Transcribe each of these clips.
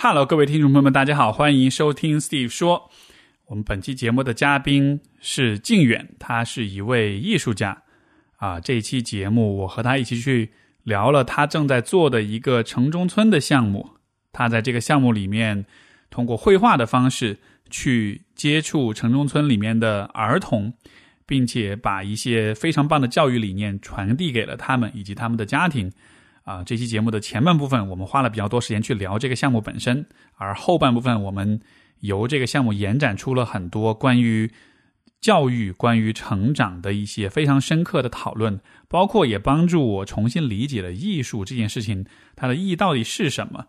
Hello，各位听众朋友们，大家好，欢迎收听 Steve 说。我们本期节目的嘉宾是靖远，他是一位艺术家啊。这一期节目，我和他一起去聊了他正在做的一个城中村的项目。他在这个项目里面，通过绘画的方式去接触城中村里面的儿童，并且把一些非常棒的教育理念传递给了他们以及他们的家庭。啊，这期节目的前半部分我们花了比较多时间去聊这个项目本身，而后半部分我们由这个项目延展出了很多关于教育、关于成长的一些非常深刻的讨论，包括也帮助我重新理解了艺术这件事情它的意义到底是什么。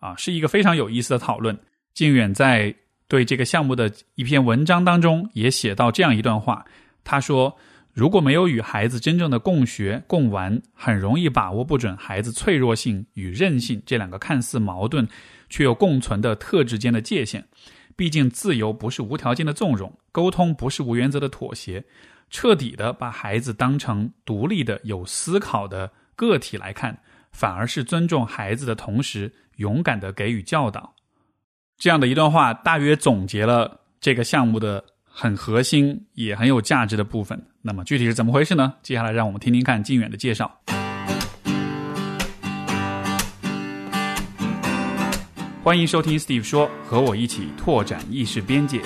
啊，是一个非常有意思的讨论。靖远在对这个项目的一篇文章当中也写到这样一段话，他说。如果没有与孩子真正的共学共玩，很容易把握不准孩子脆弱性与韧性这两个看似矛盾却又共存的特质间的界限。毕竟，自由不是无条件的纵容，沟通不是无原则的妥协。彻底的把孩子当成独立的、有思考的个体来看，反而是尊重孩子的同时，勇敢的给予教导。这样的一段话，大约总结了这个项目的。很核心也很有价值的部分。那么具体是怎么回事呢？接下来让我们听听看靖远的介绍。欢迎收听 Steve 说，和我一起拓展意识边界。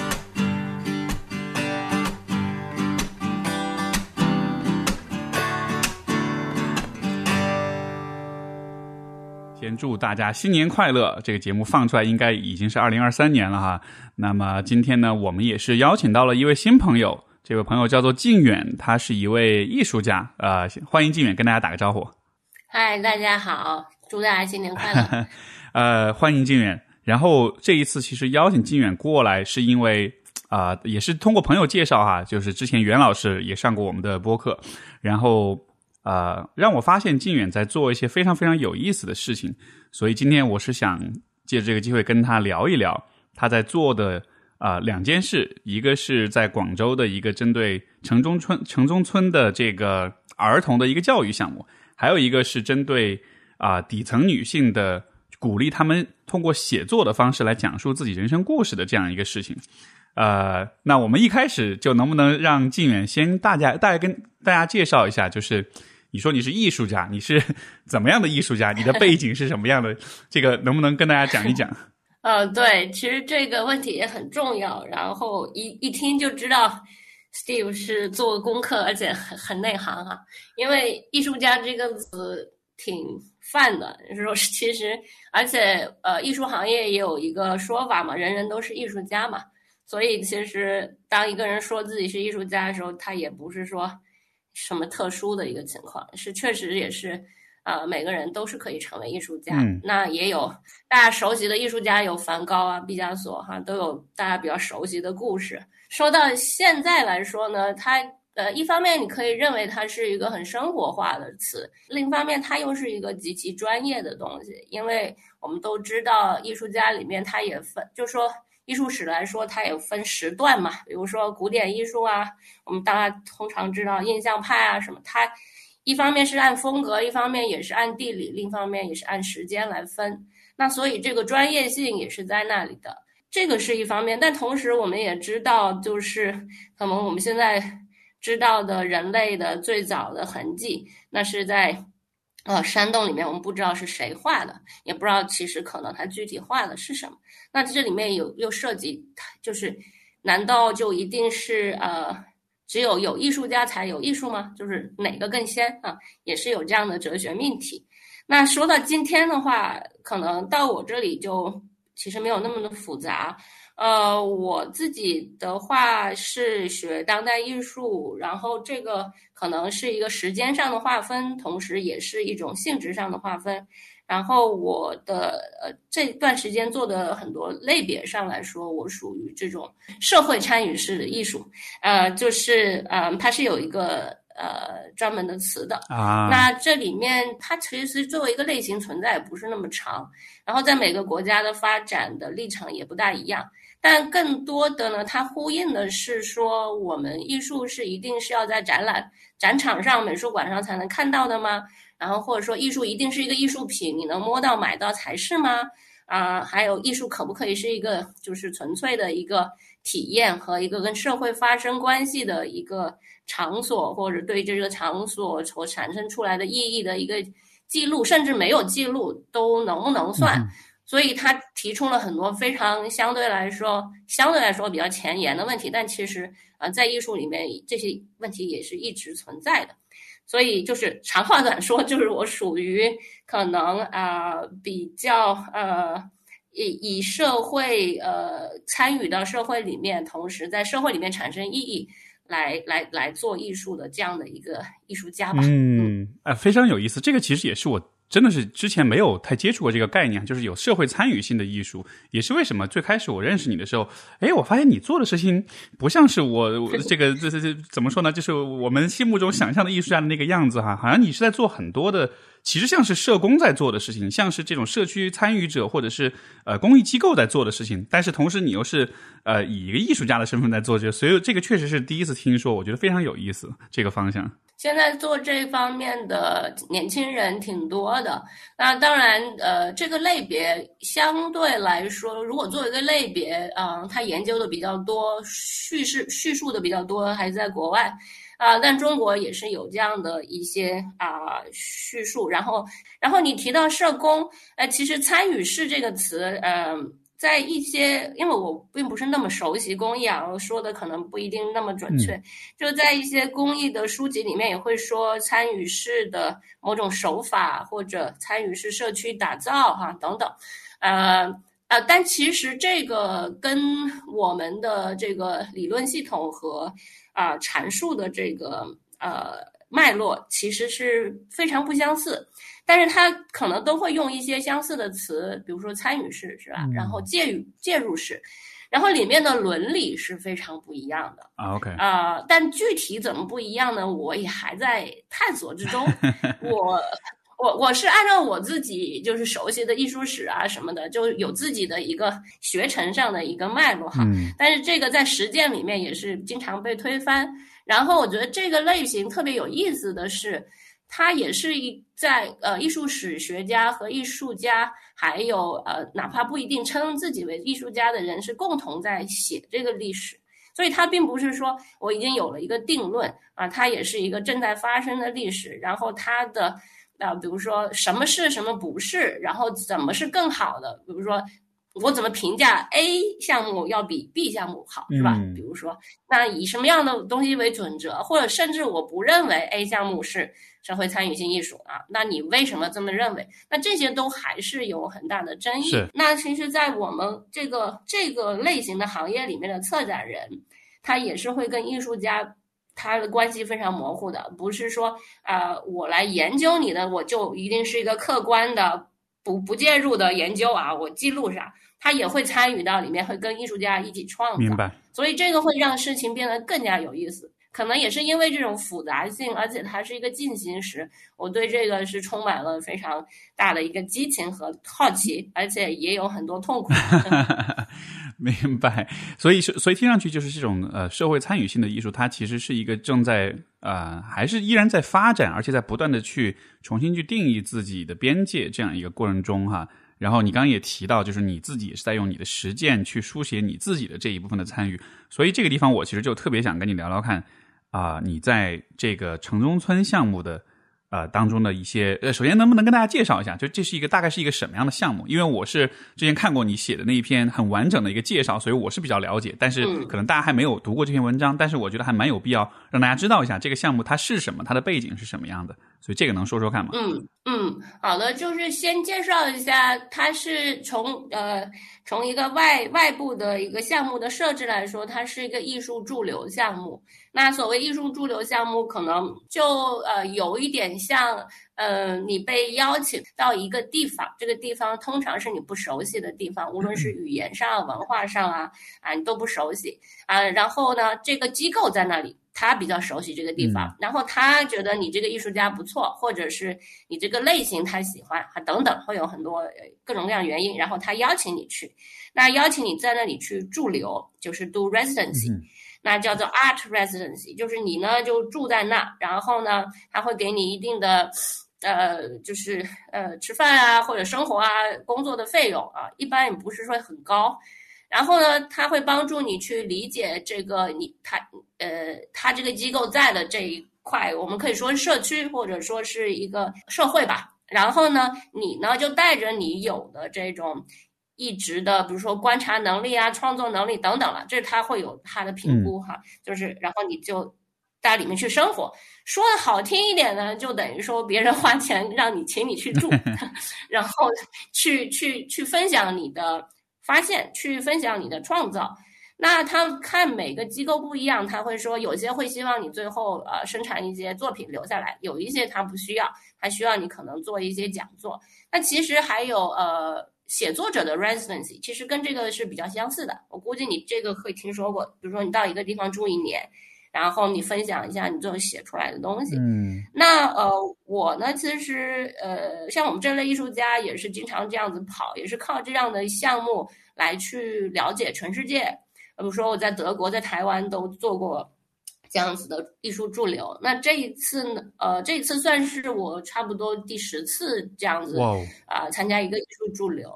先祝大家新年快乐！这个节目放出来应该已经是二零二三年了哈。那么今天呢，我们也是邀请到了一位新朋友，这位朋友叫做靖远，他是一位艺术家。呃，欢迎靖远跟大家打个招呼。嗨，大家好，祝大家新年快乐。呃，欢迎靖远。然后这一次其实邀请靖远过来，是因为啊，也是通过朋友介绍哈，就是之前袁老师也上过我们的播客，然后。呃，让我发现靖远在做一些非常非常有意思的事情，所以今天我是想借这个机会跟他聊一聊他在做的啊两件事，一个是在广州的一个针对城中村城中村的这个儿童的一个教育项目，还有一个是针对啊底层女性的鼓励他们通过写作的方式来讲述自己人生故事的这样一个事情。呃，那我们一开始就能不能让靖远先大家大概跟大家介绍一下，就是。你说你是艺术家，你是 怎么样的艺术家？你的背景是什么样的？这个能不能跟大家讲一讲？呃，对，其实这个问题也很重要。然后一一听就知道，Steve 是做功课，而且很很内行哈。因为艺术家这个词挺泛的，就是说其实，而且呃，艺术行业也有一个说法嘛，人人都是艺术家嘛。所以其实当一个人说自己是艺术家的时候，他也不是说。什么特殊的一个情况是，确实也是，呃，每个人都是可以成为艺术家。那也有大家熟悉的艺术家，有梵高啊、毕加索哈，都有大家比较熟悉的故事。说到现在来说呢，它呃，一方面你可以认为它是一个很生活化的词，另一方面它又是一个极其专业的东西，因为我们都知道艺术家里面他也分，就说。艺术史来说，它也分时段嘛，比如说古典艺术啊，我们大家通常知道印象派啊什么，它一方面是按风格，一方面也是按地理，另一方面也是按时间来分。那所以这个专业性也是在那里的，这个是一方面。但同时我们也知道，就是可能我们现在知道的人类的最早的痕迹，那是在。呃，山洞里面我们不知道是谁画的，也不知道其实可能他具体画的是什么。那这里面有又涉及，就是难道就一定是呃，只有有艺术家才有艺术吗？就是哪个更先啊？也是有这样的哲学命题。那说到今天的话，可能到我这里就其实没有那么的复杂。呃，我自己的话是学当代艺术，然后这个可能是一个时间上的划分，同时也是一种性质上的划分。然后我的呃这段时间做的很多类别上来说，我属于这种社会参与式的艺术，呃，就是呃，它是有一个呃专门的词的啊。那这里面它其实作为一个类型存在也不是那么长，然后在每个国家的发展的历程也不大一样。但更多的呢，它呼应的是说，我们艺术是一定是要在展览展场上、美术馆上才能看到的吗？然后或者说，艺术一定是一个艺术品，你能摸到、买到才是吗？啊，还有艺术可不可以是一个就是纯粹的一个体验和一个跟社会发生关系的一个场所，或者对这个场所所产生出来的意义的一个记录，甚至没有记录都能不能算？所以他提出了很多非常相对来说相对来说比较前沿的问题，但其实啊，在艺术里面这些问题也是一直存在的。所以就是长话短说，就是我属于可能啊比较呃以以社会呃参与到社会里面，同时在社会里面产生意义来来来做艺术的这样的一个艺术家吧。嗯，啊，非常有意思。这个其实也是我。真的是之前没有太接触过这个概念，就是有社会参与性的艺术，也是为什么最开始我认识你的时候，哎，我发现你做的事情不像是我这个这这这怎么说呢？就是我们心目中想象的艺术家的那个样子哈，好像你是在做很多的。其实像是社工在做的事情，像是这种社区参与者或者是呃公益机构在做的事情，但是同时你又是呃以一个艺术家的身份在做这，所以这个确实是第一次听说，我觉得非常有意思这个方向。现在做这方面的年轻人挺多的，那当然呃这个类别相对来说，如果做一个类别，嗯，他研究的比较多，叙事叙述的比较多，还是在国外。啊，但中国也是有这样的一些啊叙述，然后，然后你提到社工，呃，其实参与式这个词，嗯，在一些，因为我并不是那么熟悉公益啊，我说的可能不一定那么准确，就在一些公益的书籍里面也会说参与式的某种手法或者参与式社区打造哈等等，呃呃，但其实这个跟我们的这个理论系统和啊，阐述的这个呃脉络其实是非常不相似，但是它可能都会用一些相似的词，比如说参与式是吧？然后介入介入式，然后里面的伦理是非常不一样的啊。OK 啊，但具体怎么不一样呢？我也还在探索之中。我我我是按照我自己就是熟悉的艺术史啊什么的，就有自己的一个学程上的一个脉络哈。但是这个在实践里面也是经常被推翻。然后我觉得这个类型特别有意思的是，它也是一在呃艺术史学家和艺术家，还有呃哪怕不一定称自己为艺术家的人是共同在写这个历史。所以它并不是说我已经有了一个定论啊，它也是一个正在发生的历史。然后它的。啊，比如说什么是什么不是，然后怎么是更好的？比如说我怎么评价 A 项目要比 B 项目好，是吧？比如说，那以什么样的东西为准则？或者甚至我不认为 A 项目是社会参与性艺术啊，那你为什么这么认为？那这些都还是有很大的争议。那其实，在我们这个这个类型的行业里面的策展人，他也是会跟艺术家。它的关系非常模糊的，不是说啊，我来研究你的，我就一定是一个客观的、不不介入的研究啊。我记录上，他也会参与到里面，会跟艺术家一起创造。明白。所以这个会让事情变得更加有意思。可能也是因为这种复杂性，而且它是一个进行时，我对这个是充满了非常大的一个激情和好奇，而且也有很多痛苦。明白，所以是所以听上去就是这种呃社会参与性的艺术，它其实是一个正在呃还是依然在发展，而且在不断的去重新去定义自己的边界这样一个过程中哈。然后你刚刚也提到，就是你自己也是在用你的实践去书写你自己的这一部分的参与，所以这个地方我其实就特别想跟你聊聊看啊，你在这个城中村项目的。呃，当中的一些呃，首先能不能跟大家介绍一下，就这是一个大概是一个什么样的项目？因为我是之前看过你写的那一篇很完整的一个介绍，所以我是比较了解。但是可能大家还没有读过这篇文章，但是我觉得还蛮有必要让大家知道一下这个项目它是什么，它的背景是什么样的。所以这个能说说看吗？嗯嗯，好的，就是先介绍一下，它是从呃从一个外外部的一个项目的设置来说，它是一个艺术驻留项目。那所谓艺术驻留项目，可能就呃有一点像，呃，你被邀请到一个地方，这个地方通常是你不熟悉的地方，无论是语言上、文化上啊，啊你都不熟悉啊。然后呢，这个机构在那里，他比较熟悉这个地方，然后他觉得你这个艺术家不错，或者是你这个类型他喜欢啊等等，会有很多各种各样原因，然后他邀请你去，那邀请你在那里去驻留，就是 do residency。那叫做 art residency，就是你呢就住在那，然后呢他会给你一定的呃，就是呃吃饭啊或者生活啊工作的费用啊，一般也不是说很高。然后呢，他会帮助你去理解这个你他呃他这个机构在的这一块，我们可以说社区或者说是一个社会吧。然后呢，你呢就带着你有的这种一直的，比如说观察能力啊、创作能力等等了，这他会有他的评估哈。就是然后你就在里面去生活，说的好听一点呢，就等于说别人花钱让你请你去住，然后去去去分享你的。发现去分享你的创造，那他看每个机构不一样，他会说有些会希望你最后呃生产一些作品留下来，有一些他不需要，他需要你可能做一些讲座。那其实还有呃写作者的 residency，其实跟这个是比较相似的。我估计你这个会听说过，比如说你到一个地方住一年。然后你分享一下你最后写出来的东西。嗯，那呃，我呢，其实呃，像我们这类艺术家也是经常这样子跑，也是靠这样的项目来去了解全世界。比如说我在德国、在台湾都做过这样子的艺术驻留。那这一次呢，呃，这一次算是我差不多第十次这样子啊参加一个艺术驻留。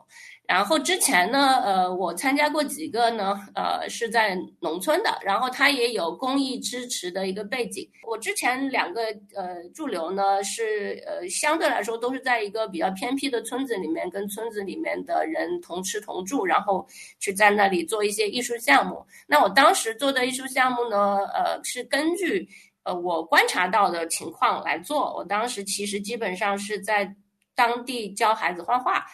然后之前呢，呃，我参加过几个呢，呃，是在农村的，然后它也有公益支持的一个背景。我之前两个呃驻留呢，是呃相对来说都是在一个比较偏僻的村子里面，跟村子里面的人同吃同住，然后去在那里做一些艺术项目。那我当时做的艺术项目呢，呃，是根据呃我观察到的情况来做。我当时其实基本上是在当地教孩子画画。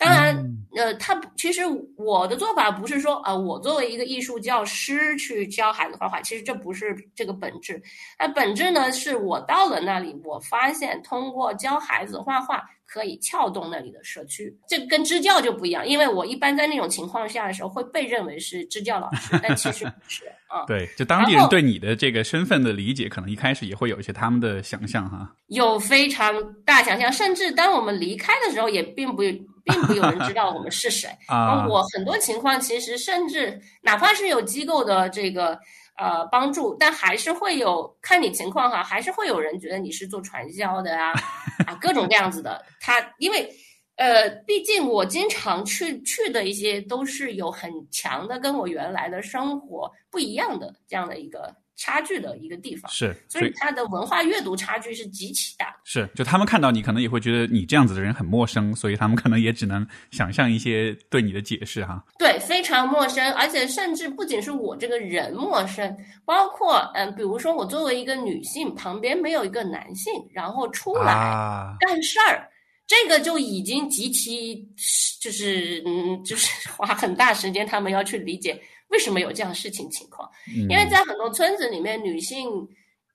当然，呃，他其实我的做法不是说啊，我作为一个艺术教师去教孩子画画，其实这不是这个本质。那本质呢，是我到了那里，我发现通过教孩子画画可以撬动那里的社区，这跟支教就不一样。因为我一般在那种情况下的时候会被认为是支教老师，但其实不是啊。对，就当地人对你的这个身份的理解，可能一开始也会有一些他们的想象哈。有非常大想象，甚至当我们离开的时候，也并不。并不有人知道我们是谁 啊！我很多情况其实甚至哪怕是有机构的这个呃帮助，但还是会有看你情况哈，还是会有人觉得你是做传销的啊 啊各种各样子的。他因为呃，毕竟我经常去去的一些都是有很强的跟我原来的生活不一样的这样的一个。差距的一个地方是，所以它的文化阅读差距是极其大的。是，就他们看到你，可能也会觉得你这样子的人很陌生，所以他们可能也只能想象一些对你的解释哈。对，非常陌生，而且甚至不仅是我这个人陌生，包括嗯，比如说我作为一个女性，旁边没有一个男性，然后出来干事儿，这个就已经极其就是嗯，就是 花很大时间，他们要去理解。为什么有这样事情情况？因为在很多村子里面，女性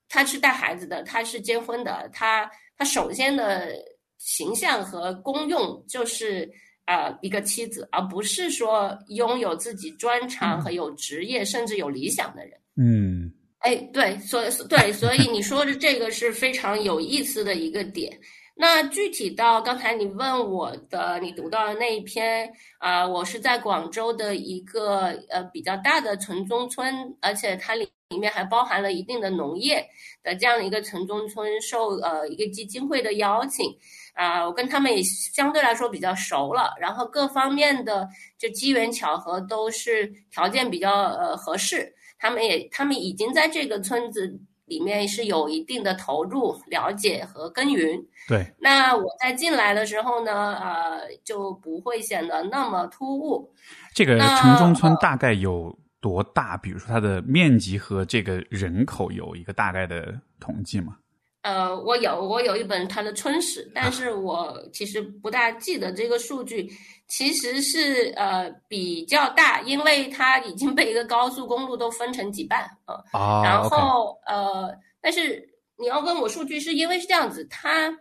她是带孩子的，她是结婚的，她她首先的形象和功用就是呃一个妻子，而不是说拥有自己专长和有职业甚至有理想的人。嗯，哎，对，所对，所以你说的这个是非常有意思的一个点。那具体到刚才你问我的，你读到的那一篇啊，我是在广州的一个呃比较大的城中村，而且它里里面还包含了一定的农业的这样的一个城中村，受呃一个基金会的邀请啊，我跟他们也相对来说比较熟了，然后各方面的就机缘巧合都是条件比较呃合适，他们也他们已经在这个村子。里面是有一定的投入、了解和耕耘。对，那我在进来的时候呢，呃，就不会显得那么突兀。这个城中村大概有多大？比如说它的面积和这个人口有一个大概的统计吗？呃，我有，我有一本它的村史，但是我其实不大记得这个数据。其实是呃比较大，因为它已经被一个高速公路都分成几半啊。然后呃，但是你要问我数据，是因为是这样子，它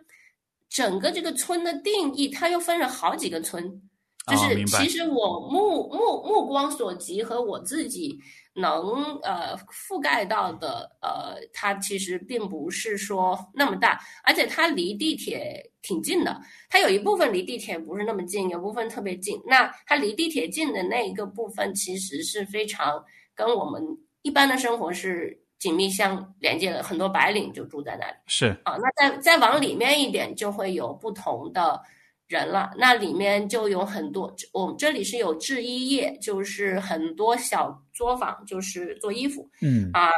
整个这个村的定义，它又分了好几个村，就是其实我目目目光所及和我自己。能呃覆盖到的呃，它其实并不是说那么大，而且它离地铁挺近的。它有一部分离地铁不是那么近，有部分特别近。那它离地铁近的那一个部分，其实是非常跟我们一般的生活是紧密相连接的，很多白领就住在那里。是啊，那再再往里面一点，就会有不同的人了。那里面就有很多，我们这里是有制衣业，就是很多小作坊，就是做衣服。嗯啊，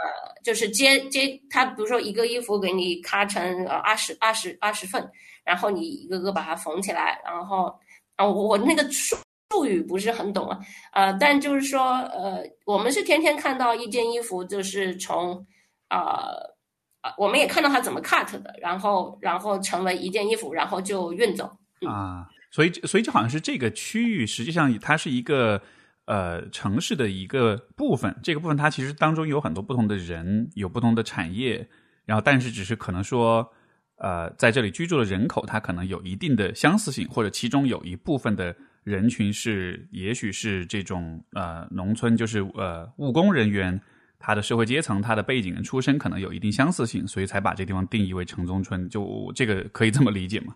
就是接接他，比如说一个衣服给你咔成呃二十二十二十份，然后你一个个把它缝起来，然后啊，我我那个术术语不是很懂啊，呃，但就是说呃，我们是天天看到一件衣服，就是从呃啊，我们也看到他怎么 cut 的，然后然后成为一件衣服，然后就运走。啊，所以所以就好像是这个区域，实际上它是一个呃城市的一个部分。这个部分它其实当中有很多不同的人，有不同的产业，然后但是只是可能说呃在这里居住的人口，它可能有一定的相似性，或者其中有一部分的人群是也许是这种呃农村，就是呃务工人员。他的社会阶层、他的背景、出身可能有一定相似性，所以才把这地方定义为城中村。就这个可以这么理解吗？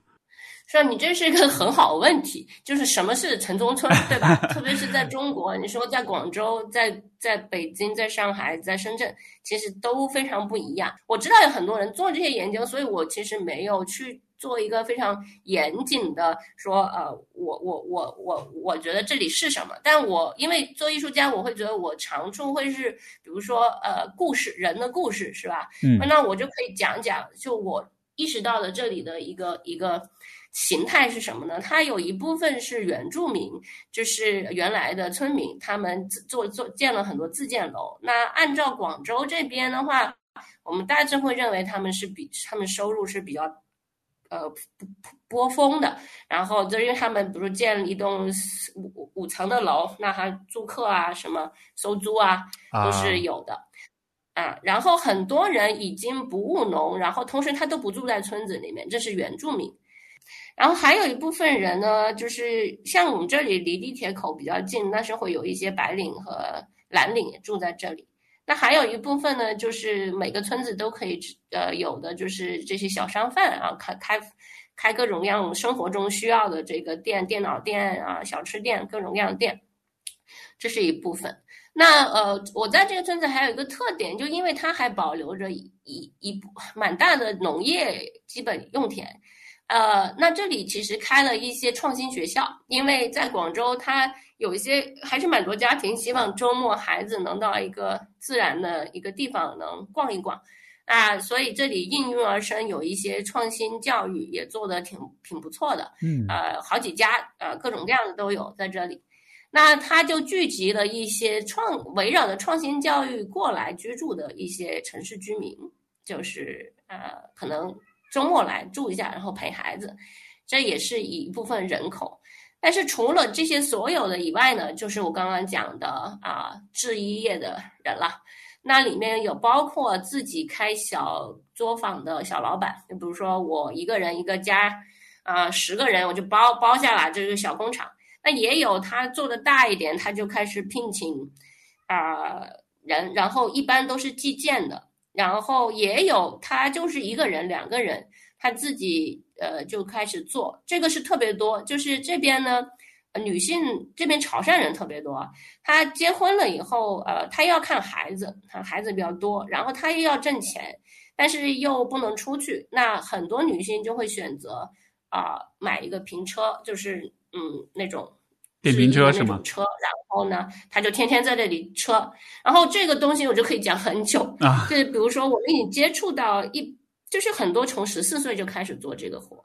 是啊，你这是一个很好的问题，就是什么是城中村，对吧？特别是在中国，你说在广州、在在北京、在上海、在深圳，其实都非常不一样。我知道有很多人做这些研究，所以我其实没有去做一个非常严谨的说，呃，我我我我我觉得这里是什么。但我因为做艺术家，我会觉得我长处会是，比如说呃，故事人的故事，是吧？嗯，那我就可以讲讲，就我意识到的这里的一个一个。形态是什么呢？它有一部分是原住民，就是原来的村民，他们做做建了很多自建楼。那按照广州这边的话，我们大致会认为他们是比他们收入是比较呃波峰的。然后就因为他们比如建一栋五五层的楼，那他租客啊什么收租啊都是有的啊。然后很多人已经不务农，然后同时他都不住在村子里面，这是原住民。然后还有一部分人呢，就是像我们这里离地铁口比较近，那是会有一些白领和蓝领住在这里。那还有一部分呢，就是每个村子都可以呃有的，就是这些小商贩啊，开开开各种各样生活中需要的这个店，电脑店啊，小吃店，各种各样店，这是一部分。那呃，我在这个村子还有一个特点，就因为它还保留着一一一蛮大的农业基本用田。呃，那这里其实开了一些创新学校，因为在广州，它有一些还是蛮多家庭希望周末孩子能到一个自然的一个地方能逛一逛，啊，所以这里应运而生有一些创新教育也做的挺挺不错的，嗯，呃，好几家呃各种各样的都有在这里，那它就聚集了一些创围绕着创新教育过来居住的一些城市居民，就是呃可能。周末来住一下，然后陪孩子，这也是一部分人口。但是除了这些所有的以外呢，就是我刚刚讲的啊，制衣业的人了。那里面有包括自己开小作坊的小老板，就比如说我一个人一个家啊，十个人我就包包下来这个小工厂。那也有他做的大一点，他就开始聘请啊人，然后一般都是计件的。然后也有他就是一个人、两个人，他自己呃就开始做，这个是特别多。就是这边呢，女性这边潮汕人特别多，她结婚了以后，呃，她要看孩子，她孩子比较多，然后她又要挣钱，但是又不能出去，那很多女性就会选择啊买一个平车，就是嗯那种。电瓶车是吗？车，然后呢，他就天天在这里车，然后这个东西我就可以讲很久啊。就比如说，我们已经接触到一，就是很多从十四岁就开始做这个活，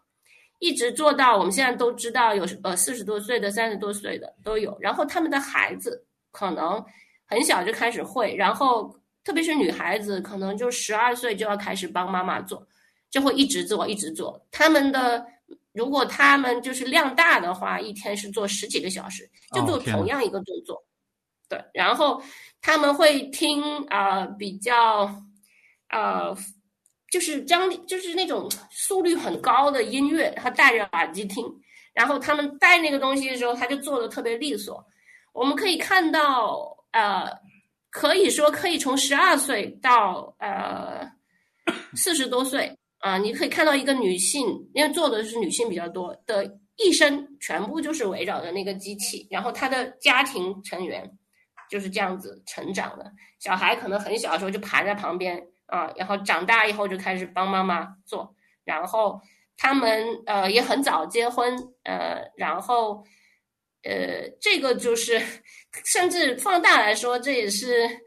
一直做到我们现在都知道有呃四十多岁的、三十多岁的都有。然后他们的孩子可能很小就开始会，然后特别是女孩子，可能就十二岁就要开始帮妈妈做，就会一直做一直做。他们的。如果他们就是量大的话，一天是做十几个小时，就做同样一个动作，对。然后他们会听啊比较呃，就是张力，就是那种速率很高的音乐，他戴着耳机听。然后他们戴那个东西的时候，他就做的特别利索。我们可以看到，呃，可以说可以从十二岁到呃四十多岁。啊，你可以看到一个女性，因为做的是女性比较多的，一生全部就是围绕着那个机器，然后她的家庭成员就是这样子成长的。小孩可能很小的时候就爬在旁边啊，然后长大以后就开始帮妈妈做，然后他们呃也很早结婚，呃，然后呃这个就是 甚至放大来说，这也是。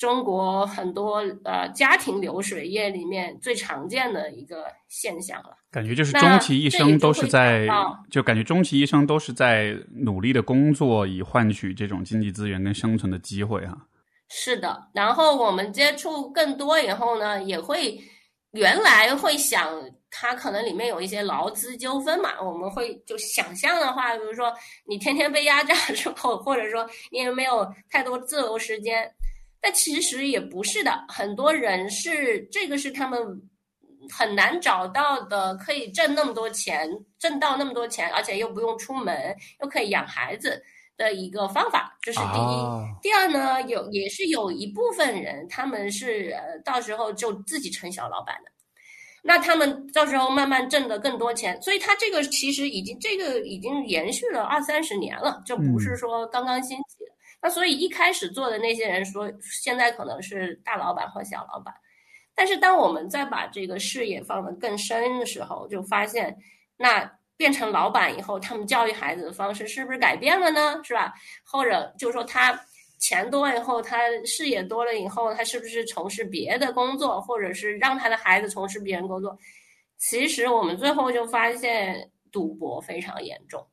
中国很多呃家庭流水业里面最常见的一个现象了，感觉就是终其一生都是在，就感觉终其一生都是在努力的工作，以换取这种经济资源跟生存的机会哈。是的，然后我们接触更多以后呢，也会原来会想，它可能里面有一些劳资纠纷嘛，我们会就想象的话，比如说你天天被压榨之后，或者说你也没有太多自由时间。但其实也不是的，很多人是这个是他们很难找到的，可以挣那么多钱，挣到那么多钱，而且又不用出门，又可以养孩子的一个方法，这是第一。第二呢，有也是有一部分人，他们是呃到时候就自己成小老板的，那他们到时候慢慢挣的更多钱，所以他这个其实已经这个已经延续了二三十年了，就不是说刚刚兴起。那所以一开始做的那些人说，现在可能是大老板或小老板，但是当我们再把这个视野放得更深的时候，就发现，那变成老板以后，他们教育孩子的方式是不是改变了呢？是吧？或者就是说他钱多以后，他视野多了以后，他是不是从事别的工作，或者是让他的孩子从事别人工作？其实我们最后就发现，赌博非常严重。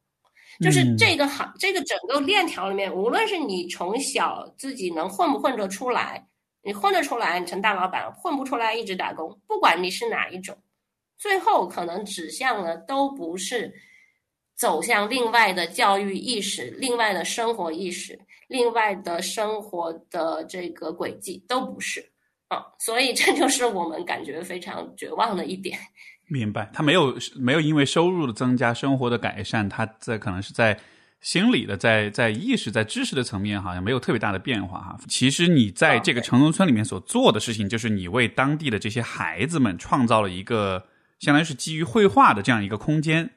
就是这个行，这个整个链条里面，无论是你从小自己能混不混得出来，你混得出来，你成大老板；混不出来，一直打工。不管你是哪一种，最后可能指向的都不是走向另外的教育意识、另外的生活意识、另外的生活的这个轨迹，都不是啊。所以这就是我们感觉非常绝望的一点。明白，他没有没有因为收入的增加、生活的改善，他在可能是在心理的、在在意识、在知识的层面，好像没有特别大的变化哈。其实你在这个城中村里面所做的事情，就是你为当地的这些孩子们创造了一个，相当于是基于绘画的这样一个空间。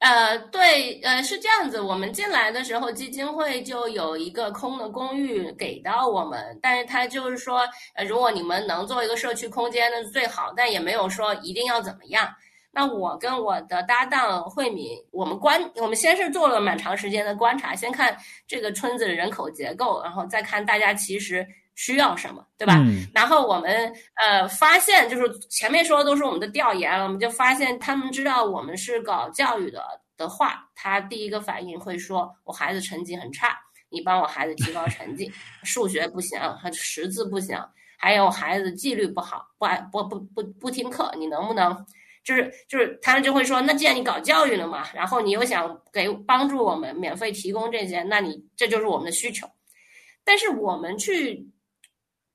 呃，对，呃，是这样子。我们进来的时候，基金会就有一个空的公寓给到我们，但是他就是说，呃，如果你们能做一个社区空间，那是最好，但也没有说一定要怎么样。那我跟我的搭档慧敏，我们观，我们先是做了蛮长时间的观察，先看这个村子的人口结构，然后再看大家其实。需要什么，对吧？然后我们呃发现，就是前面说的都是我们的调研，我们就发现他们知道我们是搞教育的的话，他第一个反应会说：“我孩子成绩很差，你帮我孩子提高成绩，数学不行，他识字不行，还有孩子纪律不好，不爱不不不不听课，你能不能就是就是他们就会说，那既然你搞教育了嘛，然后你又想给帮助我们免费提供这些，那你这就是我们的需求，但是我们去。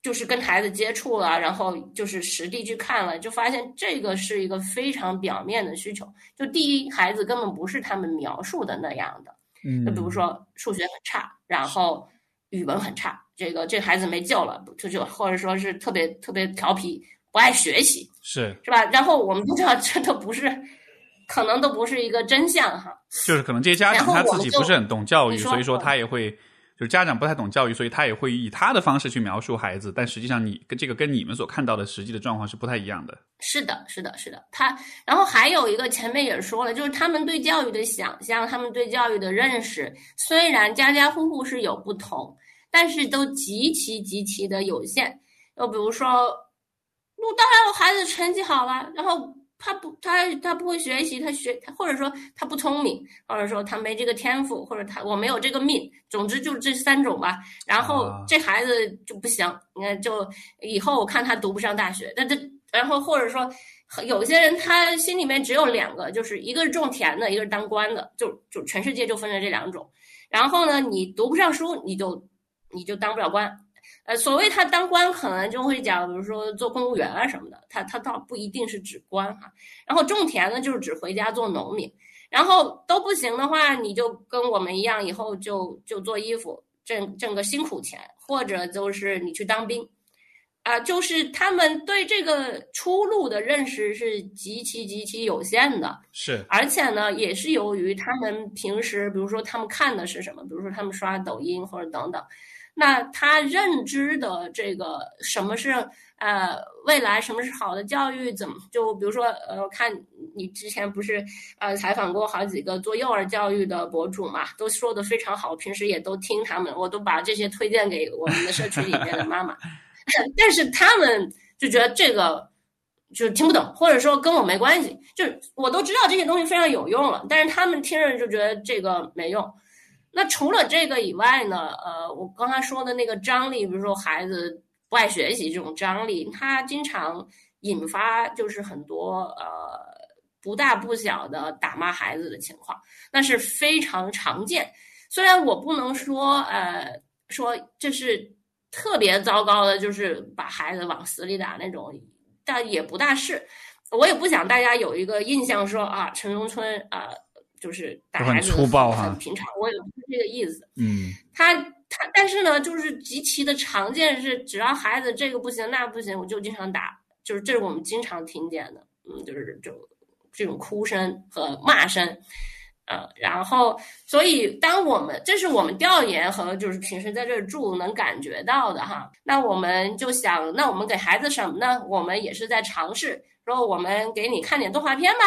就是跟孩子接触了，然后就是实地去看了，就发现这个是一个非常表面的需求。就第一，孩子根本不是他们描述的那样的。嗯，就比如说数学很差，然后语文很差，这个这孩子没救了，就就或者说是特别特别调皮，不爱学习，是是吧？然后我们都知道，这都不是，可能都不是一个真相哈。就是可能这些家长他自己不是很懂教育，所以说他也会。就是家长不太懂教育，所以他也会以他的方式去描述孩子，但实际上你跟这个跟你们所看到的实际的状况是不太一样的。是的，是的，是的。他然后还有一个前面也说了，就是他们对教育的想象，他们对教育的认识，虽然家家户户是有不同，但是都极其极其的有限。就比如说，我当然我孩子成绩好了，然后。他不，他他不会学习，他学，或者说他不聪明，或者说他没这个天赋，或者他我没有这个命，总之就这三种吧。然后这孩子就不行，你看，就以后我看他读不上大学。那这，然后或者说有些人他心里面只有两个，就是一个是种田的，一个是当官的，就就全世界就分成这两种。然后呢，你读不上书，你就你就当不了官。呃，所谓他当官，可能就会讲，比如说做公务员啊什么的，他他倒不一定是指官哈。然后种田呢，就是指回家做农民。然后都不行的话，你就跟我们一样，以后就就做衣服，挣挣个辛苦钱，或者就是你去当兵，啊，就是他们对这个出路的认识是极其极其有限的。是，而且呢，也是由于他们平时，比如说他们看的是什么，比如说他们刷抖音或者等等。那他认知的这个什么是呃未来，什么是好的教育，怎么就比如说呃，看你之前不是呃采访过好几个做幼儿教育的博主嘛，都说的非常好，平时也都听他们，我都把这些推荐给我们的社区里面的妈妈，但是他们就觉得这个。就听不懂，或者说跟我没关系，就是我都知道这些东西非常有用了，但是他们听着就觉得这个没用。那除了这个以外呢？呃，我刚才说的那个张力，比如说孩子不爱学习这种张力，它经常引发就是很多呃不大不小的打骂孩子的情况，那是非常常见。虽然我不能说呃说这是特别糟糕的，就是把孩子往死里打那种。但也不大是，我也不想大家有一个印象说啊，城中村啊，就是打孩子很粗暴哈，很平常。我也不是这个意思。嗯，他他，但是呢，就是极其的常见是，只要孩子这个不行那不行，我就经常打，就是这是我们经常听见的，嗯，就是就这种哭声和骂声。呃，然后，所以当我们这是我们调研和就是平时在这儿住能感觉到的哈，那我们就想，那我们给孩子什么呢？我们也是在尝试，说我们给你看点动画片吧，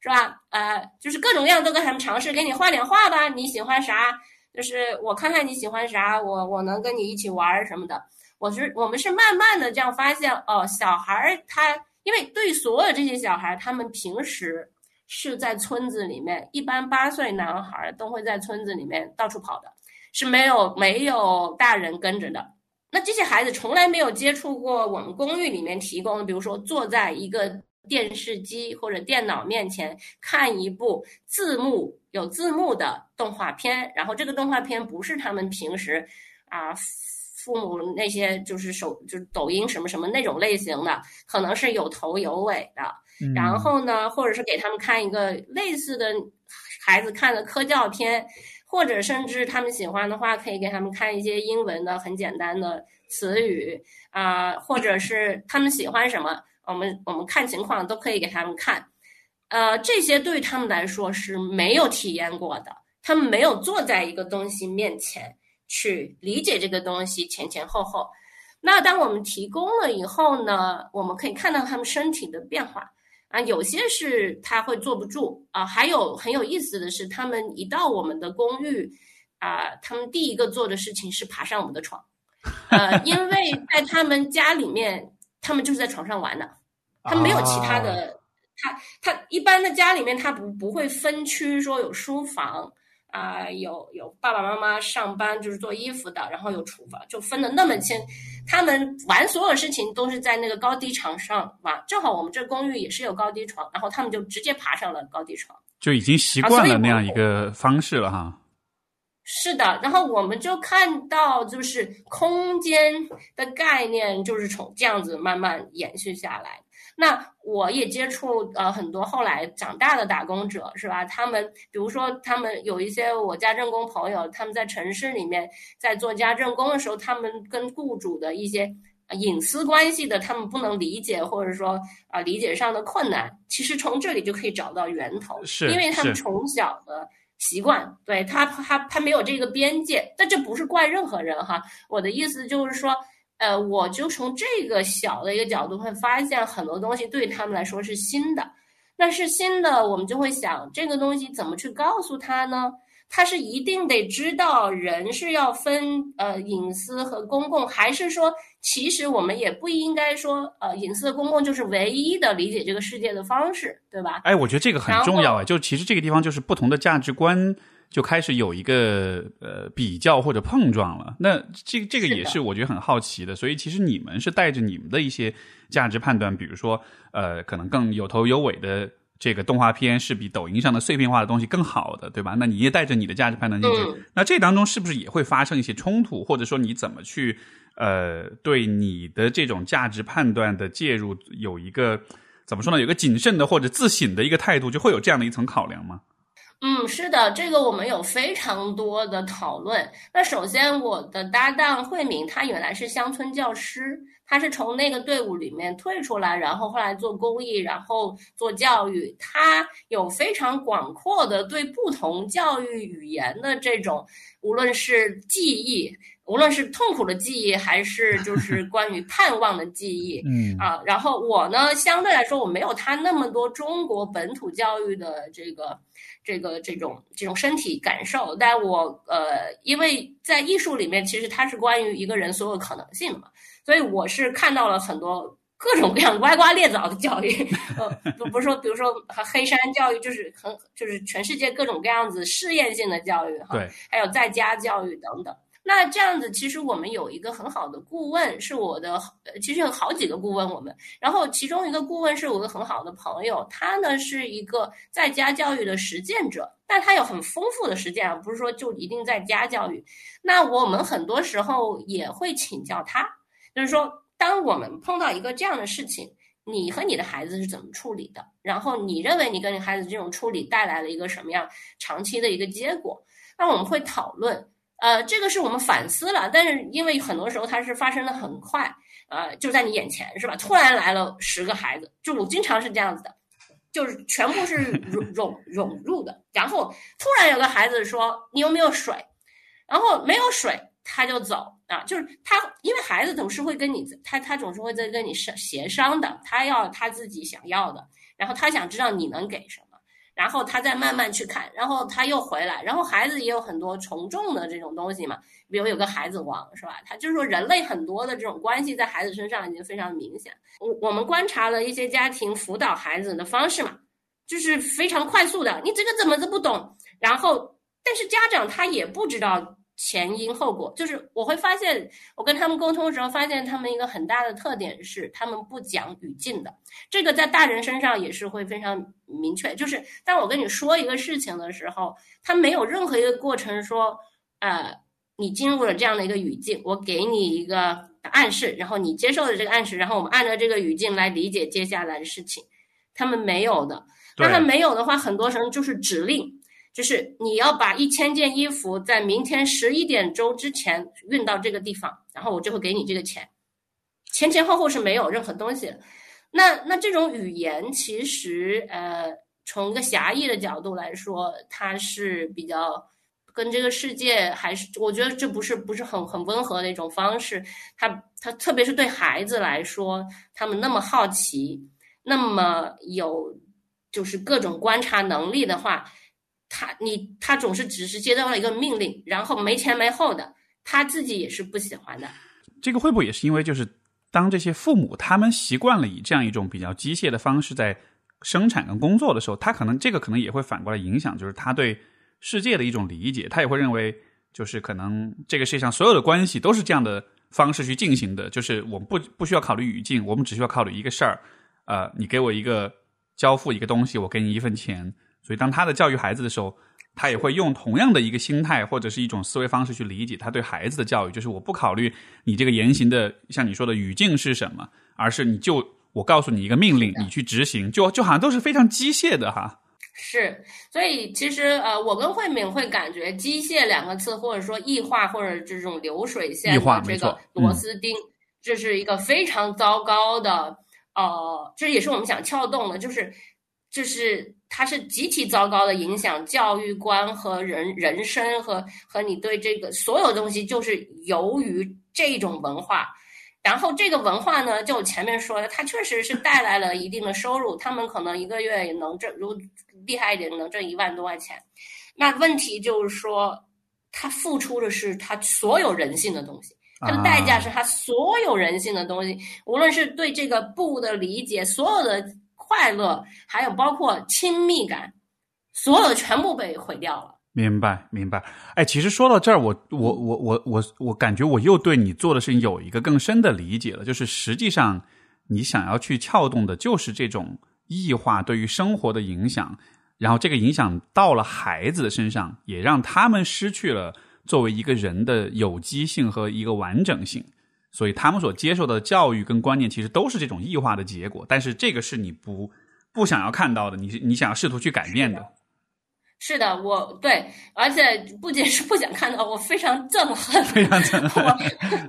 是吧？呃，就是各种各样都跟他们尝试，给你画点画吧，你喜欢啥？就是我看看你喜欢啥，我我能跟你一起玩什么的。我是我们是慢慢的这样发现，哦，小孩儿他，因为对所有这些小孩，他们平时。是在村子里面，一般八岁男孩都会在村子里面到处跑的，是没有没有大人跟着的。那这些孩子从来没有接触过我们公寓里面提供的，比如说坐在一个电视机或者电脑面前看一部字幕有字幕的动画片，然后这个动画片不是他们平时啊父母那些就是手就是抖音什么什么那种类型的，可能是有头有尾的。然后呢，或者是给他们看一个类似的孩子看的科教片，或者甚至他们喜欢的话，可以给他们看一些英文的很简单的词语啊，或者是他们喜欢什么，我们我们看情况都可以给他们看。呃，这些对于他们来说是没有体验过的，他们没有坐在一个东西面前去理解这个东西前前后后。那当我们提供了以后呢，我们可以看到他们身体的变化。啊，有些是他会坐不住啊，还有很有意思的是，他们一到我们的公寓，啊，他们第一个做的事情是爬上我们的床，呃，因为在他们家里面，他们就是在床上玩的，他没有其他的，他他一般的家里面他不不会分区说有书房。啊，有有爸爸妈妈上班就是做衣服的，然后有厨房，就分的那么清。他们玩所有事情都是在那个高低床上玩，正好我们这公寓也是有高低床，然后他们就直接爬上了高低床，就已经习惯了那样一个方式了哈。是的，然后我们就看到，就是空间的概念就是从这样子慢慢延续下来。那我也接触呃很多后来长大的打工者是吧？他们比如说他们有一些我家政工朋友，他们在城市里面在做家政工的时候，他们跟雇主的一些隐私关系的他们不能理解，或者说啊理解上的困难，其实从这里就可以找到源头，是因为他们从小的习惯，对他他他没有这个边界，但这不是怪任何人哈，我的意思就是说。呃，我就从这个小的一个角度会发现很多东西对他们来说是新的，那是新的，我们就会想这个东西怎么去告诉他呢？他是一定得知道人是要分呃隐私和公共，还是说其实我们也不应该说呃隐私和公共就是唯一的理解这个世界的方式，对吧？哎，我觉得这个很重要啊，就其实这个地方就是不同的价值观。就开始有一个呃比较或者碰撞了，那这这个也是我觉得很好奇的。所以其实你们是带着你们的一些价值判断，比如说呃可能更有头有尾的这个动画片是比抖音上的碎片化的东西更好的，对吧？那你也带着你的价值判断进去，那这当中是不是也会发生一些冲突，或者说你怎么去呃对你的这种价值判断的介入有一个怎么说呢？有个谨慎的或者自省的一个态度，就会有这样的一层考量吗？嗯，是的，这个我们有非常多的讨论。那首先，我的搭档慧敏，她原来是乡村教师，她是从那个队伍里面退出来，然后后来做公益，然后做教育。她有非常广阔的对不同教育语言的这种，无论是记忆，无论是痛苦的记忆，还是就 是关于盼望的记忆，嗯啊，然后我呢，相对来说我没有他那么多中国本土教育的这个这个这种这种身体感受，但我呃，因为在艺术里面，其实它是关于一个人所有可能性的嘛，所以我是看到了很多各种各样歪瓜裂枣的教育，呃，不不是说，比如说黑山教育，就是很就是全世界各种各样子试验性的教育哈，对，还有在家教育等等。那这样子，其实我们有一个很好的顾问，是我的，其实有好几个顾问，我们，然后其中一个顾问是我的很好的朋友，他呢是一个在家教育的实践者，但他有很丰富的实践啊，不是说就一定在家教育。那我们很多时候也会请教他，就是说，当我们碰到一个这样的事情，你和你的孩子是怎么处理的？然后你认为你跟你孩子这种处理带来了一个什么样长期的一个结果？那我们会讨论。呃，这个是我们反思了，但是因为很多时候它是发生的很快，呃，就在你眼前是吧？突然来了十个孩子，就我经常是这样子的，就是全部是涌涌涌入的，然后突然有个孩子说你有没有水，然后没有水他就走啊，就是他因为孩子总是会跟你他他总是会在跟你商协商的，他要他自己想要的，然后他想知道你能给什么。然后他再慢慢去看，然后他又回来，然后孩子也有很多从众的这种东西嘛，比如有个孩子王是吧？他就是说人类很多的这种关系在孩子身上已经非常明显。我我们观察了一些家庭辅导孩子的方式嘛，就是非常快速的，你这个怎么都不懂，然后但是家长他也不知道。前因后果，就是我会发现，我跟他们沟通的时候，发现他们一个很大的特点是，他们不讲语境的。这个在大人身上也是会非常明确。就是当我跟你说一个事情的时候，他没有任何一个过程说，呃，你进入了这样的一个语境，我给你一个暗示，然后你接受了这个暗示，然后我们按照这个语境来理解接下来的事情。他们没有的，那他没有的话，很多时候就是指令。就是你要把一千件衣服在明天十一点钟之前运到这个地方，然后我就会给你这个钱，前前后后是没有任何东西。那那这种语言其实呃，从一个狭义的角度来说，它是比较跟这个世界还是我觉得这不是不是很很温和的一种方式。它它特别是对孩子来说，他们那么好奇，那么有就是各种观察能力的话。他你他总是只是接到了一个命令，然后没前没后的，他自己也是不喜欢的。这个会不会也是因为，就是当这些父母他们习惯了以这样一种比较机械的方式在生产跟工作的时候，他可能这个可能也会反过来影响，就是他对世界的一种理解，他也会认为，就是可能这个世界上所有的关系都是这样的方式去进行的，就是我们不不需要考虑语境，我们只需要考虑一个事儿，呃，你给我一个交付一个东西，我给你一份钱。所以，当他的教育孩子的时候，他也会用同样的一个心态或者是一种思维方式去理解他对孩子的教育。就是我不考虑你这个言行的，像你说的语境是什么，而是你就我告诉你一个命令，你去执行，就就好像都是非常机械的哈。是，所以其实呃，我跟慧敏会感觉“机械”两个字，或者说异化，或者这种流水线的这个螺丝钉，这是一个非常糟糕的。呃，这也是我们想撬动的，就是。就是它是极其糟糕的影响教育观和人人生和和你对这个所有东西，就是由于这种文化，然后这个文化呢，就前面说的，它确实是带来了一定的收入，他们可能一个月也能挣，如厉害一点能挣一万多块钱。那问题就是说，他付出的是他所有人性的东西，他的代价是他所有人性的东西，无论是对这个不的理解，所有的。快乐，还有包括亲密感，所有的全部被毁掉了。明白，明白。哎，其实说到这儿，我我我我我我感觉我又对你做的事情有一个更深的理解了。就是实际上，你想要去撬动的，就是这种异化对于生活的影响，然后这个影响到了孩子的身上，也让他们失去了作为一个人的有机性和一个完整性。所以他们所接受的教育跟观念，其实都是这种异化的结果。但是这个是你不不想要看到的，你你想要试图去改变的。是的，我对，而且不仅是不想看到，我非常憎恨，非常憎恨。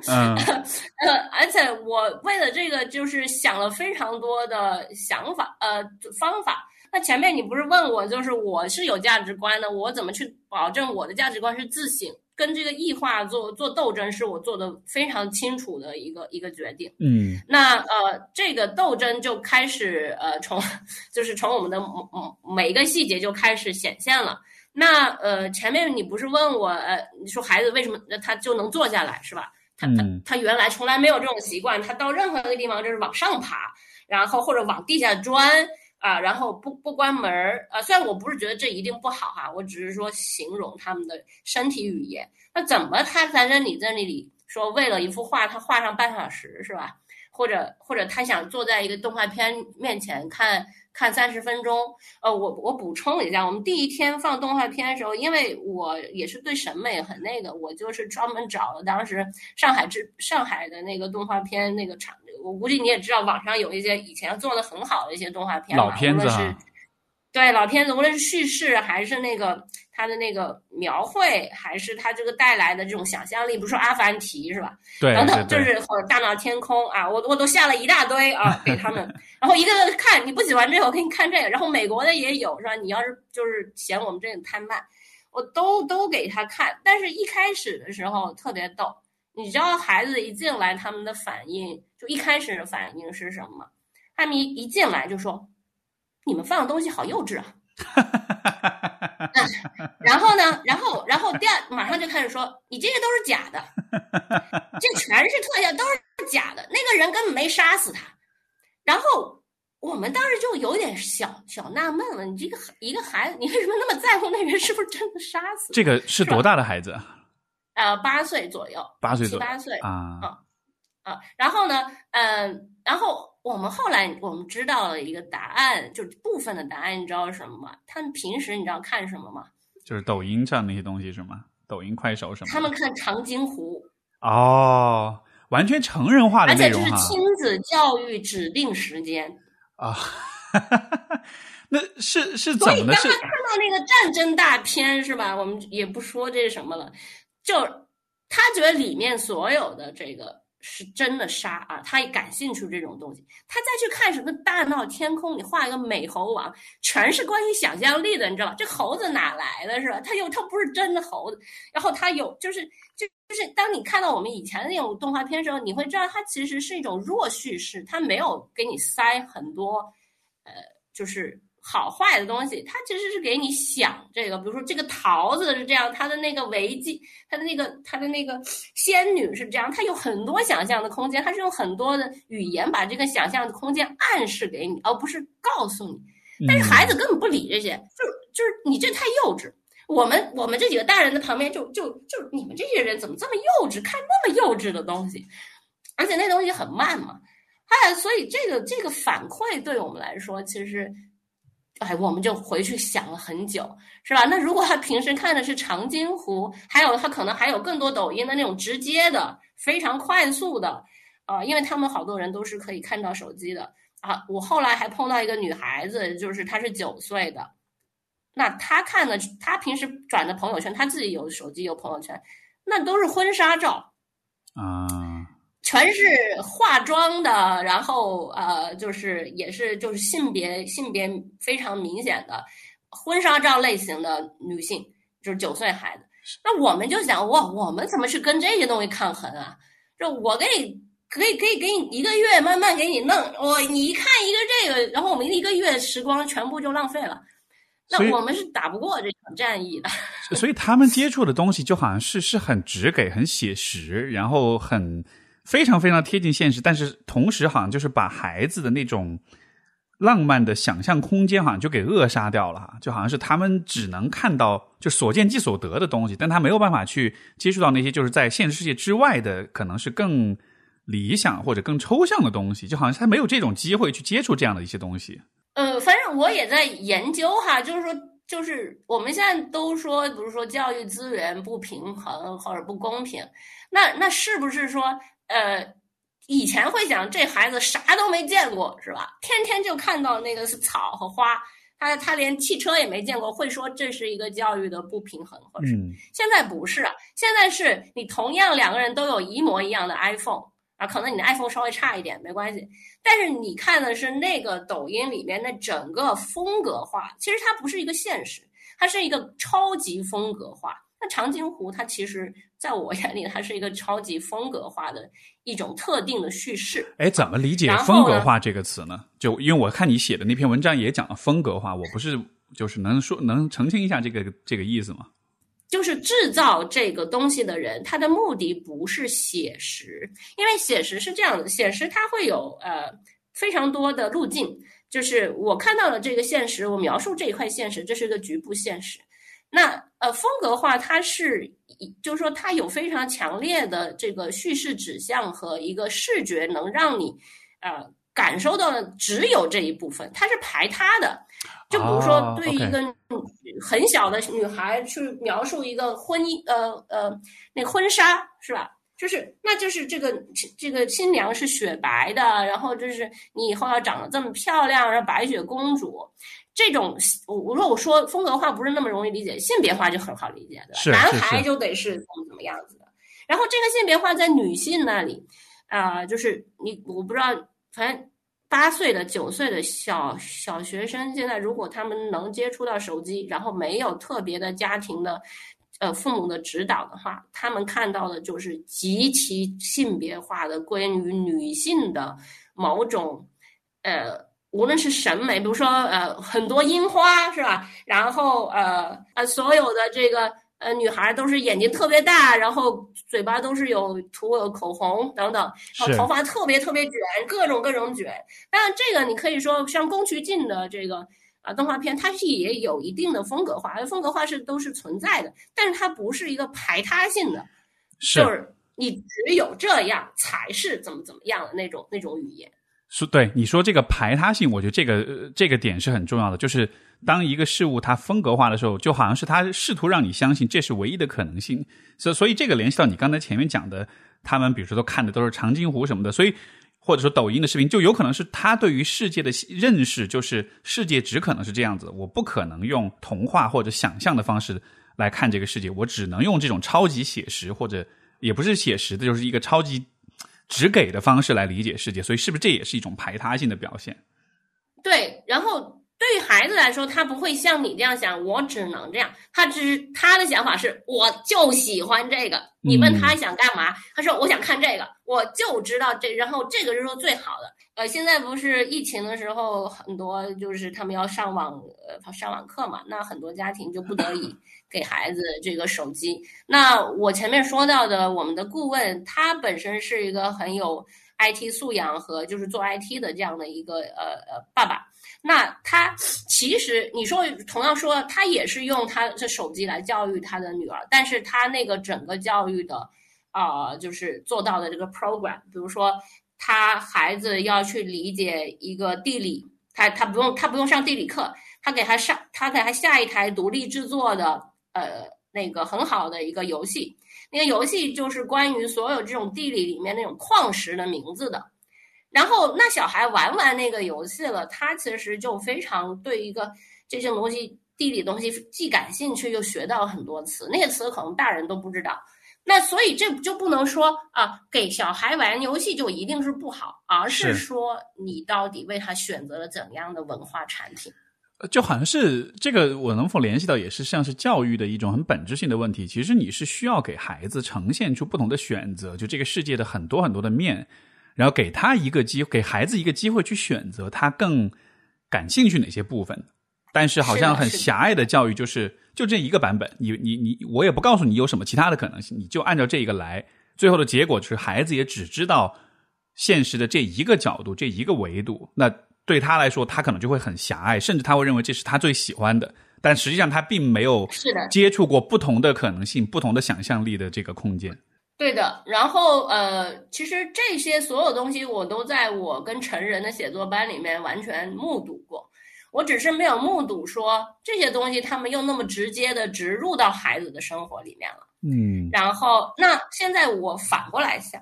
嗯，呃，而且我为了这个，就是想了非常多的想法，呃，方法。那前面你不是问我，就是我是有价值观的，我怎么去保证我的价值观是自省？跟这个异化做做斗争，是我做的非常清楚的一个一个决定。嗯那呃，这个斗争就开始呃，从就是从我们的每每一个细节就开始显现了。那呃，前面你不是问我呃，你说孩子为什么他就能坐下来是吧？他他嗯他原来从来没有这种习惯，他到任何一个地方就是往上爬，然后或者往地下钻啊，然后不不关门儿啊。虽然我不是觉得这一定不好哈、我只是说形容他们的身体语言。那怎么他在这里在那里说为了一幅画他画上半小时是吧？或者或者他想坐在一个动画片面前看看三十分钟。呃，我我补充一下，我们第一天放动画片的时候，因为我也是对审美很那个，我就是专门找了当时上海之上海的那个动画片那个厂，我估计你也知道，网上有一些以前做的很好的一些动画片嘛，老片子是啊对老片子，无论是叙事还是那个它的那个描绘，还是他这个带来的这种想象力，比如说阿凡提是吧？对等等，就是或者大闹天空啊，我我都下了一大堆啊给他们，然后一个个看，你不喜欢这个，我给你看这个，然后美国的也有是吧？你要是就是嫌我们这个太慢，我都都给他看，但是一开始的时候特别逗，你知道孩子一进来他们的反应，就一开始的反应是什么吗？他们一一进来就说：“你们放的东西好幼稚啊！” 然后呢，然后然后第二马上就开始说，你这些都是假的，这全是特效，都是假的，那个人根本没杀死他。然后我们当时就有点小小纳闷了，你这个一个孩子，你为什么那么在乎那人是不是真的杀死？这个是多大的孩子？呃，八岁左右，八岁左右七八岁啊啊。然后呢，嗯、然后我们后来我们知道了一个答案，就是部分的答案，你知道是什么吗？他们平时你知道看什么吗？就是抖音上那些东西是吗？抖音、快手什么？他们看长津湖。哦，完全成人化的而且这是亲子教育指定时间，啊！那是是怎所以么的？是当他看到那个战争大片是吧？我们也不说这是什么了，就他觉得里面所有的这个是真的杀啊，他也感兴趣这种东西。他再去看什么大闹天空，你画一个美猴王，全是关于想象力的，你知道吧？这猴子哪来的是吧？他又他不是真的猴子，然后他有就是就就是当你看到我们以前的那种动画片的时候，你会知道它其实是一种弱叙事，它没有给你塞很多呃就是好坏的东西，它其实是给你想这个，比如说这个桃子是这样，它的那个违纪，它的那个它的那个仙女是这样，它有很多想象的空间，它是用很多的语言把这个想象的空间暗示给你，而不是告诉你。但是孩子根本不理这些，就是就是你这太幼稚。我们我们这几个大人的旁边就就就你们这些人怎么这么幼稚，看那么幼稚的东西，而且那东西很慢嘛，哎，所以这个这个反馈对我们来说，其实，哎，我们就回去想了很久，是吧？那如果他平时看的是长津湖，还有他可能还有更多抖音的那种直接的、非常快速的，啊、因为他们好多人都是可以看到手机的啊。我后来还碰到一个女孩子，就是她是九岁的。那她看的，她平时转的朋友圈，她自己有手机有朋友圈，那都是婚纱照，啊，全是化妆的，然后呃，就是也是就是性别性别非常明显的婚纱照类型的女性，就是九岁孩子。那我们就想，哇，我们怎么去跟这些东西抗衡啊？就我给你可以可以给你一个月慢慢给你弄，我你一看一个这个，然后我们一个月时光全部就浪费了。那我们是打不过这场战役的。所以他们 接触的东西就好像是是很直给、很写实，然后很非常非常贴近现实，但是同时好像就是把孩子的那种浪漫的想象空间好像就给扼杀掉了哈，就好像是他们只能看到就所见即所得的东西，但他没有办法去接触到那些就是在现实世界之外的，可能是更理想或者更抽象的东西，就好像他没有这种机会去接触这样的一些东西。呃，反正我也在研究哈，就是说，就是我们现在都说，比如说教育资源不平衡或者不公平，那那是不是说，呃，以前会想这孩子啥都没见过是吧？天天就看到那个是草和花，他他连汽车也没见过，会说这是一个教育的不平衡，或者现在不是啊，现在是你同样两个人都有一模一样的 iPhone 啊，可能你的 iPhone 稍微差一点没关系，但是你看的是那个抖音里面的整个风格化，其实它不是一个现实，它是一个超级风格化，那长津湖它其实在我眼里，它是一个超级风格化的一种特定的叙事。哎，怎么理解“风格化”这个词呢？就因为我看你写的那篇文章也讲了风格化，我不是就是能说能澄清一下这个这个意思吗？就是制造这个东西的人，他的目的不是写实，因为写实是这样的，写实它会有呃非常多的路径。就是我看到了这个现实，我描述这一块现实，这是一个局部现实。那呃，风格化它是，就是说它有非常强烈的这个叙事指向和一个视觉，能让你呃感受到的只有这一部分，它是排他的。就比如说，对一个很小的女孩去描述一个婚姻，呃呃，那婚纱是吧？就是，那就是这个这个新娘是雪白的，然后就是你以后要长得这么漂亮，然后白雪公主这种，我我说我说风格化不是那么容易理解，性别化就很好理解的，男孩就得是怎么怎么样子的。然后这个性别化在女性那里，啊，就是你我不知道，反正八岁的、九岁的小小学生，现在如果他们能接触到手机，然后没有特别的家庭的。呃，父母的指导的话，他们看到的就是极其性别化的关于女性的某种，呃，无论是审美，比如说呃，很多樱花是吧？然后呃呃，所有的这个呃女孩都是眼睛特别大，然后嘴巴都是有涂有口红等等，然后头发特别特别卷，各种各种卷。当然，这个你可以说像宫崎骏的这个。啊，动画片它是也有一定的风格化，风格化是都是存在的，但是它不是一个排他性的，就是你只有这样才是怎么怎么样的那种那种语言。是对你说这个排他性，我觉得这个这个点是很重要的。就是当一个事物它风格化的时候，就好像是他试图让你相信这是唯一的可能性。所所以这个联系到你刚才前面讲的，他们比如说都看的都是长津湖什么的，所以。或者说抖音的视频，就有可能是他对于世界的认识，就是世界只可能是这样子，我不可能用童话或者想象的方式来看这个世界，我只能用这种超级写实或者也不是写实的，就是一个超级只给的方式来理解世界。所以，是不是这也是一种排他性的表现？对，然后。对于孩子来说，他不会像你这样想，我只能这样。他只他的想法是，我就喜欢这个。你问他想干嘛，他说我想看这个，我就知道这，然后这个是说最好的。呃，现在不是疫情的时候，很多就是他们要上网，呃，上网课嘛，那很多家庭就不得已给孩子这个手机。那我前面说到的，我们的顾问他本身是一个很有 IT 素养和就是做 IT 的这样的一个呃呃爸爸。那他其实你说同样说，他也是用他的手机来教育他的女儿，但是他那个整个教育的，啊，就是做到的这个 program，比如说他孩子要去理解一个地理，他他不用他不用上地理课，他给他上他给他下一台独立制作的呃那个很好的一个游戏，那个游戏就是关于所有这种地理里面那种矿石的名字的。然后那小孩玩完那个游戏了，他其实就非常对一个这些东西地理东西既感兴趣，又学到很多词。那些词可能大人都不知道。那所以这就不能说啊，给小孩玩游戏就一定是不好，而是说你到底为他选择了怎样的文化产品？就好像是这个，我能否联系到也是像是教育的一种很本质性的问题。其实你是需要给孩子呈现出不同的选择，就这个世界的很多很多的面。然后给他一个机，给孩子一个机会去选择他更感兴趣哪些部分。但是好像很狭隘的教育就是就这一个版本，你你你，我也不告诉你有什么其他的可能性，你就按照这一个来。最后的结果就是孩子也只知道现实的这一个角度，这一个维度。那对他来说，他可能就会很狭隘，甚至他会认为这是他最喜欢的。但实际上他并没有接触过不同的可能性、不同的想象力的这个空间。对的，然后呃，其实这些所有东西我都在我跟成人的写作班里面完全目睹过，我只是没有目睹说这些东西他们又那么直接的植入到孩子的生活里面了。嗯，然后那现在我反过来想，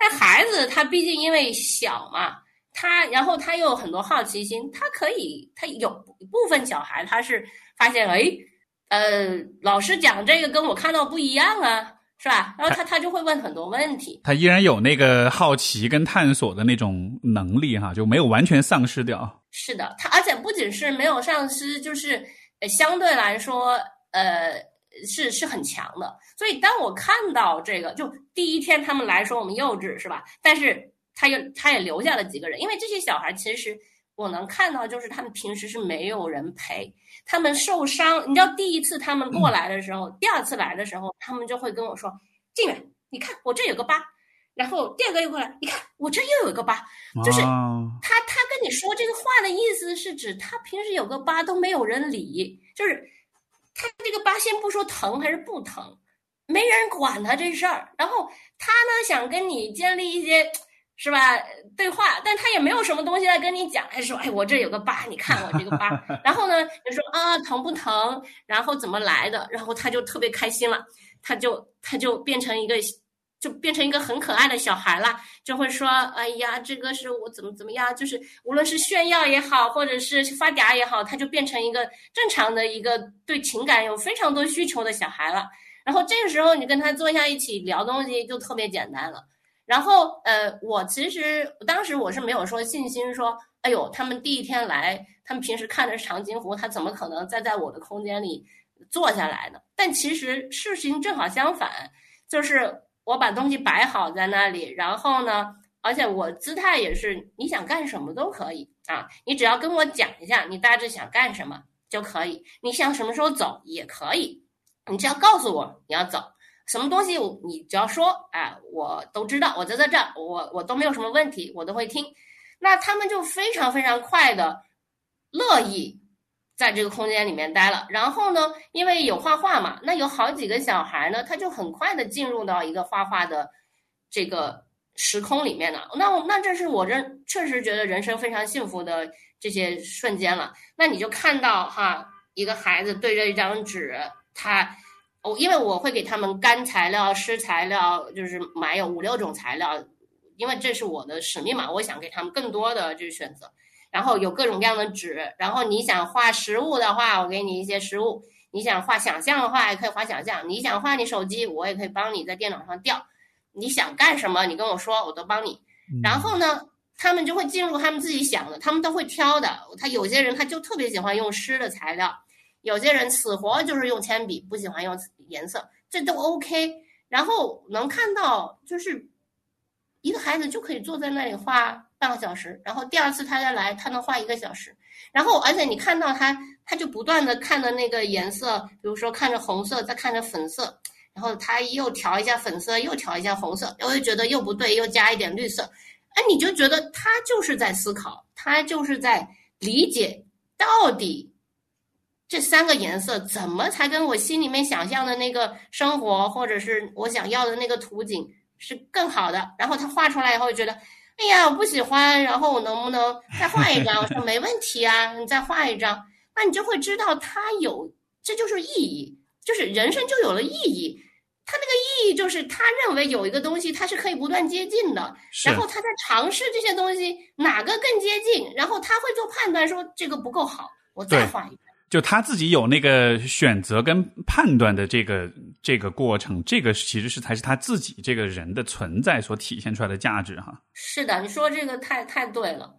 那孩子他毕竟因为小嘛，他然后他又有很多好奇心，他可以他有部分小孩他是发现哎，呃，老师讲这个跟我看到不一样啊。是吧？然后他他就会问很多问题。他依然有那个好奇跟探索的那种能力哈，就没有完全丧失掉。是的，他而且不仅是没有丧失，就是相对来说，呃，是是很强的。所以当我看到这个，就第一天他们来说我们幼稚是吧？但是他又他也留下了几个人，因为这些小孩其实我能看到，就是他们平时是没有人陪，他们受伤。你知道第一次他们过来的时候，第二次来的时候，他们就会跟我说：“静远，你看我这有个疤。”然后第二个又过来，你看我这又有一个疤，就是他他跟你说这个话的意思是指他平时有个疤都没有人理，就是他这个疤先不说疼还是不疼，没人管他这事儿。然后他呢想跟你建立一些是吧对话，但他也没有什么东西来跟你讲，还说哎我这有个疤，你看我这个疤。然后呢就说啊疼不疼，然后怎么来的，然后他就特别开心了，他就他就变成一个。就变成一个很可爱的小孩了，就会说：“哎呀，这个是我怎么怎么样。”就是无论是炫耀也好，或者是发嗲也好，他就变成一个正常的一个对情感有非常多需求的小孩了。然后这个时候你跟他坐下一起聊东西就特别简单了。然后呃，我其实当时我是没有说信心说：“哎呦，他们第一天来，他们平时看的是长津湖，他怎么可能再在我的空间里坐下来呢？”但其实事情正好相反，就是。我把东西摆好在那里，然后呢，而且我姿态也是，你想干什么都可以啊，你只要跟我讲一下，你大致想干什么就可以。你想什么时候走也可以，你只要告诉我你要走什么东西，你只要说，哎，我都知道，我就在这儿，我我都没有什么问题，我都会听。那他们就非常非常快的乐意。在这个空间里面待了，然后呢，因为有画画嘛，那有好几个小孩呢，他就很快的进入到一个画画的这个时空里面了。那那这是我这确实觉得人生非常幸福的这些瞬间了。那你就看到哈，一个孩子对着一张纸，他，我因为我会给他们干材料、湿材料，就是买有五六种材料，因为这是我的使命嘛，我想给他们更多的这个选择。然后有各种各样的纸，然后你想画实物的话，我给你一些实物；你想画想象的话，也可以画想象；你想画你手机，我也可以帮你在电脑上调。你想干什么，你跟我说，我都帮你。然后呢，他们就会进入他们自己想的，他们都会挑的。他有些人他就特别喜欢用湿的材料，有些人死活就是用铅笔，不喜欢用颜色，这都 OK。然后能看到，就是一个孩子就可以坐在那里画。半个小时，然后第二次他再来，他能画一个小时。然后，而且你看到他，他就不断的看着那个颜色，比如说看着红色，再看着粉色，然后他又调一下粉色，又调一下红色，又觉得又不对，又加一点绿色。哎，你就觉得他就是在思考，他就是在理解到底这三个颜色怎么才跟我心里面想象的那个生活，或者是我想要的那个图景是更好的。然后他画出来以后，觉得。哎呀，我不喜欢，然后我能不能再画一张？我说没问题啊，你再画一张，那你就会知道他有，这就是意义，就是人生就有了意义。他那个意义就是他认为有一个东西，他是可以不断接近的，然后他在尝试这些东西哪个更接近，然后他会做判断，说这个不够好，我再画一张。就他自己有那个选择跟判断的这个这个过程，这个其实是才是他自己这个人的存在所体现出来的价值哈。是的，你说这个太太对了。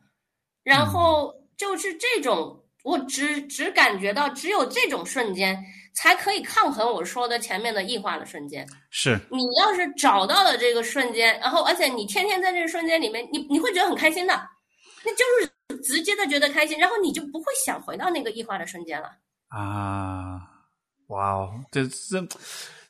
然后就是这种，我只只感觉到只有这种瞬间才可以抗衡我说的前面的异化的瞬间。是你要是找到了这个瞬间，然后而且你天天在这个瞬间里面，你你会觉得很开心的，那就是。直接的觉得开心，然后你就不会想回到那个异化的瞬间了啊！哇哦，这这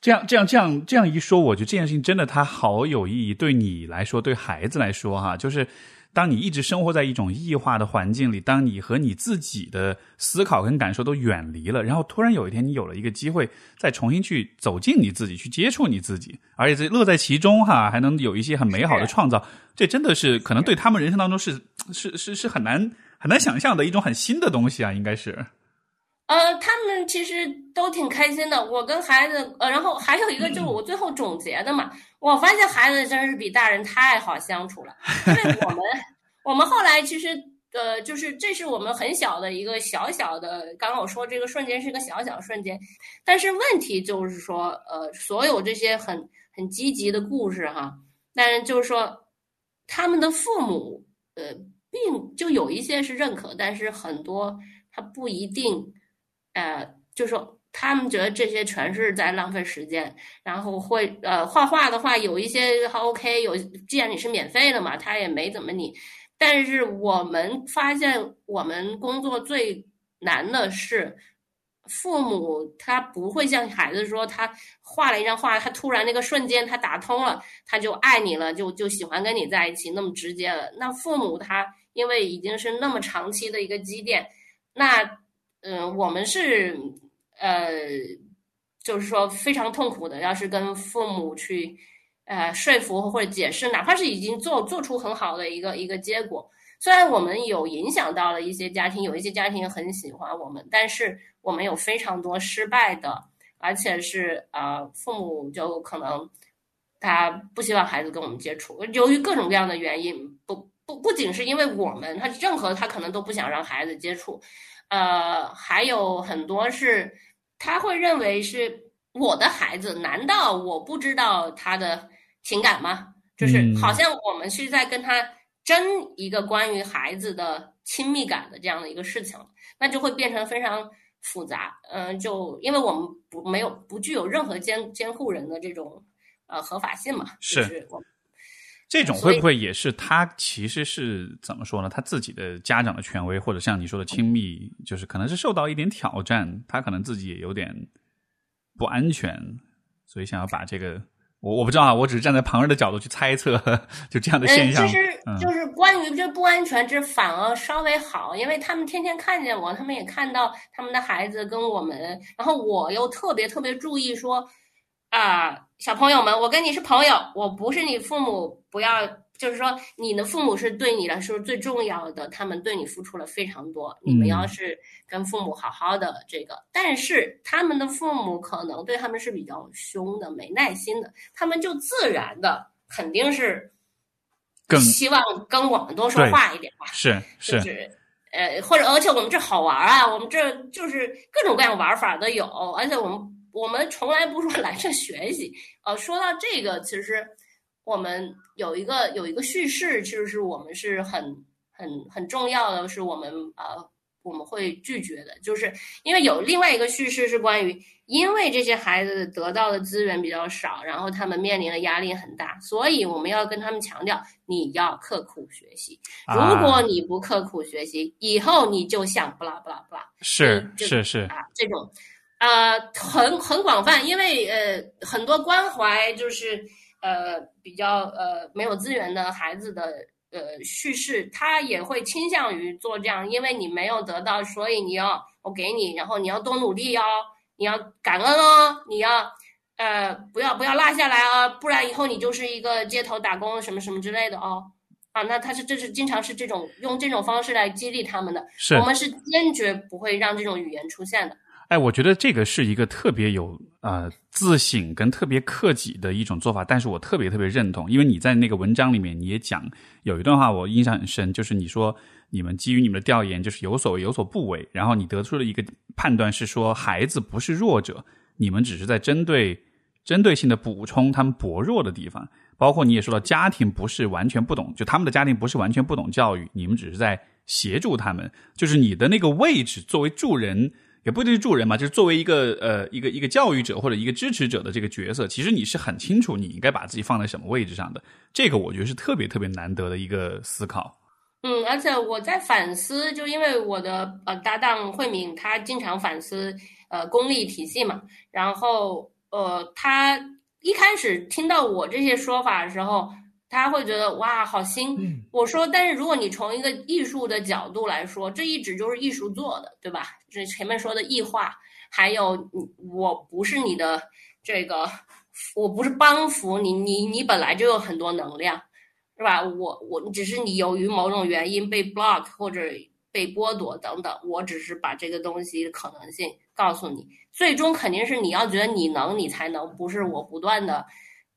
这样这样这样这样一说，我觉得这件事情真的它好有意义。对你来说，对孩子来说，哈，就是当你一直生活在一种异化的环境里，当你和你自己的思考跟感受都远离了，然后突然有一天你有了一个机会，再重新去走进你自己，去接触你自己，而且这乐在其中，哈，还能有一些很美好的创造。这真的是可能对他们人生当中是是是是很难很难想象的一种很新的东西啊，应该是。呃，他们其实都挺开心的。我跟孩子，呃，然后还有一个就是我最后总结的嘛，我发现孩子真是比大人太好相处了。因为我们我们后来其实呃，就是这是我们很小的一个小小的，刚刚我说这个瞬间是一个小小瞬间，但是问题就是说，呃，所有这些很很积极的故事哈，但是就是说。他们的父母，呃，并就有一些是认可，但是很多他不一定，呃，就说他们觉得这些全是在浪费时间，然后会呃画画的话有一些还 OK，有既然你是免费的嘛，他也没怎么你。但是我们发现，我们工作最难的是。父母他不会像孩子说，他画了一张画，他突然那个瞬间他打通了，他就爱你了，就就喜欢跟你在一起，那么直接了。那父母他因为已经是那么长期的一个积淀，那嗯，我们是呃，就是说非常痛苦的。要是跟父母去呃说服或者解释，哪怕是已经做做出很好的一个一个结果。虽然我们有影响到了一些家庭，有一些家庭很喜欢我们，但是我们有非常多失败的，而且是呃父母就可能他不希望孩子跟我们接触，由于各种各样的原因，不不不仅是因为我们，他任何他可能都不想让孩子接触，呃还有很多是他会认为是我的孩子，难道我不知道他的情感吗？就是好像我们是在跟他。争一个关于孩子的亲密感的这样的一个事情，那就会变成非常复杂。嗯，就因为我们不没有不具有任何监监护人的这种呃合法性嘛。是。这种会不会也是他其实是怎么说呢？他自己的家长的权威，或者像你说的亲密，就是可能是受到一点挑战，他可能自己也有点不安全，所以想要把这个。我我不知道啊，我只是站在旁人的角度去猜测，就这样的现象。其实就是关于这不安全，这反而稍微好，因为他们天天看见我，他们也看到他们的孩子跟我们，然后我又特别特别注意说，啊，小朋友们，我跟你是朋友，我不是你父母，不要。就是说，你的父母是对你来说最重要的，他们对你付出了非常多。你们要是跟父母好好的这个，但是他们的父母可能对他们是比较凶的、没耐心的，他们就自然的肯定是更希望跟我们多说话一点吧。是是，呃，或者而且我们这好玩啊，我们这就是各种各样玩法都有，而且我们我们从来不说 来这学习。呃，说到这个，其实。我们有一个有一个叙事，其实是我们是很很很重要的，是我们呃我们会拒绝的，就是因为有另外一个叙事是关于，因为这些孩子得到的资源比较少，然后他们面临的压力很大，所以我们要跟他们强调，你要刻苦学习。如果你不刻苦学习，以后你就想不啦不啦不啦，是是是啊，这种呃很很广泛，因为呃很多关怀就是。呃，比较呃没有资源的孩子的呃叙事，他也会倾向于做这样，因为你没有得到，所以你要我给你，然后你要多努力哦，你要感恩哦，你要呃不要不要落下来哦，不然以后你就是一个街头打工什么什么之类的哦，啊，那他是这是经常是这种用这种方式来激励他们的，我们是坚决不会让这种语言出现的。哎，我觉得这个是一个特别有呃自省跟特别克己的一种做法，但是我特别特别认同，因为你在那个文章里面你也讲有一段话我印象很深，就是你说你们基于你们的调研就是有所为有所不为，然后你得出了一个判断是说孩子不是弱者，你们只是在针对针对性的补充他们薄弱的地方，包括你也说到家庭不是完全不懂，就他们的家庭不是完全不懂教育，你们只是在协助他们，就是你的那个位置作为助人。也不一定是助人嘛，就是作为一个呃一个一个教育者或者一个支持者的这个角色，其实你是很清楚你应该把自己放在什么位置上的。这个我觉得是特别特别难得的一个思考。嗯，而且我在反思，就因为我的呃搭档慧敏，她经常反思呃公立体系嘛，然后呃她一开始听到我这些说法的时候。他会觉得哇，好新。我说，但是如果你从一个艺术的角度来说，这一直就是艺术做的，对吧？这前面说的异化，还有我不是你的这个，我不是帮扶你，你你本来就有很多能量，是吧？我我只是你由于某种原因被 block 或者被剥夺等等，我只是把这个东西的可能性告诉你，最终肯定是你要觉得你能，你才能，不是我不断的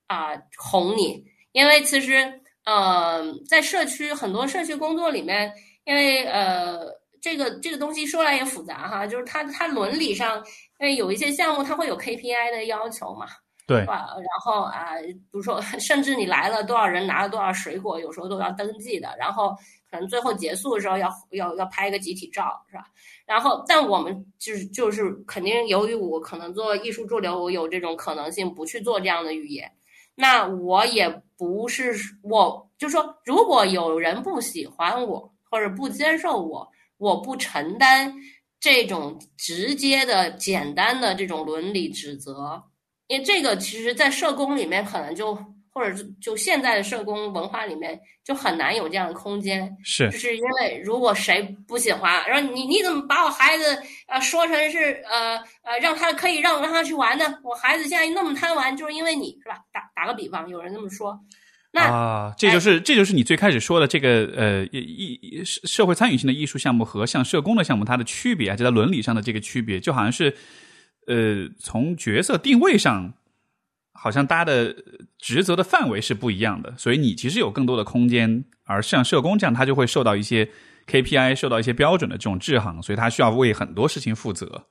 啊哄你。因为其实，呃，在社区很多社区工作里面，因为呃，这个这个东西说来也复杂哈，就是它它伦理上，因为有一些项目它会有 KPI 的要求嘛，对是，吧？然后啊，比如说，甚至你来了多少人，拿了多少水果，有时候都要登记的。然后可能最后结束的时候要要要拍一个集体照，是吧？然后，但我们就是就是肯定，由于我可能做艺术驻留，我有这种可能性不去做这样的语言。那我也不是我，就说如果有人不喜欢我或者不接受我，我不承担这种直接的、简单的这种伦理指责。因为这个其实，在社工里面可能就，或者就现在的社工文化里面，就很难有这样的空间。是就是因为如果谁不喜欢，然后你你怎么把我孩子呃说成是呃呃让他可以让让他去玩呢？我孩子现在那么贪玩，就是因为你是吧？打打个比方，有人这么说，那啊，这就是这就是你最开始说的这个呃艺艺社社会参与性的艺术项目和像社工的项目它的区别啊，就在伦理上的这个区别，就好像是呃从角色定位上，好像大家的职责的范围是不一样的，所以你其实有更多的空间，而像社工这样，他就会受到一些 KPI，受到一些标准的这种制衡，所以他需要为很多事情负责。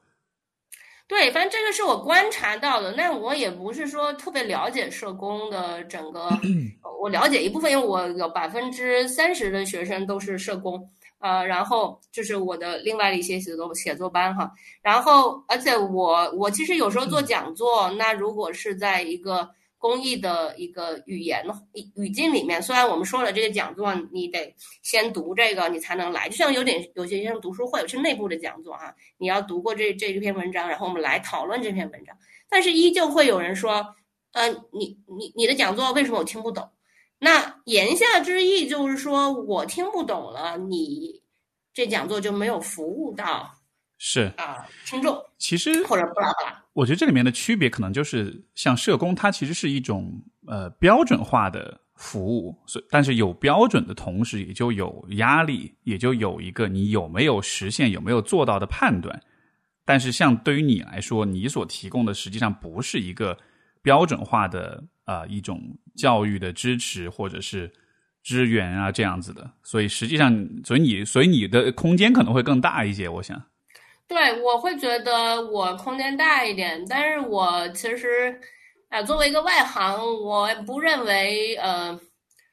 对，反正这个是我观察到的。那我也不是说特别了解社工的整个，我了解一部分，因为我有百分之三十的学生都是社工，呃，然后就是我的另外的一些写作写作班哈。然后，而且我我其实有时候做讲座，那如果是在一个公益的一个语言语语境里面，虽然我们说了这个讲座你得先读这个，你才能来，就像有点有些像读书会是内部的讲座哈，你要读过这这篇文章，然后我们来讨论这篇文章，但是依旧会有人说，呃，你你你的讲座为什么我听不懂？那言下之意就是说我听不懂了，你这讲座就没有服务到是啊听众，其实或者不拉不拉。我觉得这里面的区别可能就是，像社工，它其实是一种呃标准化的服务，所以但是有标准的同时，也就有压力，也就有一个你有没有实现、有没有做到的判断。但是，像对于你来说，你所提供的实际上不是一个标准化的啊、一种教育的支持或者是支援啊这样子的，所以实际上，所以你所以你的空间可能会更大一些，我想。对，我会觉得我空间大一点，但是我其实，啊、作为一个外行，我不认为呃，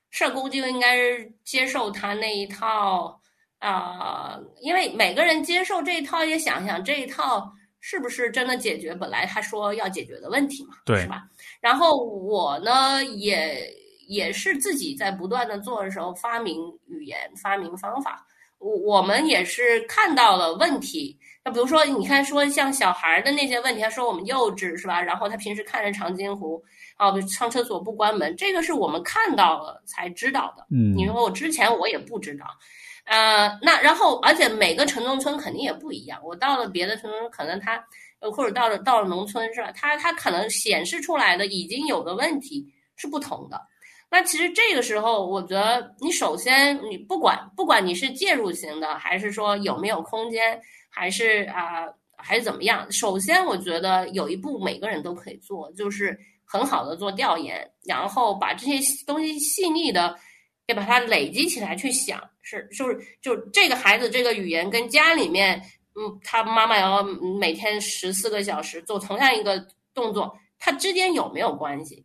社工就应该是接受他那一套啊、因为每个人接受这一套，也想想这一套是不是真的解决本来他说要解决的问题嘛，对是吧？然后我呢，也也是自己在不断的做的时候发明语言、发明方法。我我们也是看到了问题，那比如说，你看说像小孩的那些问题，他说我们幼稚是吧？然后他平时看着长津湖，啊，上厕所不关门，这个是我们看到了才知道的。嗯，你说我之前我也不知道，呃，那然后而且每个城中村肯定也不一样，我到了别的城中村，可能他呃或者到了到了农村是吧？他他可能显示出来的已经有的问题是不同的。那其实这个时候，我觉得你首先你不管不管你是介入型的，还是说有没有空间，还是啊、还是怎么样，首先我觉得有一步每个人都可以做，就是很好的做调研，然后把这些东西细腻的给把它累积起来去想，是就是就这个孩子这个语言跟家里面，嗯，他妈妈要每天十四个小时做同样一个动作，它之间有没有关系？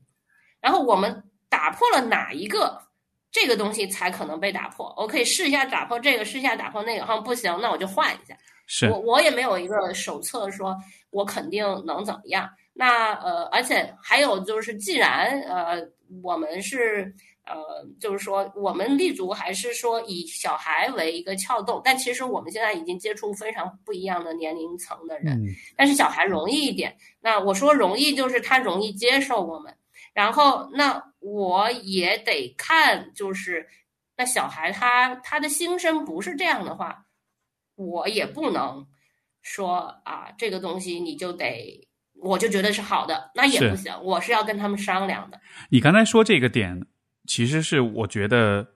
然后我们打破了哪一个，这个东西才可能被打破。我可以试一下打破这个，试一下打破那个，好像不行，那我就换一下。是我我也没有一个手册说我肯定能怎么样。那呃，而且还有就是，既然呃我们是呃，就是说我们立足还是说以小孩为一个撬动，但其实我们现在已经接触非常不一样的年龄层的人，嗯但是小孩容易一点。那我说容易，就是他容易接受我们。然后，那我也得看，就是那小孩他他的心声不是这样的话，我也不能说啊，这个东西你就得，我就觉得是好的，那也不行，我是要跟他们商量的。你刚才说这个点，其实是我觉得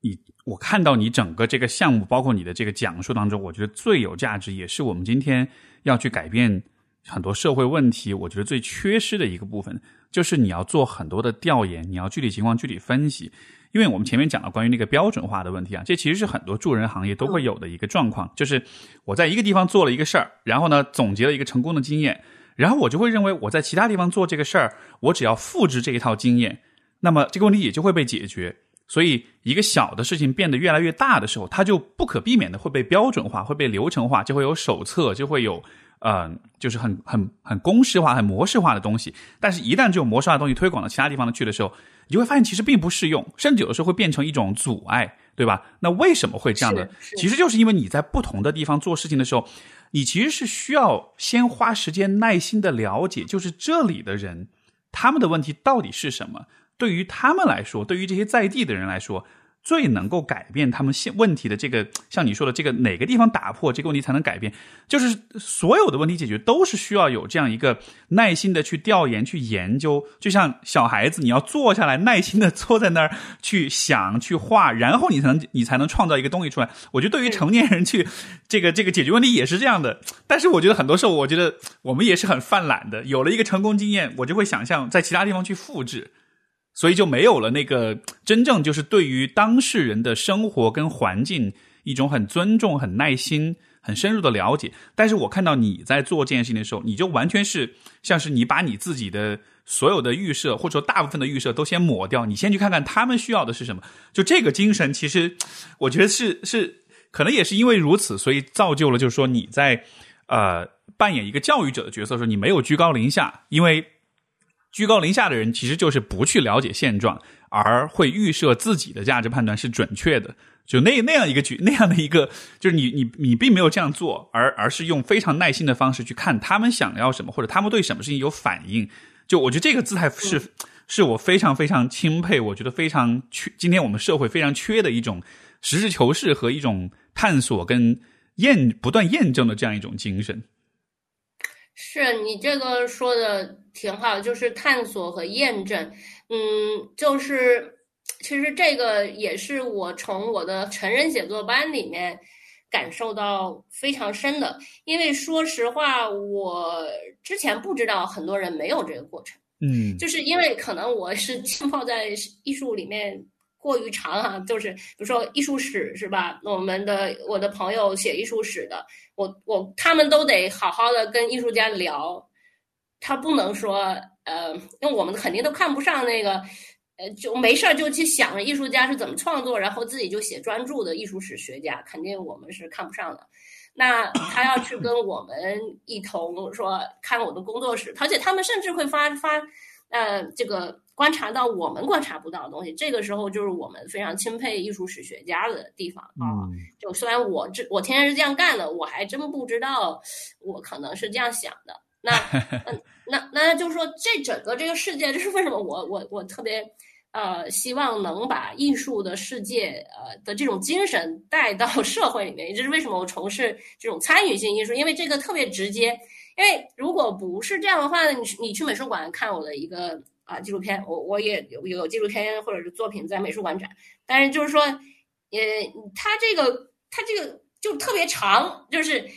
你我看到你整个这个项目，包括你的这个讲述当中，我觉得最有价值，也是我们今天要去改变很多社会问题，我觉得最缺失的一个部分，就是你要做很多的调研，你要具体情况具体分析。因为我们前面讲了关于那个标准化的问题啊，这其实是很多助人行业都会有的一个状况，就是我在一个地方做了一个事儿，然后呢总结了一个成功的经验，然后我就会认为我在其他地方做这个事儿，我只要复制这一套经验，那么这个问题也就会被解决。所以，一个小的事情变得越来越大的时候，它就不可避免的会被标准化，会被流程化，就会有手册，就会有，嗯，就是很很很公式化、很模式化的东西。但是，一旦这种模式化的东西推广到其他地方去的时候，你就会发现其实并不适用，甚至有的时候会变成一种阻碍，对吧？那为什么会这样的？其实就是因为你在不同的地方做事情的时候，你其实是需要先花时间耐心的了解，就是这里的人他们的问题到底是什么。对于他们来说，对于这些在地的人来说，最能够改变他们现问题的这个，像你说的这个哪个地方打破这个问题才能改变，就是所有的问题解决都是需要有这样一个耐心的去调研、去研究。就像小孩子，你要坐下来耐心的坐在那儿去想、去画，然后你才能你才能创造一个东西出来。我觉得对于成年人去这个这个解决问题也是这样的。但是我觉得很多时候，我觉得我们也是很犯懒的。有了一个成功经验，我就会想象在其他地方去复制。所以就没有了那个真正就是对于当事人的生活跟环境一种很尊重、很耐心、很深入的了解。但是我看到你在做这件事情的时候，你就完全是像是你把你自己的所有的预设，或者说大部分的预设都先抹掉，你先去看看他们需要的是什么。就这个精神，其实我觉得是是可能也是因为如此，所以造就了就是说你在呃扮演一个教育者的角色的时候，你没有居高临下，因为。居高临下的人其实就是不去了解现状，而会预设自己的价值判断是准确的。就那那样一个局，那样的一个，就是你你你并没有这样做，而而是用非常耐心的方式去看他们想要什么，或者他们对什么事情有反应。就我觉得这个姿态是是我非常非常钦佩，我觉得非常缺，今天我们社会非常缺的一种实事求是和一种探索跟验不断验证的这样一种精神。是你这个说的挺好，就是探索和验证。嗯，就是其实这个也是我从我的成人写作班里面感受到非常深的。因为说实话，我之前不知道很多人没有这个过程。嗯，就是因为可能我是浸泡在艺术里面。过于长哈，就是比如说艺术史是吧？我们的我的朋友写艺术史的，我我他们都得好好的跟艺术家聊，他不能说呃，因为我们肯定都看不上那个，呃，就没事儿就去想着艺术家是怎么创作，然后自己就写专著的艺术史学家，肯定我们是看不上的。那 他要去跟我们一同说看我的工作室，而且他们甚至会发发呃这个。观察到我们观察不到的东西，这个时候就是我们非常钦佩艺术史学家的地方啊。就虽然我这我天天是这样干的，我还真不知道我可能是这样想的。那嗯，那那就是说，这整个这个世界，这是为什么我我我特别呃希望能把艺术的世界呃的这种精神带到 社会里面，也就是为什么我从事这种参与性艺术，因为这个特别直接。因为如果不是这样的话，你你去美术馆看我的一个。啊，纪录片，我我也有有纪录片或者是作品在美术馆展，但是就是说，呃，它这个它这个就特别长，就是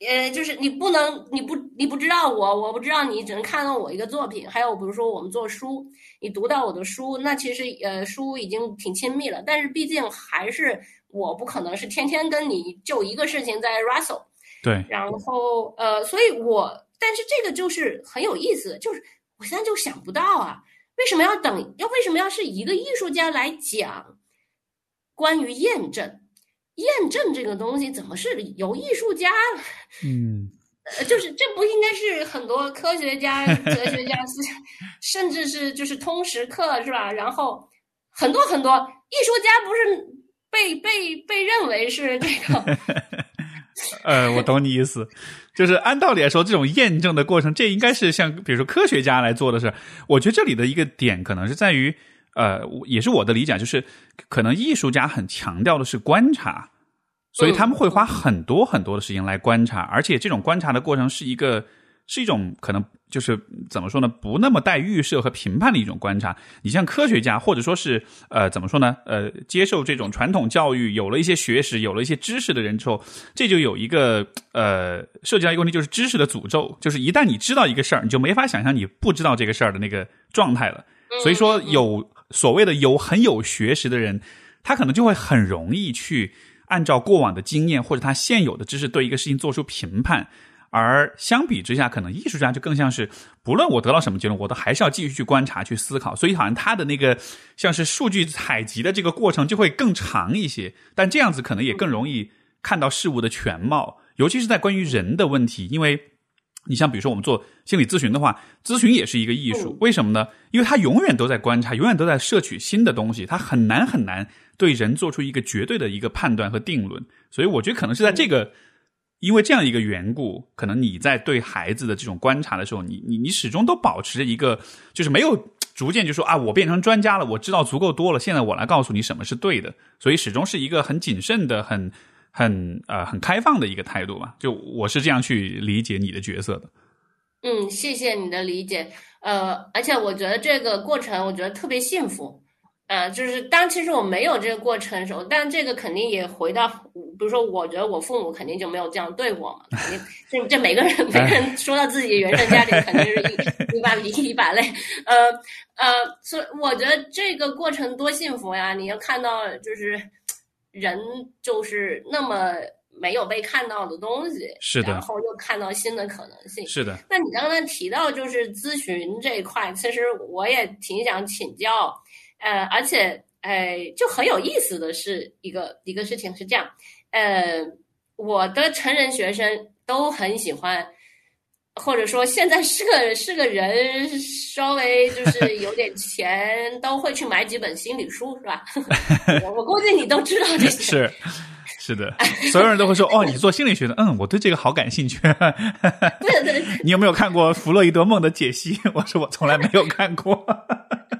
呃，就是你不能你不你不知道我，我不知道你，只能看到我一个作品。还有比如说我们做书，你读到我的书，那其实呃书已经挺亲密了，但是毕竟还是我不可能是天天跟你就一个事情在 Russell。对。然后呃，所以我但是这个就是很有意思，就是。我现在就想不到啊，为什么要等？要为什么要是一个艺术家来讲关于验证？验证这个东西怎么是由艺术家？嗯，呃，就是这不应该是很多科学家、哲学家是，甚至是就是通识课是吧？然后很多很多艺术家不是被被被认为是这个？呃，我懂你意思。就是按道理来说，这种验证的过程，这应该是像比如说科学家来做的事。我觉得这里的一个点可能是在于，呃，也是我的理解，就是可能艺术家很强调的是观察，所以他们会花很多很多的时间来观察，而且这种观察的过程是一个。是一种可能，就是怎么说呢？不那么带预设和评判的一种观察。你像科学家，或者说是呃，怎么说呢？呃，接受这种传统教育，有了一些学识，有了一些知识的人之后，这就有一个呃，涉及到一个问题，就是知识的诅咒。就是一旦你知道一个事儿，你就没法想象你不知道这个事儿的那个状态了。所以说，有所谓的有很有学识的人，他可能就会很容易去按照过往的经验或者他现有的知识对一个事情做出评判。而相比之下，可能艺术家就更像是，不论我得到什么结论，我都还是要继续去观察、去思考。所以好像他的那个像是数据采集的这个过程就会更长一些。但这样子可能也更容易看到事物的全貌，尤其是在关于人的问题。因为你像比如说我们做心理咨询的话，咨询也是一个艺术。为什么呢？因为他永远都在观察，永远都在摄取新的东西，他很难很难对人做出一个绝对的一个判断和定论。所以我觉得可能是在这个。因为这样一个缘故，可能你在对孩子的这种观察的时候，你你你始终都保持着一个，就是没有逐渐就说啊，我变成专家了，我知道足够多了，现在我来告诉你什么是对的，所以始终是一个很谨慎的、很很呃很开放的一个态度吧。就我是这样去理解你的角色的。嗯，谢谢你的理解。呃，而且我觉得这个过程，我觉得特别幸福。呃，就是当其实我没有这个过程的时候，但这个肯定也回到，比如说，我觉得我父母肯定就没有这样对我嘛，肯定 这这每个人每个人说到自己原生家庭，肯定是一 一把鼻涕一把泪，呃呃，所以我觉得这个过程多幸福呀！你要看到就是人就是那么没有被看到的东西，是的，然后又看到新的可能性，是的。那你刚刚提到就是咨询这一块，其实我也挺想请教。呃，而且，呃，就很有意思的是一个一个事情是这样，呃，我的成人学生都很喜欢，或者说现在是个是个人稍微就是有点钱，都会去买几本心理书，是吧？我估计你都知道这些。是是的，所有人都会说哦，你做心理学的，嗯，我对这个好感兴趣。对对，你有没有看过弗洛伊德梦的解析？我说我从来没有看过。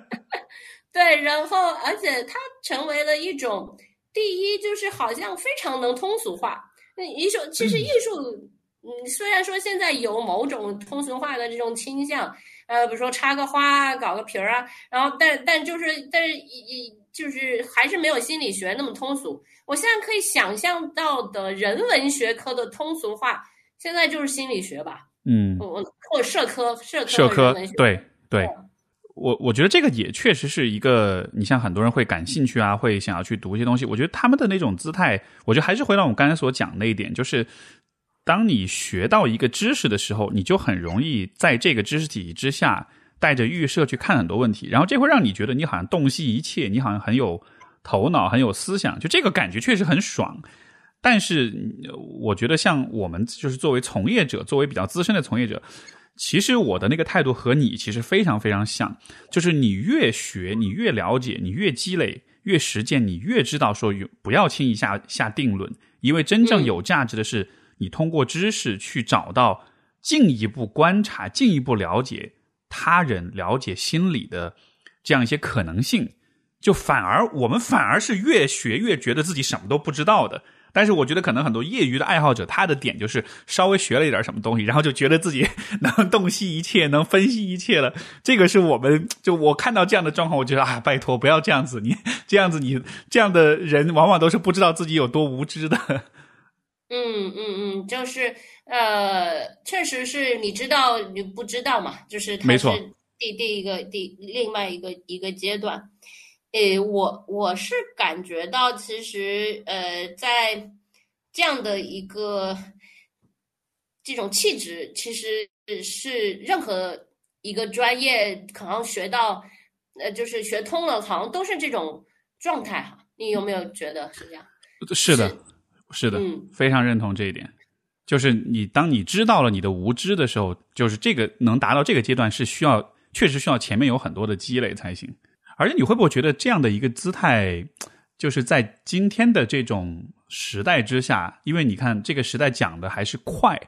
对，然后而且它成为了一种，第一就是好像非常能通俗化。那艺术其实艺术，嗯，虽然说现在有某种通俗化的这种倾向，呃，比如说插个花、啊搞个皮儿啊，然后但但就是但是一就是还是没有心理学那么通俗。我现在可以想象到的人文学科的通俗化，现在就是心理学吧？嗯，我或社科、社科、社科，对对。我我觉得这个也确实是一个，你像很多人会感兴趣啊，会想要去读一些东西。我觉得他们的那种姿态，我觉得还是回到我们刚才所讲那一点，就是当你学到一个知识的时候，你就很容易在这个知识体系之下带着预设去看很多问题，然后这会让你觉得你好像洞悉一切，你好像很有头脑，很有思想，就这个感觉确实很爽。但是我觉得像我们就是作为从业者，作为比较资深的从业者。其实我的那个态度和你其实非常非常像，就是你越学，你越了解，你越积累，越实践，你越知道说不要轻易下下定论，因为真正有价值的是你通过知识去找到进一步观察、进一步了解他人、了解心理的这样一些可能性，就反而我们反而是越学越觉得自己什么都不知道的。但是我觉得可能很多业余的爱好者，他的点就是稍微学了一点什么东西，然后就觉得自己 能洞悉一切，能分析一切了。这个是我们就我看到这样的状况，我觉得啊，拜托不要这样子，你 这样子你这样的人往往都是不知道自己有多无知的。嗯嗯嗯，就是呃，确实是你知道你不知道嘛，就是没错，第第一个第另外一个一个阶段。诶，我我是感觉到，其实呃，在这样的一个这种气质，其实是任何一个专业可能学到，呃，就是学通了，好像都是这种状态哈。你有没有觉得是这样？是的，是的，非常认同这一点。就是你当你知道了你的无知的时候，就是这个能达到这个阶段，是需要确实需要前面有很多的积累才行。而且你会不会觉得这样的一个姿态，就是在今天的这种时代之下，因为你看这个时代讲的还是快，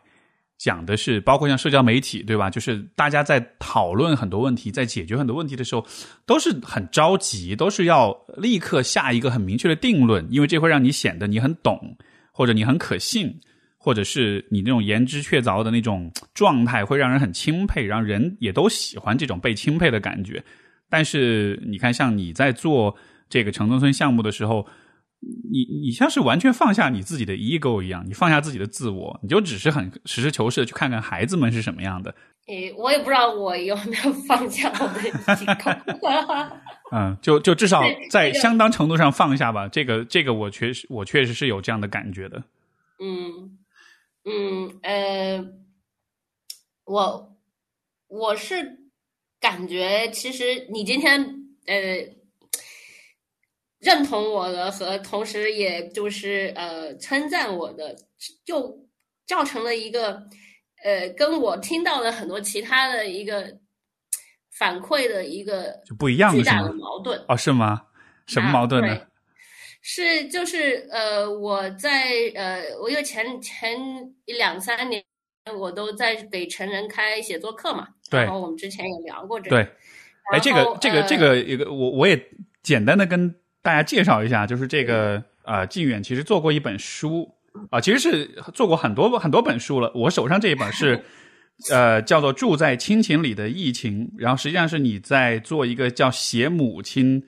讲的是包括像社交媒体，对吧？就是大家在讨论很多问题，在解决很多问题的时候，都是很着急，都是要立刻下一个很明确的定论，因为这会让你显得你很懂，或者你很可信，或者是你那种言之确凿的那种状态，会让人很钦佩，让人也都喜欢这种被钦佩的感觉。但是你看，像你在做这个城中村项目的时候，你你像是完全放下你自己的 ego 一样，你放下自己的自我，你就只是很实事求是的去看看孩子们是什么样的。诶，我也不知道我有没有放下我的 ego。嗯，就就至少在相当程度上放下吧。这个这个，我确实我确实是有这样的感觉的。嗯嗯呃，我我是感觉，其实你今天呃认同我的，和同时也就是呃称赞我的，就造成了一个呃跟我听到的很多其他的一个反馈的一个就不一样巨大的矛盾。哦，是吗？什么矛盾呢？啊是就是呃，我在呃，我有前前一两三年，我都在给成人开写作课嘛。对然后我们之前也聊过这个。对，哎，这个这个这呃个一个，我我也简单的跟大家介绍一下，就是这个呃，靖远其实做过一本书啊、其实是做过很多很多本书了。我手上这一本是呃叫做《住在亲情里的疫情》，然后实际上是你在做一个叫写母亲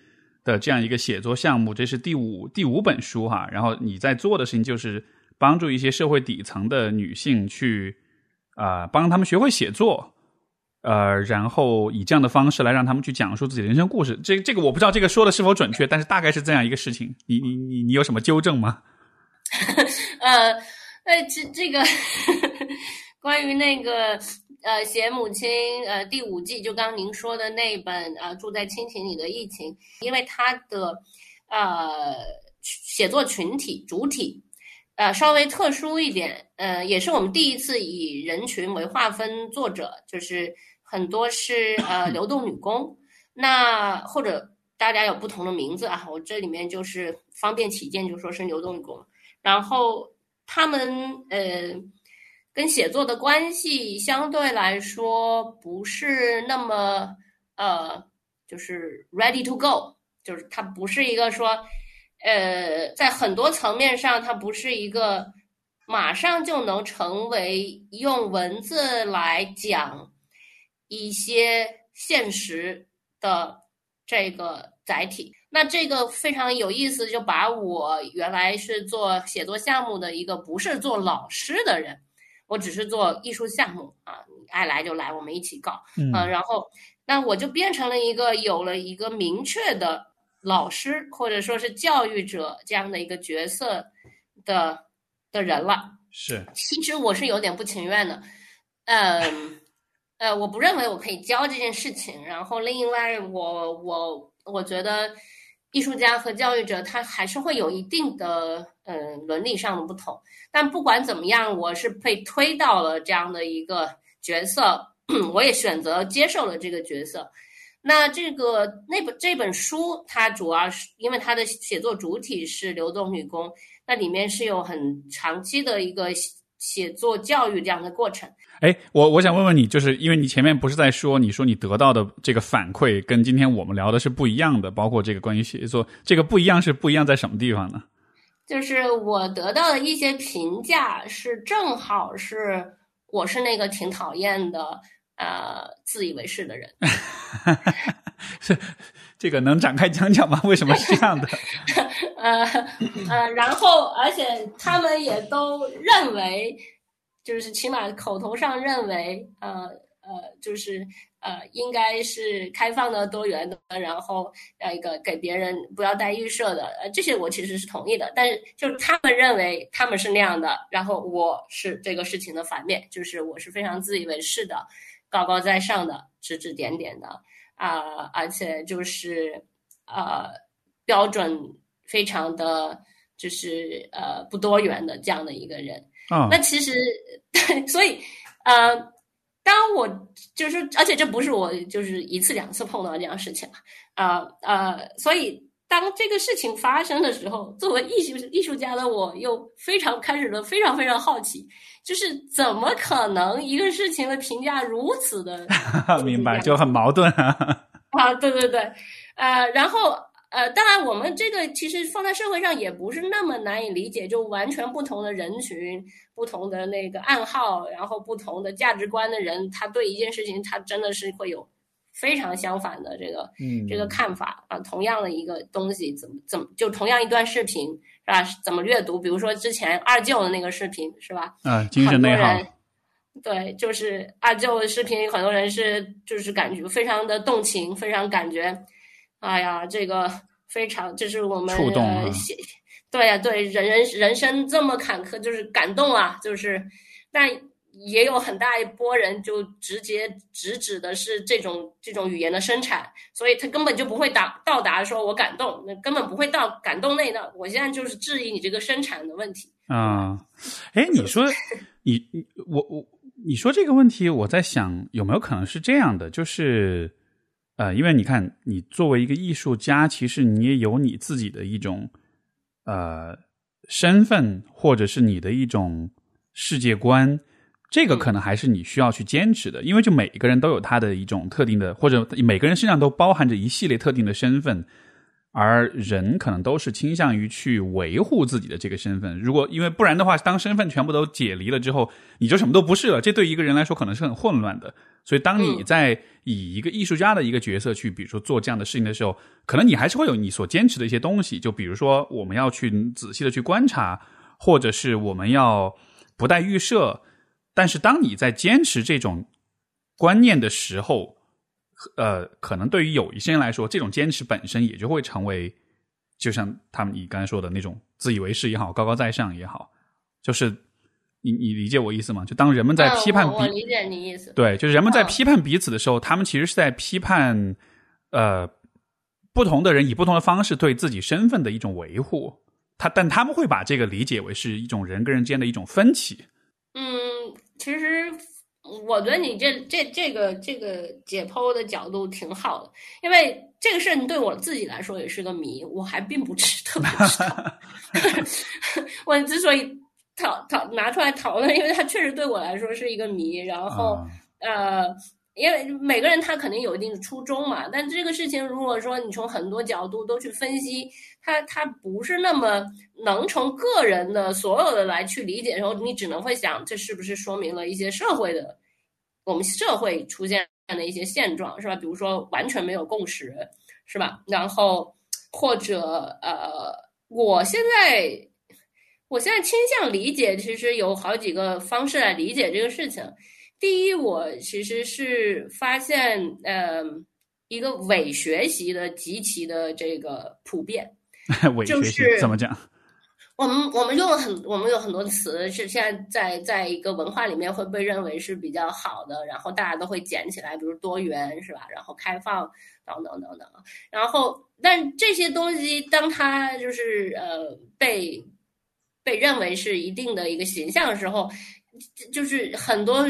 的这样一个写作项目，这是第五第五本书哈。然后你在做的事情就是帮助一些社会底层的女性去啊、帮她们学会写作。呃，然后以这样的方式来让他们去讲述自己的人生故事。这这个我不知道这个说的是否准确，但是大概是这样一个事情。你你你你有什么纠正吗？呃，呃，这这个 关于那个呃写母亲呃第五季，就刚您说的那本呃住在亲情里的疫情，因为它的呃写作群体主体呃稍微特殊一点，呃，也是我们第一次以人群为划分作者，就是很多是呃流动女工，那或者大家有不同的名字啊，我这里面就是方便起见，就说是流动女工。然后他们呃跟写作的关系相对来说不是那么呃就是 ready to go，就是它不是一个说呃在很多层面上它不是一个马上就能成为用文字来讲一些现实的这个载体。那这个非常有意思，就把我原来是做写作项目的一个不是做老师的人，我只是做艺术项目啊，你爱来就来，我们一起搞，嗯啊，然后那我就变成了一个有了一个明确的老师或者说是教育者这样的一个角色的的人了。是其实我是有点不情愿的，嗯，呃，我不认为我可以教这件事情。然后另外我，我我觉得艺术家和教育者他还是会有一定的嗯、呃伦理上的不同。但不管怎么样，我是被推到了这样的一个角色，我也选择接受了这个角色。那这个那本这本书，它主要是因为它的写作主体是流动女工，那里面是有很长期的一个写写作教育这样的过程。哎，我我想问问你，就是因为你前面不是在说，你说你得到的这个反馈跟今天我们聊的是不一样的，包括这个关于写作，这个不一样是不一样在什么地方呢？就是我得到的一些评价是正好是我是那个挺讨厌的呃自以为是的人。是 这个能展开讲讲吗？为什么是这样的？呃呃，然后而且他们也都认为，就是起码口头上认为，呃呃，就是呃，应该是开放的、多元的，然后呃一个给别人不要带预设的，呃，这些我其实是同意的。但是就是他们认为他们是那样的，然后我是这个事情的反面，就是我是非常自以为是的、高高在上的、指指点点的啊、而且就是呃标准非常的就是呃不多元的这样的一个人。嗯、那其实 对，所以呃，当我就是，而且这不是我就是一次两次碰到这样事情啊，呃呃，所以当这个事情发生的时候，作为艺术艺术家的我又非常开始了非常非常好奇，就是怎么可能一个事情的评价如此的 明白，就很矛盾啊。啊，对对对，呃，然后呃，当然我们这个其实放在社会上也不是那么难以理解，就完全不同的人群、不同的那个暗号，然后不同的价值观的人，他对一件事情他真的是会有非常相反的这个嗯，这个看法啊。同样的一个东西，怎么怎么就同样一段视频是吧？怎么阅读？比如说之前二舅的那个视频是吧？啊，精神内耗很多人。对，就是二舅的视频，很多人是就是感觉非常的动情，非常感觉，哎呀，这个非常，就是我们触动啊呃写对呀、对人人人生这么坎坷，就是感动啊，就是，但也有很大一波人就直接直指的是这种这种语言的生产，所以他根本就不会达到达说我感动，那根本不会到感动那的。我现在就是质疑你这个生产的问题啊。哎，你说 你你我我你说这个问题，我在想有没有可能是这样的，就是呃，因为你看，你作为一个艺术家，其实你也有你自己的一种呃身份，或者是你的一种世界观。这个可能还是你需要去坚持的，因为就每一个人都有他的一种特定的，或者每个人身上都包含着一系列特定的身份，而人可能都是倾向于去维护自己的这个身份。如果因为不然的话，当身份全部都解离了之后，你就什么都不是了。这对一个人来说可能是很混乱的。所以，当你在以一个艺术家的一个角色去，比如说做这样的事情的时候，可能你还是会有你所坚持的一些东西。就比如说，我们要去仔细的去观察，或者是我们要不带预设。但是，当你在坚持这种观念的时候，呃，可能对于有一些人来说，这种坚持本身也就会成为，就像他们你刚才说的那种自以为是也好，高高在上也好，就是你你理解我意思吗？就当人们在批判，我理解你意思。对，就是人们在批判彼此的时候，他们其实是在批判呃不同的人以不同的方式对自己身份的一种维护。他但他们会把这个理解为是一种人跟人之间的一种分歧。嗯，其实我觉得你这这这个这个解剖的角度挺好的，因为这个事情对我自己来说也是个谜，我还并不知特别知道。我之所以讨讨拿出来讨论，因为它确实对我来说是一个谜。然后呃，因为每个人他肯定有一定的初衷嘛，但这个事情如果说你从很多角度都去分析。他他不是那么能从个人的所有的来去理解，然后你只能会想，这是不是说明了一些社会的，我们社会出现的一些现状，是吧？比如说完全没有共识，是吧？然后或者呃，我现在我现在倾向理解，其实有好几个方式来理解这个事情。第一，我其实是发现，呃，一个伪学习的极其的这个普遍。就是怎么讲？我们我们用了很，我们有很多词是现在在在一个文化里面会被认为是比较好的，然后大家都会捡起来，比如多元是吧？然后开放等等等等。然后，但这些东西当它就是呃被被认为是一定的一个形象的时候，就是很多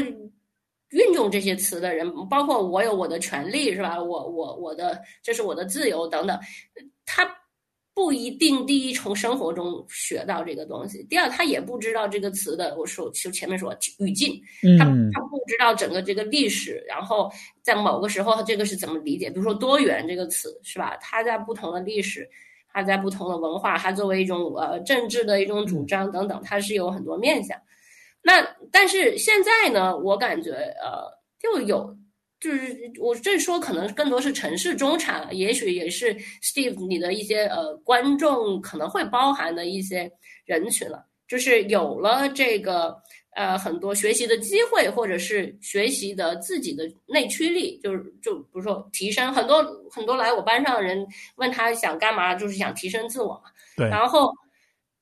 运用这些词的人，包括我有我的权利是吧？我我我的这是我的自由等等，他。不一定第一从生活中学到这个东西，第二他也不知道这个词的，我说就前面说语境，他他不知道整个这个历史，然后在某个时候这个是怎么理解？比如说多元这个词是吧？它在不同的历史，它在不同的文化，它作为一种呃政治的一种主张等等，它是有很多面向。那但是现在呢，我感觉呃就有。就是我这说可能更多是城市中产，也许也是 Steve 你的一些呃观众可能会包含的一些人群了。就是有了这个呃很多学习的机会，或者是学习的自己的内驱力，就是就比如说提升很多很多来我班上的人问他想干嘛，就是想提升自我嘛。对，然后。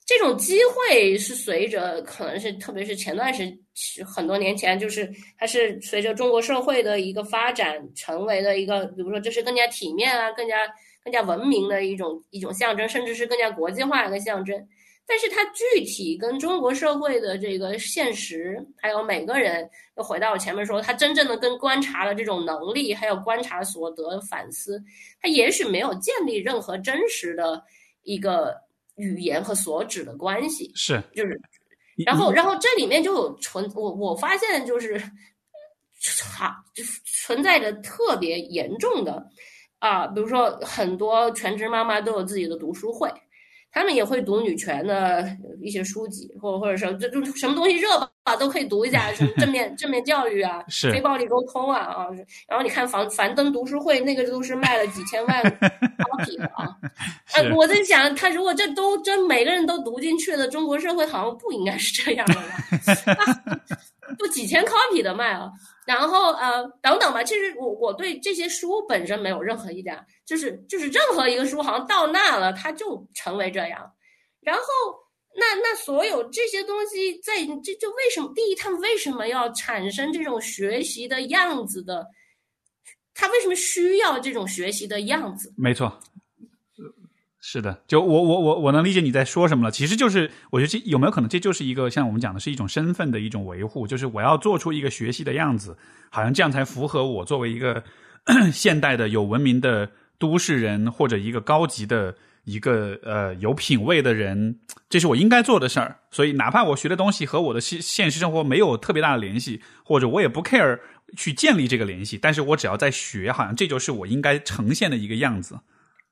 这种机会是随着，可能是特别是前段时很多年前，就是它是随着中国社会的一个发展，成为了一个，比如说这是更加体面啊，更加更加文明的一种一种象征，甚至是更加国际化的一个象征。但是它具体跟中国社会的这个现实，还有每个人，又回到我前面说，他真正的跟观察的这种能力，还有观察所得反思，他也许没有建立任何真实的一个。语言和所指的关系是，就是，然后，然后这里面就有存我我发现就是，哈，就存在着特别严重的啊，比如说很多全职妈妈都有自己的读书会。他们也会读女权的一些书籍，或或者说这就什么东西热吧，都可以读一下，什么正面 正面教育啊，非暴力沟通啊啊。然后你看樊樊登读书会，那个都是卖了几千万 copy 的 啊。哎，我在想，他如果这都真每个人都读进去了，中国社会好像不应该是这样的吧？就几千 copy 的卖啊。然后呃等等吧，其实我我对这些书本身没有任何一点，就是就是任何一个书好像到那了，它就成为这样。然后那那所有这些东西，在这就为什么第一，他们为什么要产生这种学习的样子的？他为什么需要这种学习的样子？没错，是的，就我我我我能理解你在说什么了。其实就是我觉得这有没有可能，这就是一个像我们讲的是一种身份的一种维护，就是我要做出一个学习的样子，好像这样才符合我作为一个 现代的有文明的都市人或者一个高级的。一个呃有品位的人，这是我应该做的事儿。所以，哪怕我学的东西和我的现现实生活没有特别大的联系，或者我也不 care 去建立这个联系，但是我只要在学，好像这就是我应该呈现的一个样子。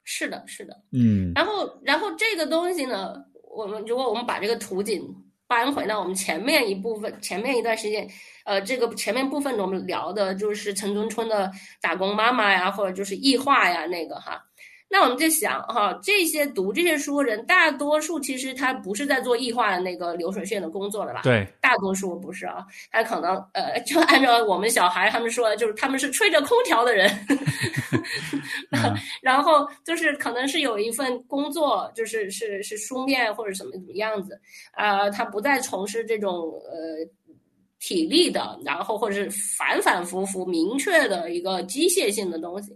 是的，是的，嗯。然后，然后这个东西呢，我们如果我们把这个图景搬回到我们前面一部分，前面一段时间，呃，这个前面部分我们聊的就是城中村的打工妈妈呀，或者就是异化呀，那个哈。那我们就想哈，这些读这些书人，大多数其实他不是在做异化的那个流水线的工作的吧？对，大多数不是啊，他可能呃，就按照我们小孩他们说的，就是他们是吹着空调的人 然后就是可能是有一份工作，就是是是书面或者什么怎么样子，呃，他不再从事这种呃体力的，然后或者是反反复复明确的一个机械性的东西。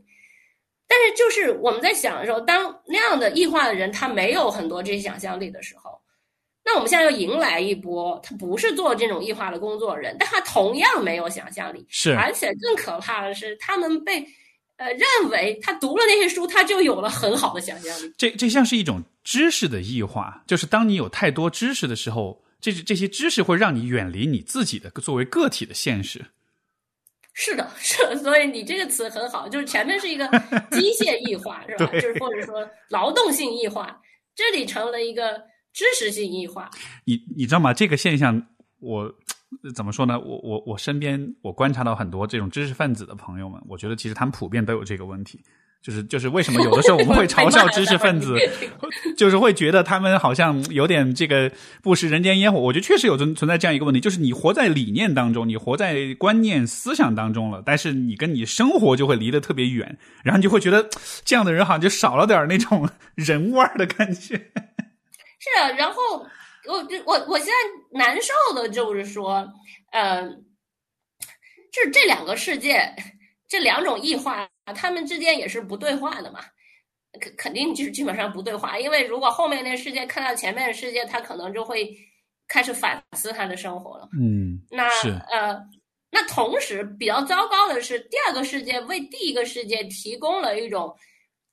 但是，就是我们在想的时候，当那样的异化的人他没有很多这些想象力的时候，那我们现在又迎来一波，他不是做这种异化的工作人，但他同样没有想象力，是，而且更可怕的是，他们被呃认为他读了那些书，他就有了很好的想象力。这这像是一种知识的异化，就是当你有太多知识的时候，这这些知识会让你远离你自己的作为个体的现实。是的，是的，所以你这个词很好，就是前面是一个 机械异化，是吧？就是或者说劳动性异化，这里成了一个知识性异化。你你知道吗？这个现象，我怎么说呢？我我我身边我观察到很多这种知识分子的朋友们，我觉得其实他们普遍都有这个问题。就是就是为什么有的时候我们会嘲笑知识分子，就是会觉得他们好像有点这个不食人间烟火。我觉得确实有存存在这样一个问题，就是你活在理念当中，你活在观念思想当中了，但是你跟你生活就会离得特别远，然后你就会觉得这样的人好像就少了点那种人味儿的感觉。是啊，然后我我我现在难受的就是说，呃，就是这两个世界，这两种异化。他们之间也是不对话的嘛，肯肯定就是基本上不对话，因为如果后面那世界看到前面的世界，他可能就会开始反思他的生活了。嗯，那呃，那同时比较糟糕的是，第二个世界为第一个世界提供了一种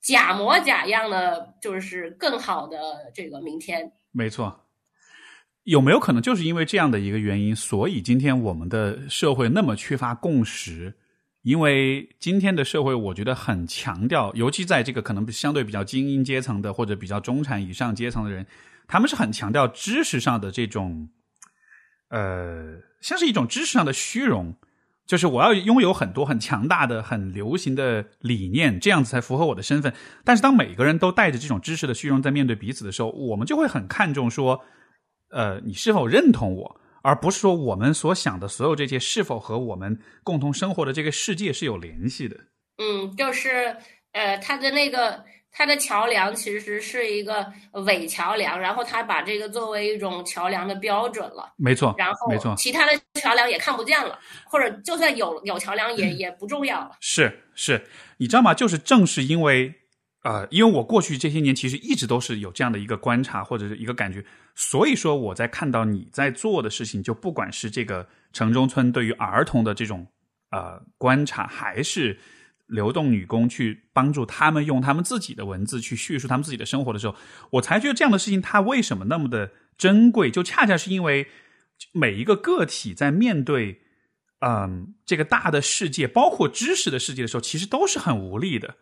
假模假样的，就是更好的这个明天。没错，有没有可能就是因为这样的一个原因，所以今天我们的社会那么缺乏共识？因为今天的社会，我觉得很强调，尤其在这个可能相对比较精英阶层的或者比较中产以上阶层的人，他们是很强调知识上的这种，呃，像是一种知识上的虚荣，就是我要拥有很多很强大的、很流行的理念，这样子才符合我的身份。但是当每个人都带着这种知识的虚荣在面对彼此的时候，我们就会很看重说，呃，你是否认同我？而不是说我们所想的所有这些是否和我们共同生活的这个世界是有联系的？嗯，就是呃，他的那个他的桥梁其实是一个伪桥梁，然后他把这个作为一种桥梁的标准了。没错，然后没错，其他的桥梁也看不见了，或者就算有有桥梁也 也不重要了。是是，你知道吗？就是正是因为。呃，因为我过去这些年其实一直都是有这样的一个观察或者是一个感觉，所以说我在看到你在做的事情，就不管是这个城中村对于儿童的这种呃观察，还是流动女工去帮助他们用他们自己的文字去叙述他们自己的生活的时候，我才觉得这样的事情它为什么那么的珍贵，就恰恰是因为每一个个体在面对嗯这个大的世界，包括知识的世界的时候，其实都是很无力的。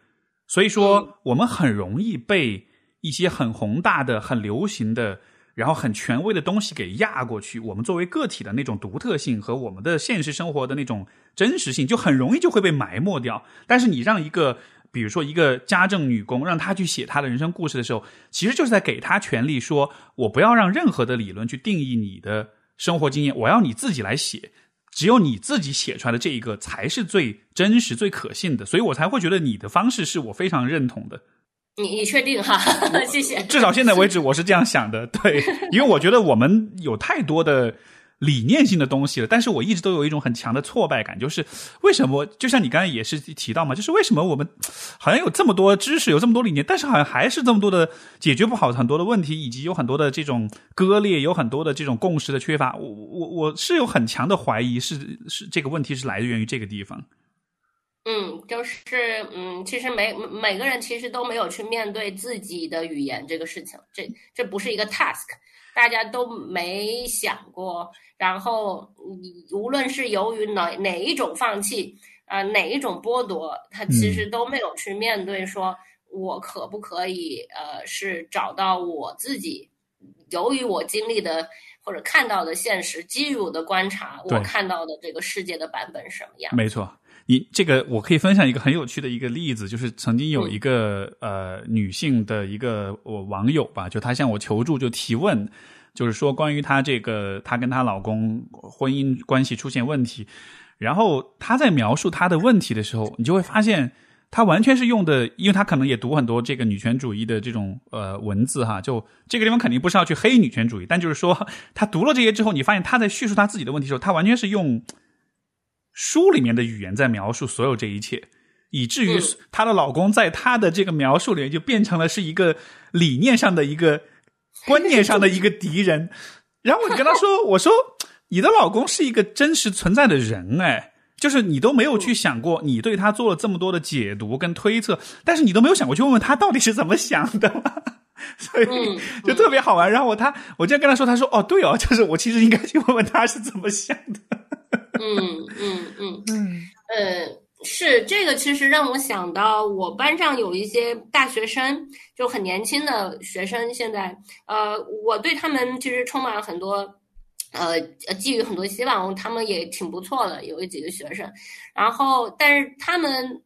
所以说，我们很容易被一些很宏大的、很流行的，然后很权威的东西给压过去。我们作为个体的那种独特性和我们的现实生活的那种真实性，就很容易就会被埋没掉。但是，你让一个，比如说一个家政女工，让她去写她的人生故事的时候，其实就是在给她权利，说我不要让任何的理论去定义你的生活经验，我要你自己来写。只有你自己写出来的这一个才是最真实、最可信的，所以我才会觉得你的方式是我非常认同的。你你确定哈？谢谢。至少现在为止，我是这样想的。对，因为我觉得我们有太多的。理念性的东西了，但是我一直都有一种很强的挫败感，就是为什么？就像你刚才也是提到嘛，就是为什么我们好像有这么多知识，有这么多理念，但是好像还是这么多的解决不好很多的问题，以及有很多的这种割裂，有很多的这种共识的缺乏。我我我是有很强的怀疑，是是这个问题是来源于这个地方。嗯，就是嗯，其实每每个人其实都没有去面对自己的语言这个事情，这这不是一个 task。大家都没想过，然后你无论是由于哪哪一种放弃，啊，哪一种剥夺，他其实都没有去面对，说我可不可以，呃，是找到我自己，由于我经历的或者看到的现实，基于我的观察，我看到的这个世界的版本什么样？没错。你这个我可以分享一个很有趣的一个例子，就是曾经有一个呃女性的一个我网友吧，就她向我求助，就提问，就是说关于她这个她跟她老公婚姻关系出现问题，然后她在描述她的问题的时候，你就会发现她完全是用的，因为她可能也读很多这个女权主义的这种呃文字哈，就这个地方肯定不是要去黑女权主义，但就是说她读了这些之后，你发现她在叙述她自己的问题的时候，她完全是用。书里面的语言在描述所有这一切，以至于她的老公在她的这个描述里面就变成了是一个理念上的一个观念上的一个敌人。然后我就跟她说：“ 我说你的老公是一个真实存在的人，哎，就是你都没有去想过，你对他做了这么多的解读跟推测，但是你都没有想过去问问他到底是怎么想的，所以就特别好玩。然后我他我就跟他说，他说：哦，对哦，就是我其实应该去问问他是怎么想的。”嗯嗯嗯嗯，呃，是这个，其实让我想到，我班上有一些大学生，就很年轻的学生，现在，呃，我对他们其实充满了很多，呃，寄予很多希望，他们也挺不错的，有几个学生，然后，但是他们，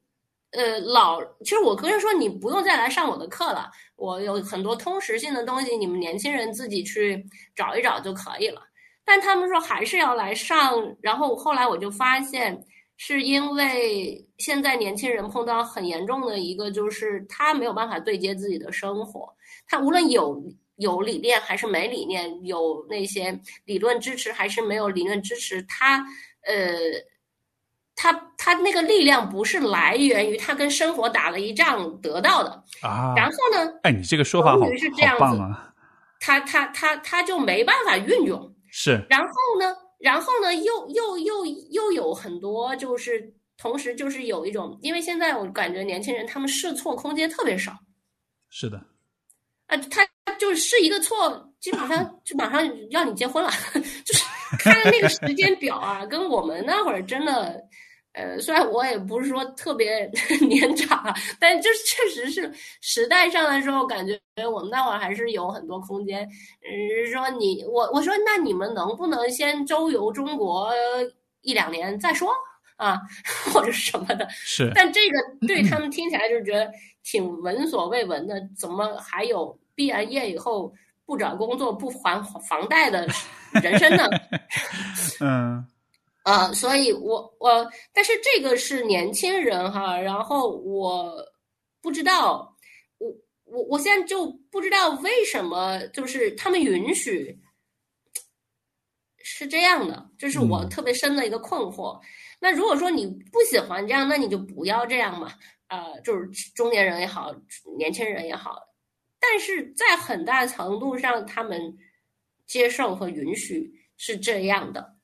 呃，老，其实我跟人说，你不用再来上我的课了，我有很多通识性的东西，你们年轻人自己去找一找就可以了。但他们说还是要来上，然后后来我就发现，是因为现在年轻人碰到很严重的一个，就是他没有办法对接自己的生活。他无论有有理念还是没理念，有那些理论支持还是没有理论支持，他呃，他他那个力量不是来源于他跟生活打了一仗得到的啊。然后呢？哎，你这个说法好好棒啊！他他他他就没办法运用。是，然后呢？然后呢？又又又又有很多，就是同时就是有一种，因为现在我感觉年轻人他们试错空间特别少。是的。啊，他就是试一个错，基本上就马上让你结婚了，就是看那个时间表啊，跟我们那会儿真的。呃，虽然我也不是说特别 年长啊，但就是确实是时代上来说，感觉我们那会儿还是有很多空间。嗯，说你我我说那你们能不能先周游中国一两年再说啊，或者什么的？是。但这个 对他们听起来就觉得挺闻所未闻的，怎么还有毕完业以后不找工作不还房贷的人生呢？嗯。啊，所以我我，但是这个是年轻人哈，然后我不知道，我我我现在就不知道为什么，就是他们允许是这样的，这是我特别深的一个困惑。那如果说你不喜欢这样，那你就不要这样嘛，啊，就是中年人也好，年轻人也好，但是在很大程度上，他们接受和允许是这样的。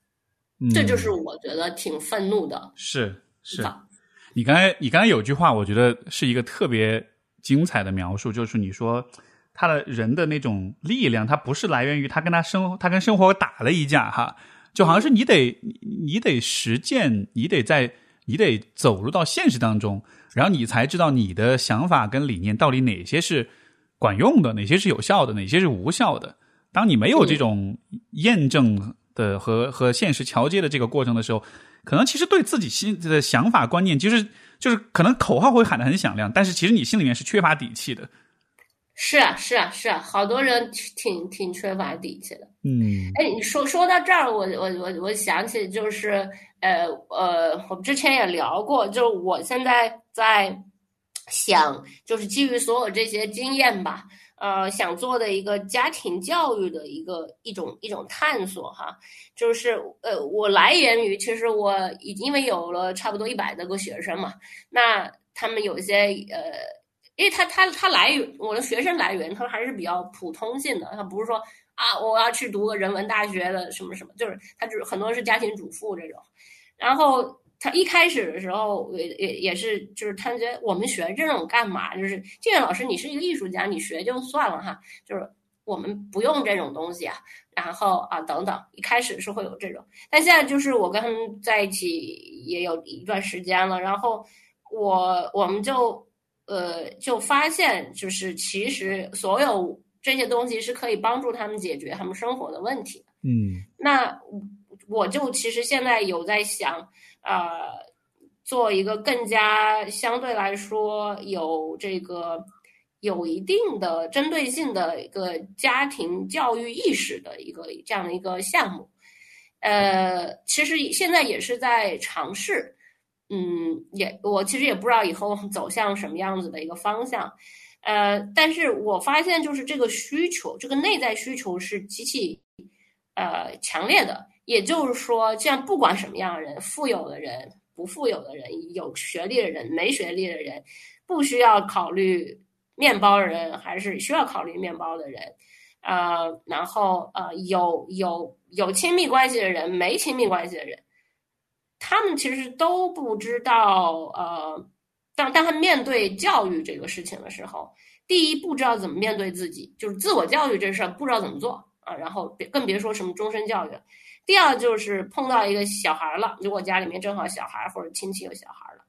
这就是我觉得挺愤怒的。是是，你刚才你刚才有句话，我觉得是一个特别精彩的描述，就是你说他的人的那种力量，他不是来源于他跟他生他跟生活打了一架哈，就好像是你得你得实践，你得在你得走入到现实当中，然后你才知道你的想法跟理念到底哪些是管用的，哪些是有效的，哪些是无效的。当你没有这种验证。的和和现实桥接的这个过程的时候，可能其实对自己心的想法观念，其实就是可能口号会喊得很响亮，但是其实你心里面是缺乏底气的。是啊，是啊，是啊，好多人挺挺缺乏底气的。嗯，哎，你说说到这儿，我我我我想起就是呃呃，我们之前也聊过，就是我现在在想就是基于所有这些经验吧，呃，想做的一个家庭教育的一个一种一种探索哈，就是呃，我来源于其实我已因为有了差不多一百多个学生嘛，那他们有一些呃，因为他他他来源我的学生来源他还是比较普通性的，他不是说啊我要去读个人文大学的什么什么，就是他就是很多是家庭主妇这种，然后。他一开始的时候也也也是，就是他觉得我们学这种干嘛？就是静远老师，你是一个艺术家，你学就算了哈。就是我们不用这种东西啊。然后啊，等等，一开始是会有这种，但现在就是我跟他们在一起也有一段时间了，然后我我们就呃就发现，就是其实所有这些东西是可以帮助他们解决他们生活的问题。嗯，那我就其实现在有在想。呃，做一个更加相对来说有这个有一定的针对性的一个家庭教育意识的一个这样的一个项目，呃，其实现在也是在尝试，嗯，也我其实也不知道以后走向什么样子的一个方向，呃，但是我发现就是这个需求，这个内在需求是极其呃强烈的。也就是说，像不管什么样的人，富有的人、不富有的人，有学历的人、没学历的人，不需要考虑面包人，还是需要考虑面包的人，呃，然后呃，有有有亲密关系的人，没亲密关系的人，他们其实都不知道，呃，当当他面对教育这个事情的时候，第一不知道怎么面对自己，就是自我教育这事儿不知道怎么做啊，然后别更别说什么终身教育了。第二就是碰到一个小孩了，如果家里面正好小孩或者亲戚有小孩了，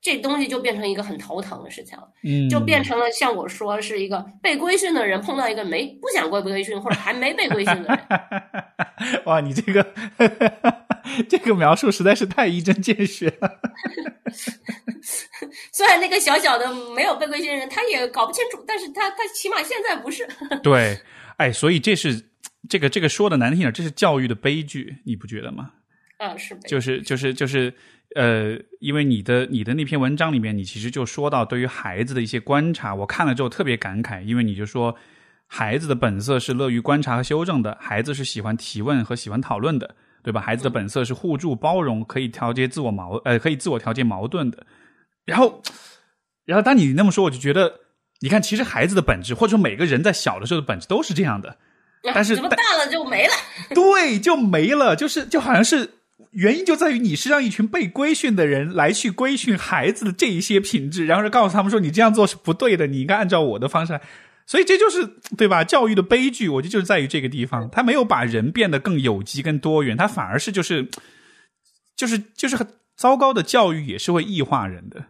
这东西就变成一个很头疼的事情了。嗯，就变成了像我说是一个被规训的人碰到一个没不想被规训或者还没被规训的人。哇，你这个 这个描述实在是太一针见血了。虽然那个小小的没有被规训的人他也搞不清楚，但是他他起码现在不是。对，哎，所以这是。这个这个说的难听点，这是教育的悲剧，你不觉得吗？啊，是，就是就是就是，呃，因为你的你的那篇文章里面，你其实就说到对于孩子的一些观察，我看了之后特别感慨，因为你就说孩子的本色是乐于观察和修正的，孩子是喜欢提问和喜欢讨论的，对吧？孩子的本色是互助包容，可以调节自我矛呃，可以自我调节矛盾的。然后，然后当你那么说，我就觉得，你看，其实孩子的本质，或者说每个人在小的时候的本质都是这样的。但是怎么大了就没了？对，就没了。就是就好像是原因就在于你是让一群被规训的人来去规训孩子的这一些品质，然后就告诉他们说你这样做是不对的，你应该按照我的方式来。所以这就是对吧？教育的悲剧，我觉得就是在于这个地方，他没有把人变得更有机、更多元，他反而是就是就是就是很糟糕的教育也是会异化人的。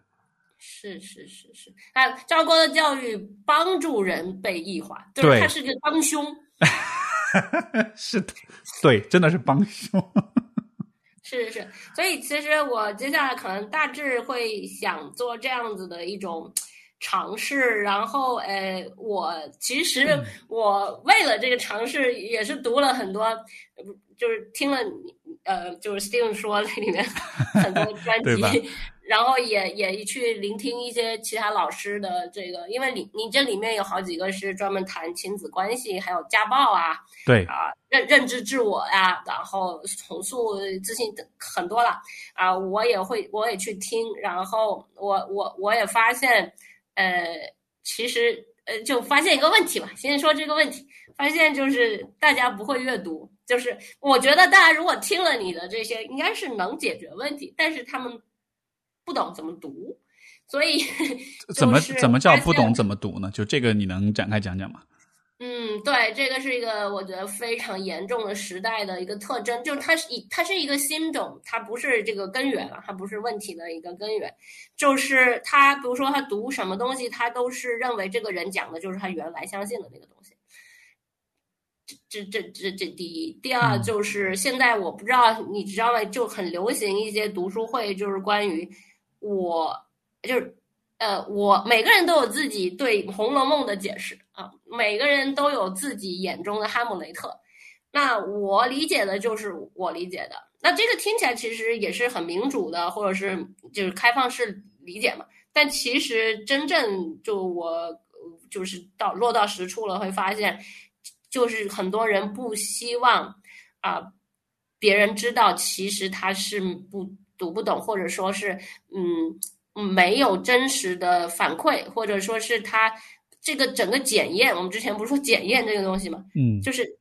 是是是是，啊，糟糕的教育帮助人被异化，对，他是个帮凶。是的，对，真的是帮凶。是是是，所以其实我接下来可能大致会想做这样子的一种尝试，然后呃，我其实我为了这个尝试也是读了很多，就是听了呃，就是 Steven 说那里面 很多专辑。然后也也去聆听一些其他老师的这个，因为你你这里面有好几个是专门谈亲子关系，还有家暴啊，对啊，认认知自我呀，然后重塑自信等很多了啊，我也会我也去听，然后我我我也发现，呃，其实呃就发现一个问题吧，先说这个问题，发现就是大家不会阅读，就是我觉得大家如果听了你的这些，应该是能解决问题，但是他们。不懂怎么读，所以 怎么怎么叫不懂怎么读呢？就这个你能展开讲讲吗？嗯，对，这个是一个我觉得非常严重的时代的一个特征，就是它是一它是一个新种，它不是这个根源了，它不是问题的一个根源，就是他比如说他读什么东西，他都是认为这个人讲的就是他原来相信的那个东西。这这这这第一，第二就是现在我不知道你知道吗？就很流行一些读书会，就是关于。我就是，呃，我每个人都有自己对《红楼梦》的解释啊，每个人都有自己眼中的哈姆雷特。那我理解的就是我理解的。那这个听起来其实也是很民主的，或者是就是开放式理解嘛。但其实真正就我就是到落到实处了，会发现，就是很多人不希望啊别人知道，其实他是不读不懂，或者说是嗯没有真实的反馈，或者说是他这个整个检验，我们之前不是说检验这个东西吗？嗯，就是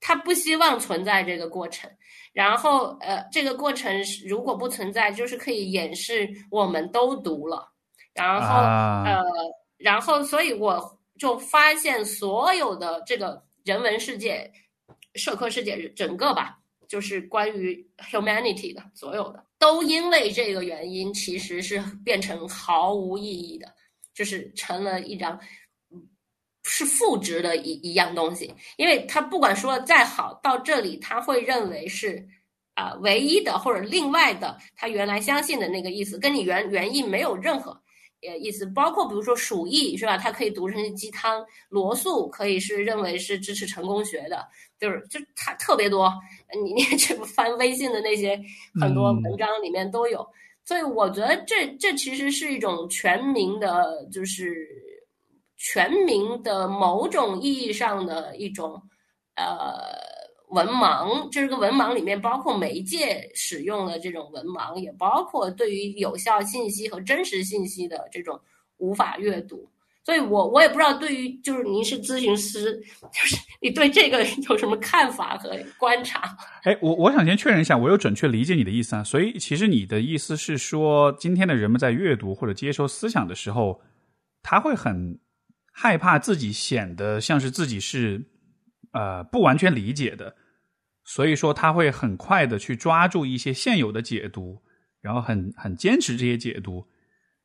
他不希望存在这个过程。然后，呃，这个过程如果不存在，就是可以演示我们都读了。然后，呃，然后，所以我就发现所有的这个人文世界、社科世界，整个吧，就是关于 humanity 的所有的，都因为这个原因，其实是变成毫无意义的，就是成了一张。是负值的一一样东西，因为他不管说的再好，到这里他会认为是啊唯一的或者另外的，他原来相信的那个意思，跟你原原意没有任何呃意思。包括比如说鼠疫是吧？它可以读成鸡汤，罗素可以是认为是支持成功学的，就是就它特别多。你你 去翻微信的那些很多文章里面都有，所以我觉得这这其实是一种全民的，就是。全民的某种意义上的一种，呃，文盲，这个文盲里面包括媒介使用的这种文盲，也包括对于有效信息和真实信息的这种无法阅读。所以，我我也不知道，对于就是您是咨询师，就是你对这个有什么看法和观察？哎，我我想先确认一下，我有准确理解你的意思啊。所以，其实你的意思是说，今天的人们在阅读或者接收思想的时候，他会很。害怕自己显得像是自己是，呃，不完全理解的，所以说他会很快的去抓住一些现有的解读，然后很很坚持这些解读，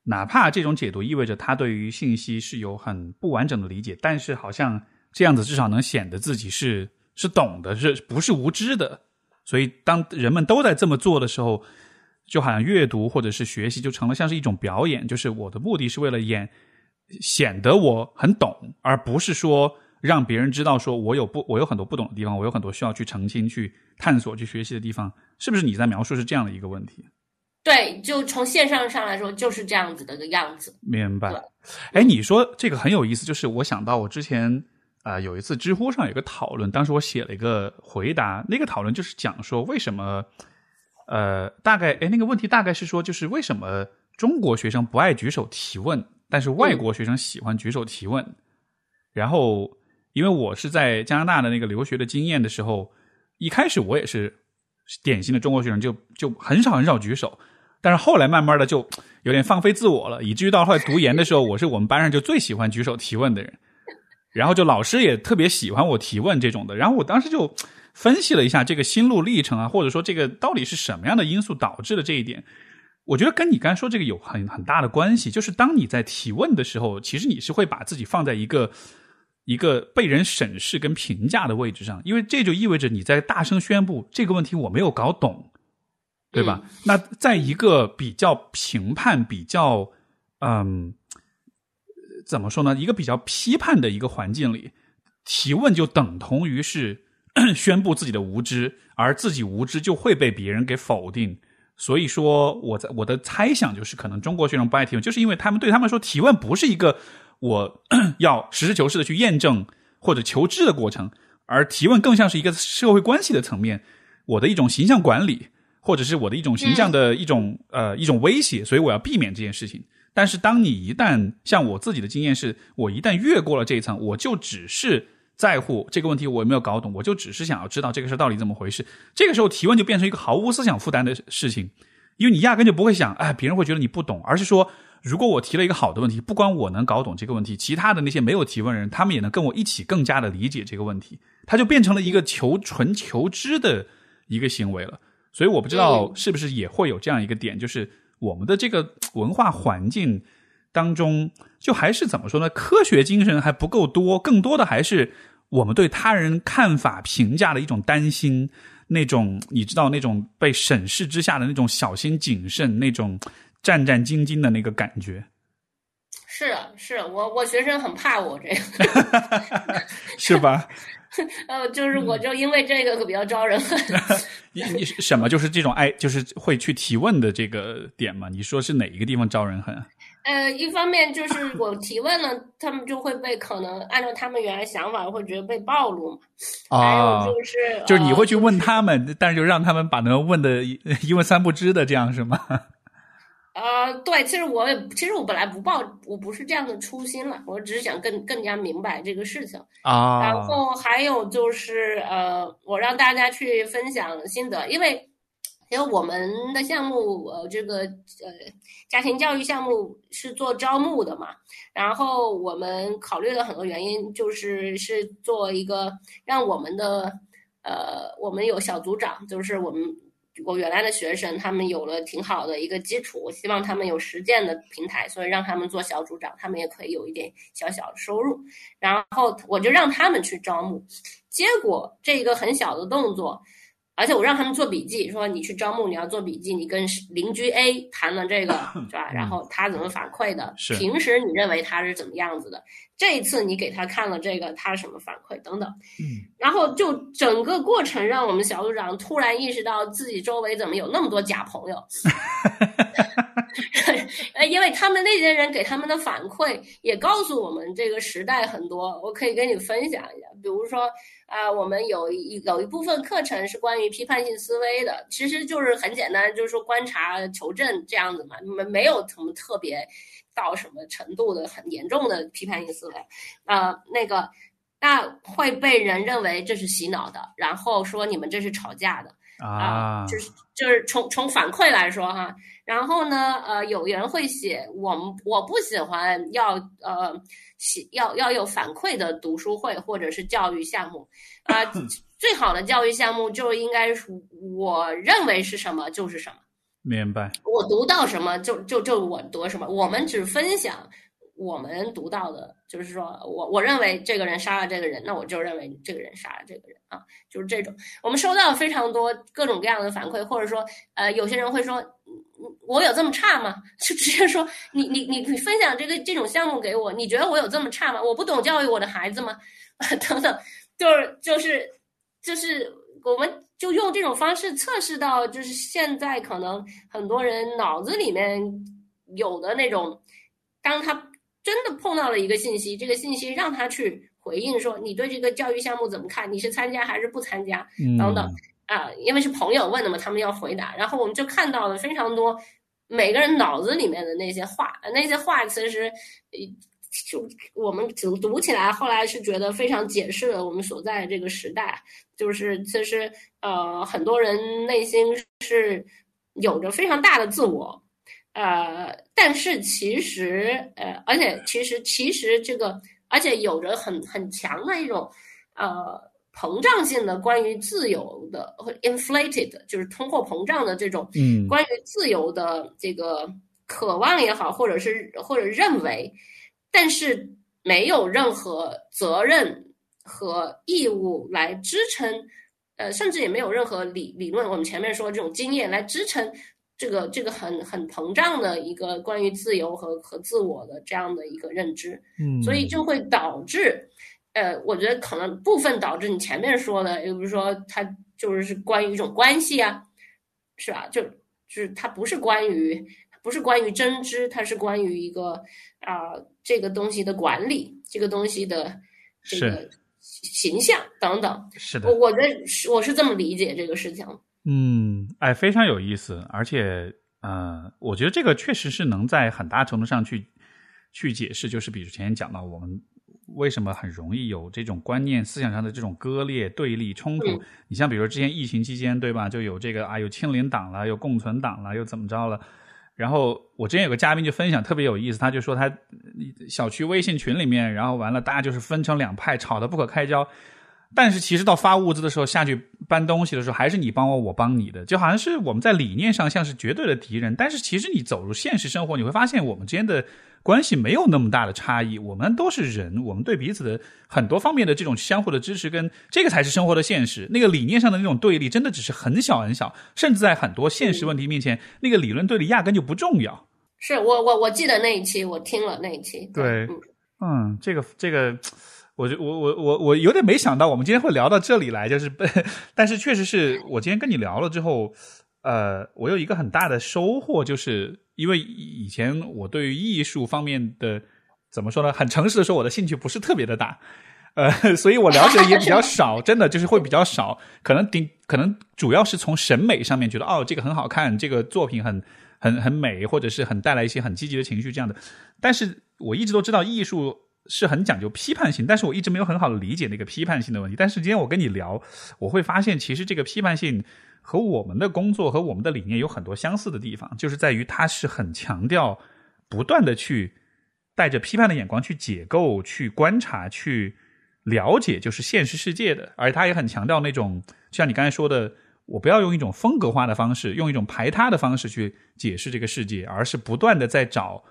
哪怕这种解读意味着他对于信息是有很不完整的理解，但是好像这样子至少能显得自己是是懂的，是不是无知的？所以当人们都在这么做的时候，就好像阅读或者是学习就成了像是一种表演，就是我的目的是为了演。显得我很懂，而不是说让别人知道说我有不我有很多不懂的地方，我有很多需要去澄清、去探索、去学习的地方，是不是你在描述是这样的一个问题？对，就从线上上来说就是这样子的个样子。明白。哎，你说这个很有意思，就是我想到我之前啊有一次知乎上有一个讨论，当时我写了一个回答，那个讨论就是讲说为什么呃大概哎那个问题大概是说就是为什么中国学生不爱举手提问？但是外国学生喜欢举手提问，然后因为我是在加拿大的那个留学的经验的时候，一开始我也是典型的中国学生，就就很少很少举手。但是后来慢慢的就有点放飞自我了，以至于到后来读研的时候，我是我们班上就最喜欢举手提问的人。然后就老师也特别喜欢我提问这种的。然后我当时就分析了一下这个心路历程啊，或者说这个到底是什么样的因素导致了这一点。我觉得跟你刚才说这个有很很大的关系，就是当你在提问的时候，其实你是会把自己放在一个一个被人审视跟评价的位置上，因为这就意味着你在大声宣布这个问题我没有搞懂，对吧？那在一个比较评判、比较嗯怎么说呢？一个比较批判的一个环境里，提问就等同于是 宣布自己的无知，而自己无知就会被别人给否定。所以说，我在我的猜想就是，可能中国学生不爱提问，就是因为他们对他们说，提问不是一个我 要实事求是的去验证或者求知的过程，而提问更像是一个社会关系的层面，我的一种形象管理，或者是我的一种形象的一种呃一种威胁，所以我要避免这件事情。但是，当你一旦像我自己的经验是，我一旦越过了这一层，我就只是。在乎这个问题，我有没有搞懂？我就只是想要知道这个事到底怎么回事。这个时候提问就变成一个毫无思想负担的事情，因为你压根就不会想，哎，别人会觉得你不懂，而是说，如果我提了一个好的问题，不光我能搞懂这个问题，其他的那些没有提问人，他们也能跟我一起更加的理解这个问题，它就变成了一个求纯求知的一个行为了。所以我不知道是不是也会有这样一个点，就是我们的这个文化环境。当中，就还是怎么说呢？科学精神还不够多，更多的还是我们对他人看法评价的一种担心，那种你知道那种被审视之下的那种小心谨慎，那种战战兢兢的那个感觉。是是，我我学生很怕我这个，是吧？呃，就是我就因为这个比较招人恨。你你什么？就是这种爱，就是会去提问的这个点嘛？你说是哪一个地方招人恨？呃，一方面就是我提问了，他们就会被可能按照他们原来想法，会觉得被暴露嘛。还有就是，就是你会去问呃他们，但是就让他们把那个问的一一问三不知的，这样是吗？呃，对，其实我也，其实我本来不抱，我不是这样的初心了，我只是想更更加明白这个事情。啊，然后还有就是，呃，我让大家去分享心得，因为因为我们的项目，呃，这个呃家庭教育项目是做招募的嘛，然后我们考虑了很多原因，就是是做一个让我们的呃，我们有小组长，就是我们。我原来的学生，他们有了挺好的一个基础，我希望他们有实践的平台，所以让他们做小组长，他们也可以有一点小小的收入。然后我就让他们去招募，结果这一个很小的动作，而且我让他们做笔记，说你去招募你要做笔记，你跟邻居 A 谈了这个 是吧？然后他怎么反馈的？是平时你认为他是怎么样子的？这一次你给他看了这个，他什么反馈等等，嗯，然后就整个过程让我们小组长突然意识到自己周围怎么有那么多假朋友，呃，因为他们那些人给他们的反馈也告诉我们这个时代很多，我可以跟你分享一下，比如说啊、我们有一有一部分课程是关于批判性思维的，其实就是很简单，就是说观察、求证这样子嘛，没没有什么特别到什么程度的很严重的批判性思维，呃，那个那会被人认为这是洗脑的，然后说你们这是吵架的。啊，就是就是从从反馈来说哈，然后呢，呃，有人会写我们我不喜欢要呃写要要有反馈的读书会或者是教育项目。啊、最好的教育项目就应该是我认为是什么就是什么，明白，我读到什么就就就我读什么，我们只分享我们读到的，就是说我我认为这个人杀了这个人，那我就认为这个人杀了这个人啊，就是这种。我们收到非常多各种各样的反馈，或者说呃，有些人会说，嗯我有这么差吗？就直接说你你你你分享这个这种项目给我，你觉得我有这么差吗？我不懂教育我的孩子吗？等等，就是就是就是我们就用这种方式测试到，就是现在可能很多人脑子里面有的那种，当他真的碰到了一个信息，这个信息让他去回应说，你对这个教育项目怎么看？你是参加还是不参加？等等啊，因为是朋友问的嘛，他们要回答，然后我们就看到了非常多每个人脑子里面的那些话，那些话其实，就我们读读起来，后来是觉得非常解释了我们所在这个时代，就是其实呃，很多人内心是有着非常大的自我，呃，但是其实呃，而且其实其实这个，而且有着很很强的一种呃膨胀性的关于自由的或 inflated，就是通货膨胀的这种嗯。关于自由的这个渴望也好，或者是或者认为，但是没有任何责任和义务来支撑，呃，甚至也没有任何理理论，我们前面说这种经验来支撑这个这个很很膨胀的一个关于自由和和自我的这样的一个认知，嗯，所以就会导致，呃，我觉得可能部分导致你前面说的，比如说它就是是关于一种关系啊，是吧？就就是它不是关于不是关于真知，它是关于一个啊、这个东西的管理，这个东西的这个形象等等。是的我，我觉得是我是这么理解这个事情。嗯，哎，非常有意思，而且，呃，我觉得这个确实是能在很大程度上去去解释，就是比如前面讲到我们为什么很容易有这种观念、思想上的这种割裂、对立、冲突。嗯你像比如说之前疫情期间，对吧？就有这个啊，有清零党了，有共存党了，又怎么着了？然后我之前有个嘉宾就分享特别有意思，他就说他小区微信群里面，然后完了大家就是分成两派，吵得不可开交。但是其实到发物资的时候，下去搬东西的时候，还是你帮我，我帮你的，就好像是我们在理念上像是绝对的敌人。但是其实你走入现实生活，你会发现我们之间的关系没有那么大的差异，我们都是人，我们对彼此的很多方面的这种相互的支持跟这个才是生活的现实。那个理念上的那种对立，真的只是很小很小，甚至在很多现实问题面前，那个理论对立压根就不重要。是我我我记得那一期，我听了那一期。对嗯嗯，这个这个，我就我我我我有点没想到，我们今天会聊到这里来，就是，但是确实是我今天跟你聊了之后，呃，我有一个很大的收获，就是因为以前我对于艺术方面的怎么说呢？很诚实的说，我的兴趣不是特别的大，呃，所以我了解也比较少，真的就是会比较少。可能顶可能主要是从审美上面觉得，哦，这个很好看，这个作品很很很美，或者是很带来一些很积极的情绪这样的。但是我一直都知道艺术是很讲究批判性，但是我一直没有很好的理解那个批判性的问题。但是今天我跟你聊，我会发现其实这个批判性。和我们的工作和我们的理念有很多相似的地方，就是在于它是很强调不断的去带着批判的眼光去解构、去观察、去了解，就是现实世界的。而它也很强调那种，像你刚才说的，我不要用一种风格化的方式，用一种排他的方式去解释这个世界，而是不断的在找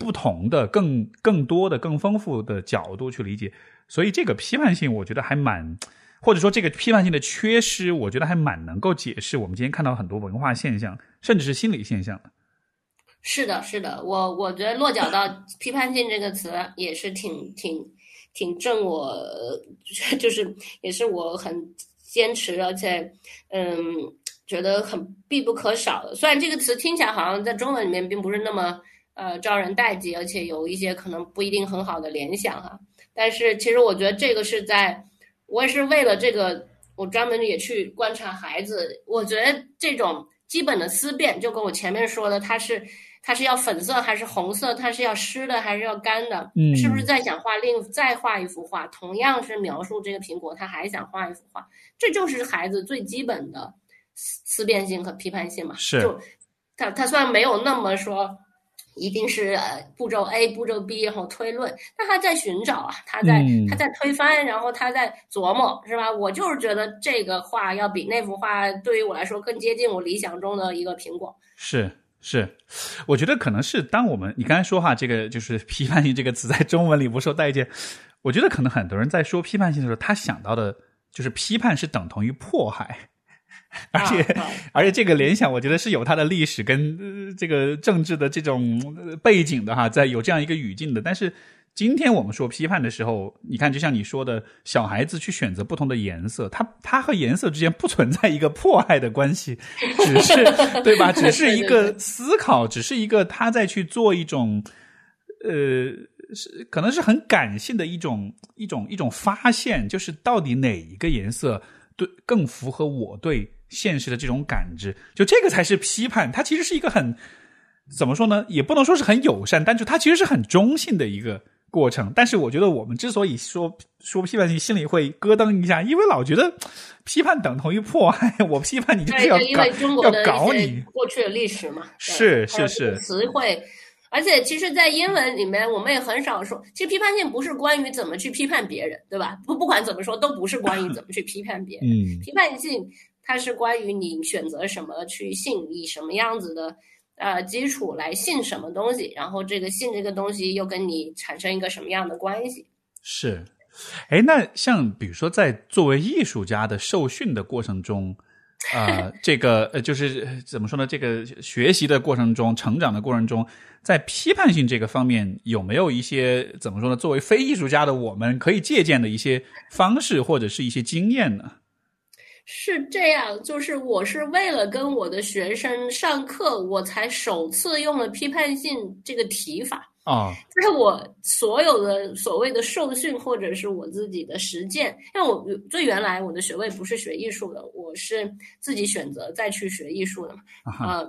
不同的、更更多的、更丰富的角度去理解。所以这个批判性，我觉得还蛮。或者说，这个批判性的缺失，我觉得还蛮能够解释我们今天看到很多文化现象，甚至是心理现象的。是的，是的，我我觉得落脚到批判性这个词也是挺挺挺正我，就是也是我很坚持，而且嗯，觉得很必不可少的。虽然这个词听起来好像在中文里面并不是那么呃招人待见，而且有一些可能不一定很好的联想哈，但是其实我觉得这个是在。我也是为了这个，我专门也去观察孩子。我觉得这种基本的思辨，就跟我前面说的，他是他是要粉色还是红色，他是要湿的还是要干的，嗯，是不是在想画另再画一幅画，同样是描述这个苹果，他还想画一幅画，这就是孩子最基本的思思辨性和批判性嘛。是，就他他虽然没有那么说。一定是呃步骤 A 步骤 B 然后推论，那他在寻找啊，他在他在推翻，然后他在琢磨，是吧？我就是觉得这个画要比那幅画对于我来说更接近我理想中的一个苹果。是是，我觉得可能是当我们你刚才说哈，这个就是 批判性这个词在中文里不受待见，我觉得可能很多人在说批判性的时候，他想到的就是批判是等同于迫害。而且，而且这个联想，我觉得是有它的历史跟这个政治的这种背景的哈，在有这样一个语境的。但是今天我们说批判的时候，你看，就像你说的，小孩子去选择不同的颜色，他他和颜色之间不存在一个迫害的关系，只是对吧？只是一个思考，只是一个他在去做一种呃，是可能是很感性的一种一种一种发现，就是到底哪一个颜色对更符合我对。现实的这种感知，就这个才是批判。它其实是一个很怎么说呢？也不能说是很友善，但是它其实是很中性的一个过程。但是我觉得我们之所以说说批判性，心里会咯噔一下，因为老觉得批判等同于迫害。我批判你就是要搞要搞你过去的历史嘛？是是是词汇。而且其实，在英文里面，我们也很少说。其实批判性不是关于怎么去批判别人，对吧？不不管怎么说，都不是关于 怎么去批判别人。嗯，批判性。它是关于你选择什么去信，以什么样子的呃基础来信什么东西，然后这个信这个东西又跟你产生一个什么样的关系？是，哎，那像比如说在作为艺术家的受训的过程中，啊，这个呃就是怎么说呢？这个学习的过程中、成长的过程中，在批判性这个方面有没有一些怎么说呢？作为非艺术家的我们可以借鉴的一些方式或者是一些经验呢？是这样，就是我是为了跟我的学生上课，我才首次用了批判性这个提法啊。就是我所有的所谓的受训或者是我自己的实践，因为我最原来我的学位不是学艺术的，我是自己选择再去学艺术的嘛啊。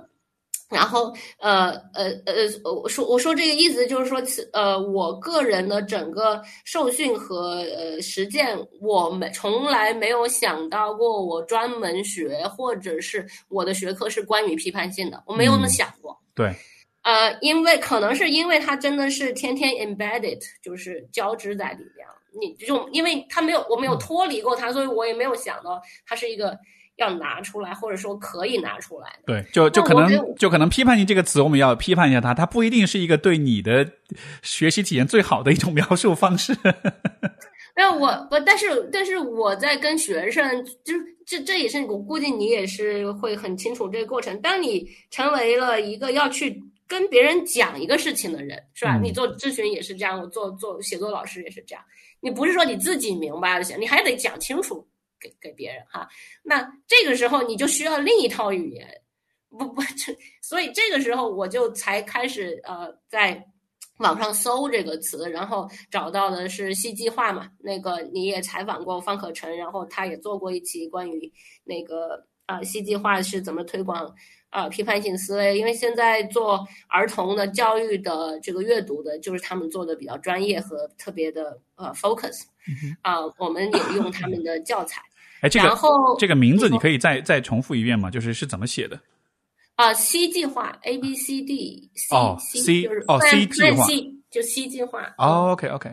然后，呃呃呃，我说我说这个意思就是说，呃，我个人的整个受训和呃实践，我没从来没有想到过我专门学或者是我的学科是关于批判性的，我没有那么想过。对，呃，因为可能是因为它真的是天天 embedded，就是交织在里边，你就因为它没有我没有脱离过它，所以我也没有想到它是一个。要拿出来，或者说可以拿出来。对，就就可能就可能批判性这个词，我们要批判一下它，它不一定是一个对你的学习体验最好的一种描述方式。没有我不，但是但是我在跟学生，就是这这也是我估计你也是会很清楚这个过程。当你成为了一个要去跟别人讲一个事情的人，是吧？你做咨询也是这样，我做做写作老师也是这样。你不是说你自己明白了行，你还得讲清楚。给给别人哈，那这个时候你就需要另一套语言，不不，这所以这个时候我就才开始呃在网上搜这个词，然后找到的是西计划嘛。那个你也采访过方可成，然后他也做过一期关于那个啊西计划是怎么推广啊批判性思维。因为现在做儿童的教育的这个阅读的，就是他们做的比较专业和特别的呃 focus 啊，我们也用他们的教材。哎，这个然后这个名字你可以再再重复一遍吗？就是是怎么写的？啊，，C 计划 A B C D C 哦 C C- 就是哦 C 计划 plan C 计划哦，OK OK，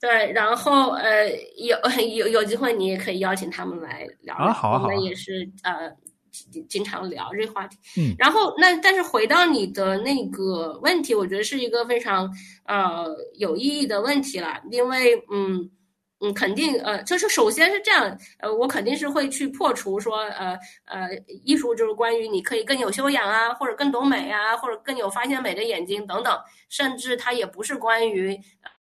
对，然后呃有 有有机会你也可以邀请他们来聊聊，啊好啊好啊我们也是呃经经常聊这个话题。嗯然后那但是回到你的那个问题，我觉得是一个非常呃有意义的问题了，因为嗯。嗯，肯定，呃，就是首先是这样，呃，我肯定是会去破除说，呃呃，艺术就是关于你可以更有修养啊，或者更懂美啊，或者更有发现美的眼睛等等，甚至它也不是关于，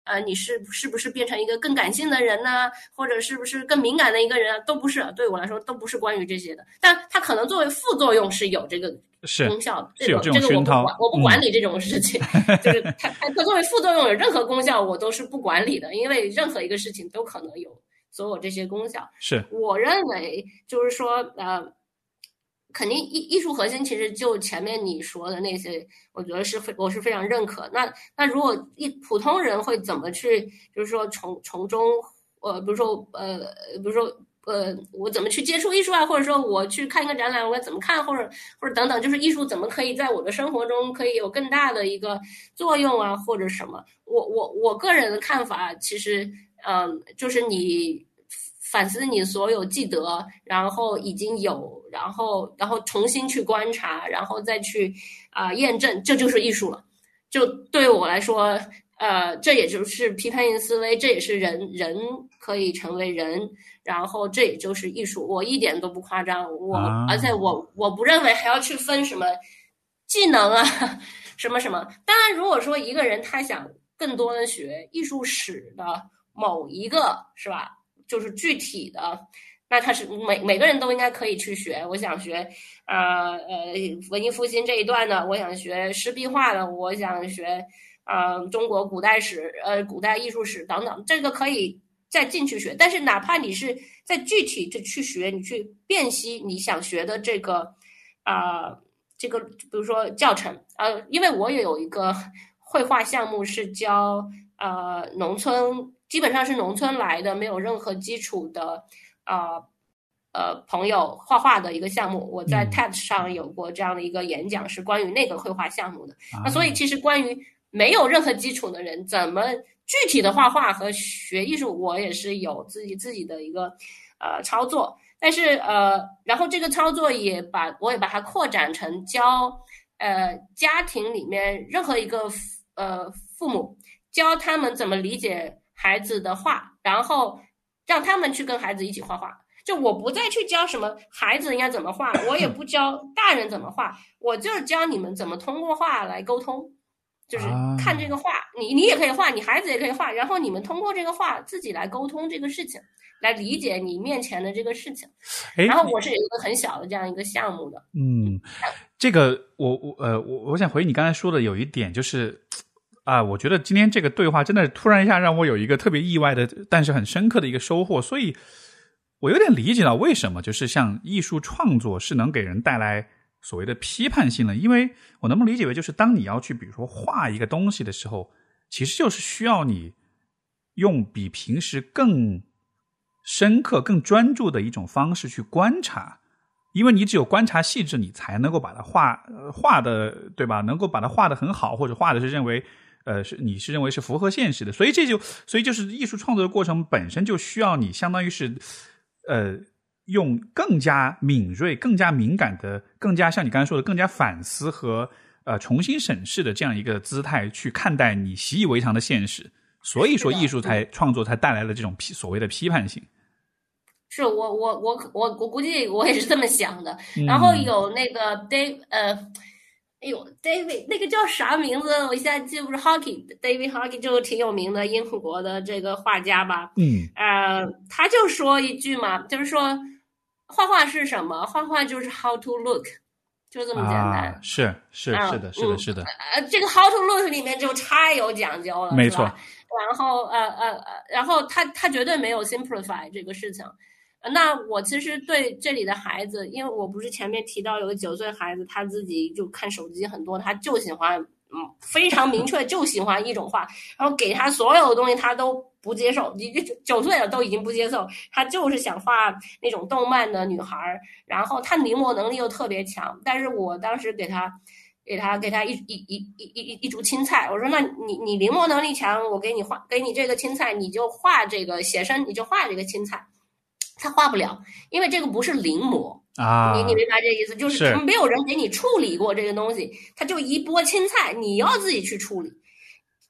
呃，你是是不是变成一个更感性的人呢、或者是不是更敏感的一个人啊，都不是，对我来说都不是关于这些的，但它可能作为副作用是有这个功效的，是有这个这个我不管，我不管理这种事情，就是 它它它作为副作用有任何功效，我都是不管理的，因为任何一个事情都可能有所有这些功效。是。我认为就是说，呃，肯定艺艺术核心其实就前面你说的那些，我觉得是非我是非常认可。那那如果一普通人会怎么去，就是说从从中，呃，比如说呃，比如说。呃，我怎么去接触艺术啊？或者说我去看一个展览，我该怎么看？或者或者等等，就是艺术怎么可以在我的生活中可以有更大的一个作用啊，或者什么？我我我个人的看法，其实嗯，就是你反思你所有记得，然后已经有，然后然后重新去观察，然后再去啊、验证，这就是艺术了。就对我来说，呃，这也就是批判性思维，这也是人人可以成为人，然后这也就是艺术。我一点都不夸张，我、啊而且我我不认为还要去分什么技能啊，什么什么。当然，如果说一个人他想更多的学艺术史的某一个，是吧？就是具体的，那他是每每个人都应该可以去学。我想学，呃呃，文艺复兴这一段的，我想学湿壁画的，我想学，呃，中国古代史，呃，古代艺术史等等，这个可以再进去学。但是哪怕你是在具体的去学，你去辨析你想学的这个，啊、这个比如说教程，呃，因为我也有一个绘画项目是教呃农村，基本上是农村来的，没有任何基础的啊呃朋友画画的一个项目。我在嗯 TED 上有过这样的一个演讲，是关于那个绘画项目的。啊那所以其实关于没有任何基础的人，怎么具体的画画和学艺术，我也是有自己自己的一个呃操作。但是呃，然后这个操作也把我也把它扩展成教呃家庭里面任何一个父呃父母教他们怎么理解孩子的画，然后让他们去跟孩子一起画画。就我不再去教什么孩子应该怎么画，我也不教大人怎么画，我就是教你们怎么通过画来沟通。就是看这个画，你你也可以画，你孩子也可以画，然后你们通过这个画自己来沟通这个事情，来理解你面前的这个事情。哎，然后我是有一个很小的这样一个项目的，嗯，这个我我呃我我想回你刚才说的有一点就是啊，我觉得今天这个对话真的突然一下让我有一个特别意外的，但是很深刻的一个收获，所以我有点理解到为什么就是像艺术创作是能给人带来所谓的批判性的，因为我能不能理解为就是当你要去比如说画一个东西的时候，其实就是需要你用比平时更深刻、更专注的一种方式去观察。因为你只有观察细致，你才能够把它画画的对吧？能够把它画的很好，或者画的是认为呃是你是认为是符合现实的，所以这就所以就是艺术创作的过程本身就需要你相当于是呃用更加敏锐、更加敏感的、更加像你刚才说的更加反思和呃重新审视的这样一个姿态去看待你习以为常的现实，所以说艺术才创作才带来了这种批所谓的批判性。是我我我我我估计我也是这么想的。嗯然后有那个 Dave 呃，哎呦 David 那个叫啥名字？我一下记不住。Hockey David Hockey 就挺有名的英国的这个画家吧。嗯呃，他就说一句嘛，就是说画画是什么？画画就是 how to look，就这么简单。啊、是是是的，是的，是的。呃，这个 How to Look 里面就太有讲究了，没错。然后呃呃呃，然后他他绝对没有 simplify 这个事情。那我其实对这里的孩子，因为我不是前面提到有个九岁孩子，他自己就看手机很多，他就喜欢。嗯，非常明确，就喜欢一种画，然后给他所有的东西，他都不接受。你九岁了都已经不接受，他就是想画那种动漫的女孩儿。然后他临摹能力又特别强，但是我当时给他，给他，给他一一一一一一株青菜，我说：那你你临摹能力强，我给你画，给你这个青菜，你就画这个写生，你就画这个青菜。他画不了，因为这个不是临摹。啊，你你明白这意思？就是没有人给你处理过这个东西，他就一波青菜，你要自己去处理。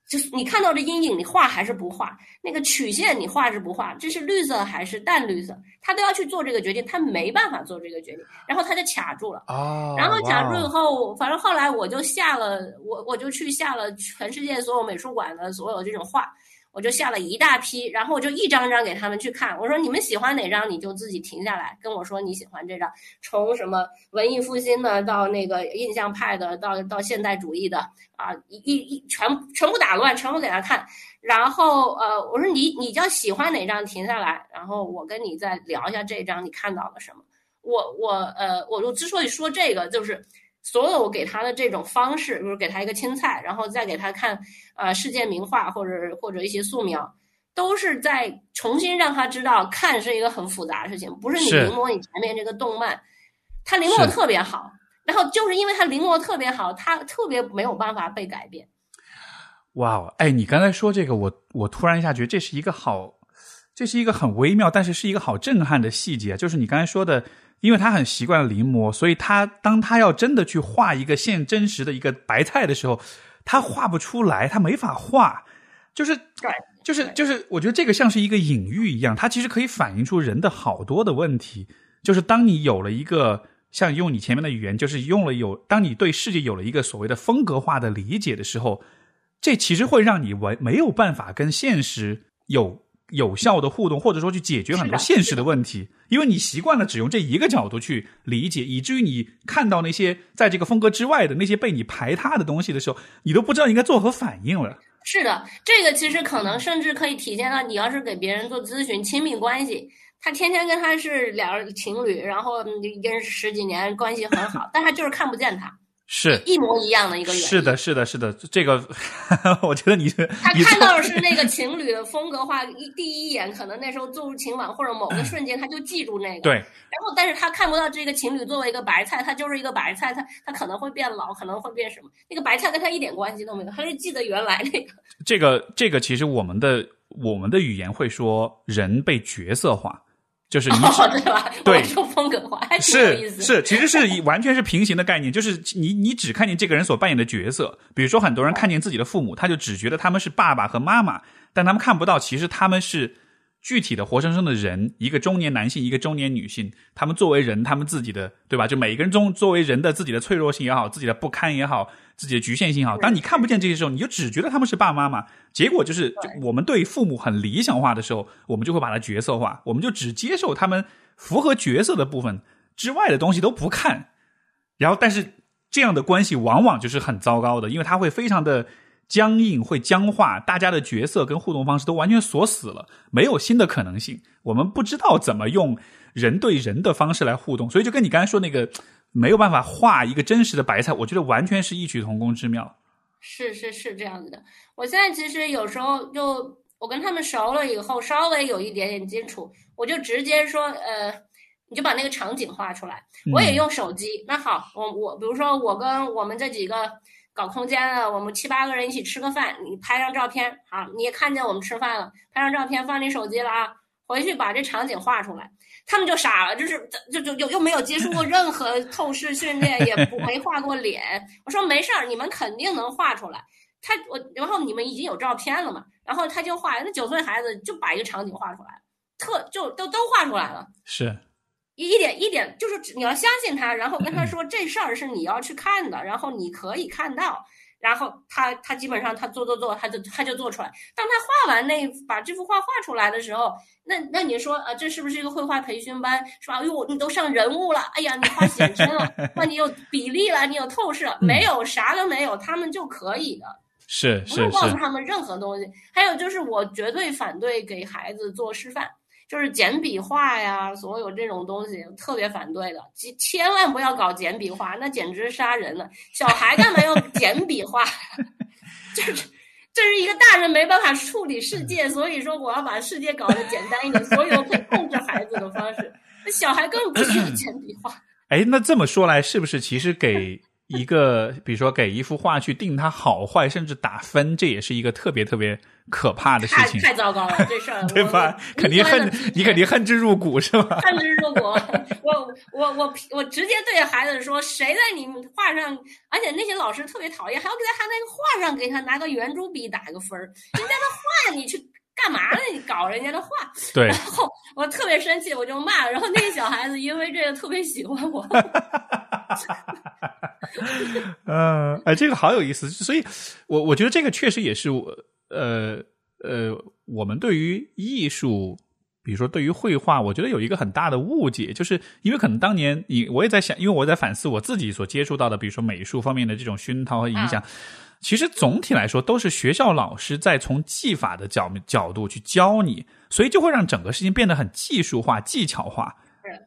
就是你看到这阴影，你画还是不画？那个曲线你画是不画？这是绿色还是淡绿色？他都要去做这个决定，他没办法做这个决定，然后他就卡住了。哦，然后卡住以后，反正后来我就下了，我我就去下了全世界所有美术馆的所有这种画。我就下了一大批，然后我就一张张给他们去看。我说你们喜欢哪张，你就自己停下来跟我说你喜欢这张。从什么文艺复兴的到那个印象派的，到到现代主义的啊，一一全全部打乱，全部给他看。然后呃，我说你你叫喜欢哪张，停下来，然后我跟你再聊一下这张你看到了什么。我我呃，我我之所以说这个就是。所有给他的这种方式，比如给他一个青菜，然后再给他看呃世界名画或者或者一些素描，都是在重新让他知道看是一个很复杂的事情，不是你临摹你前面这个动漫，他临摹的特别好，然后就是因为他临摹特别好，他特别没有办法被改变。哇哦，哎，你刚才说这个，我我突然一下觉得这是一个好，这是一个很微妙，但是是一个好震撼的细节，就是你刚才说的。因为他很习惯临摹，所以他当他要真的去画一个现真实的一个白菜的时候，他画不出来，他没法画。就是，就是，就是，我觉得这个像是一个隐喻一样，它其实可以反映出人的好多的问题。就是当你有了一个像用你前面的语言，就是用了有，当你对世界有了一个所谓的风格化的理解的时候，这其实会让你没没有办法跟现实有。有效的互动，或者说去解决很多现实的问题，因为你习惯了只用这一个角度去理解，以至于你看到那些在这个风格之外的那些被你排他的东西的时候，你都不知道应该作何反应了。是的，这个其实可能甚至可以体现到你要是给别人做咨询，亲密关系，他天天跟他是俩情侣，然后认识十几年，关系很好，但他就是看不见他。是一模一样的一个原是的，是的，是的，这个 我觉得你是他看到的是那个情侣的风格化，一第一眼可能那时候坐入情网或者某个瞬间他就记住那个对，然后但是他看不到这个情侣作为一个白菜，他就是一个白菜，他他可能会变老，可能会变什么，那个白菜跟他一点关系都没有，他是记得原来那个。这个这个其实我们的我们的语言会说人被角色化。就是 你对吧？对，风格化是是，其实是 完全是平行的概念。就是你你只看见这个人所扮演的角色，比如说很多人看见自己的父母，他就只觉得他们是爸爸和妈妈，但他们看不到，其实他们是。具体的活生生的人，一个中年男性，一个中年女性，他们作为人，他们自己的对吧？就每一个人中作为人的自己的脆弱性也好，自己的不堪也好，自己的局限性也好，当你看不见这些时候，你就只觉得他们是爸爸妈嘛。结果就是，我们对父母很理想化的时候，我们就会把它角色化，我们就只接受他们符合角色的部分之外的东西都不看。然后，但是这样的关系往往就是很糟糕的，因为他会非常的。僵硬会僵化，大家的角色跟互动方式都完全锁死了，没有新的可能性。我们不知道怎么用人对人的方式来互动，所以就跟你刚才说那个没有办法画一个真实的白菜，我觉得完全是异曲同工之妙。是是是这样子的。我现在其实有时候就我跟他们熟了以后，稍微有一点点基础，我就直接说，呃，你就把那个场景画出来。我也用手机。那好，我我比如说我跟我们这几个。搞空间了，我们七八个人一起吃个饭，你拍张照片，好，你也看见我们吃饭了，拍张照片放你手机了啊，回去把这场景画出来，他们就傻了，就是就就又又没有接触过任何 透视训练，也不没画过脸，我说没事儿，你们肯定能画出来，他我然后你们已经有照片了嘛，然后他就画，那九岁孩子就把一个场景画出来，特就都都画出来了，是。一一点一点，就是你要相信他，然后跟他说这事儿是你要去看的，然后你可以看到，然后他他基本上他做做做，他就他就做出来。当他画完那把这幅画画出来的时候，那那你说啊，这是不是一个绘画培训班是吧？哟，你都上人物了，哎呀，你画显身了，那，你有比例了，你有透视，没有啥都没有，他们就可以的。是是是，不用告诉他们任何东西。还有就是，我绝对反对给孩子做示范，就是简笔画呀，所有这种东西特别反对的。千千万不要搞简笔画，那简直杀人了。小孩干嘛要简笔画？就是这是一个大人没办法处理世界，所以说我要把世界搞得简单一点，所有可以控制孩子的方式。那小孩根本不需要 简笔画。哎，那这么说来，是不是其实给？一个，比如说给一幅画去定它好坏，甚至打分，这也是一个特别特别可怕的事情。太糟糕了，这事儿，对吧？肯定恨你，肯定恨之入骨，是吧？恨之入骨。我我我我直接对着孩子说：“谁在你画上？而且那些老师特别讨厌，还要给他那个画上给他拿个圆珠笔打个分儿。人家的画你去。”干嘛呢？你搞人家的画，对。然后我特别生气，我就骂。然后那个小孩子因为这个特别喜欢我。嗯，哎，这个好有意思。所以，我我觉得这个确实也是我，呃呃，我们对于艺术，比如说对于绘画，我觉得有一个很大的误解，就是因为可能当年你我也在想，因为我在反思我自己所接触到的，比如说美术方面的这种熏陶和影响。其实总体来说，都是学校老师在从技法的角角度去教你，所以就会让整个事情变得很技术化、技巧化。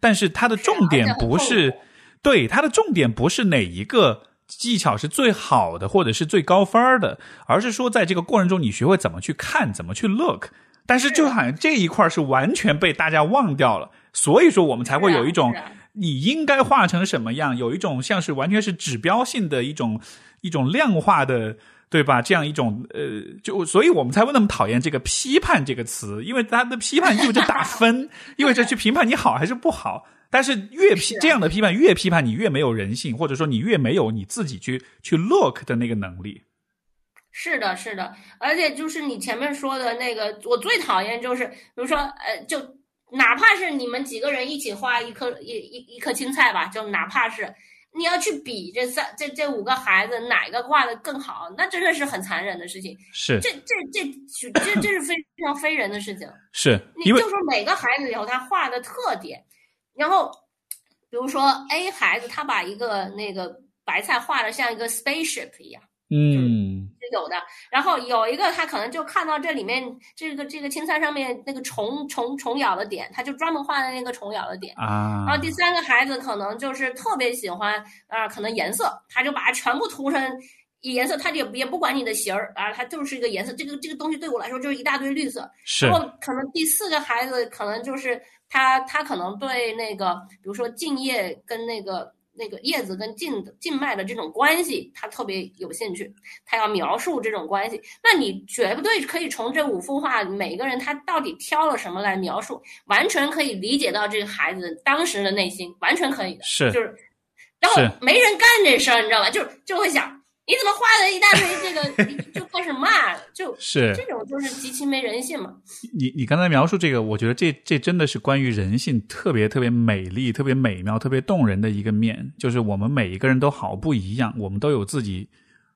但是它的重点不是，对它的重点不是哪一个技巧是最好的，或者是最高分的，而是说在这个过程中你学会怎么去看，怎么去 look。但是就好像这一块是完全被大家忘掉了，所以说我们才会有一种你应该画成什么样，有一种像是完全是指标性的一种。一种量化的，对吧？这样一种呃，就所以我们才会那么讨厌这个“批判”这个词，因为它的批判意味着打分，意味着去评判你好还是不好。但是越批这样的批判，越批判你越没有人性，或者说你越没有你自己去去 look 的那个能力。是的，是的，而且就是你前面说的那个，我最讨厌就是，比如说呃，就哪怕是你们几个人一起画一颗一一一颗青菜吧，就哪怕是。你要去比这三这这五个孩子哪个画的更好，那真的是很残忍的事情。是，这这这这这是非常非人的事情。是，你就说每个孩子有他画的特点，然后比如说 A 孩子他把一个那个白菜画的像一个 spaceship 一样。嗯，是有的。然后有一个他可能就看到这里面这个这个青菜上面那个虫虫虫咬的点，他就专门画的那个虫咬的点啊。然后第三个孩子可能就是特别喜欢啊，可能颜色，他就把它全部涂成颜色，他也也不管你的形儿啊，他就是一个颜色。这个这个东西对我来说就是一大堆绿色。是。然后可能第四个孩子可能就是他他可能对那个比如说敬业跟那个。那个叶子跟静静脉的这种关系，他特别有兴趣，他要描述这种关系。那你绝对可以从这五幅画，每个人他到底挑了什么来描述，完全可以理解到这个孩子当时的内心，完全可以的。是，就是，然后没人干这事儿，你知道吧？就就会想。你怎么画了一大堆这个，就开始骂，就 是这种就是极其没人性嘛。你你刚才描述这个，我觉得这这真的是关于人性特别特别美丽、特别美妙、特别动人的一个面。就是我们每一个人都好不一样，我们都有自己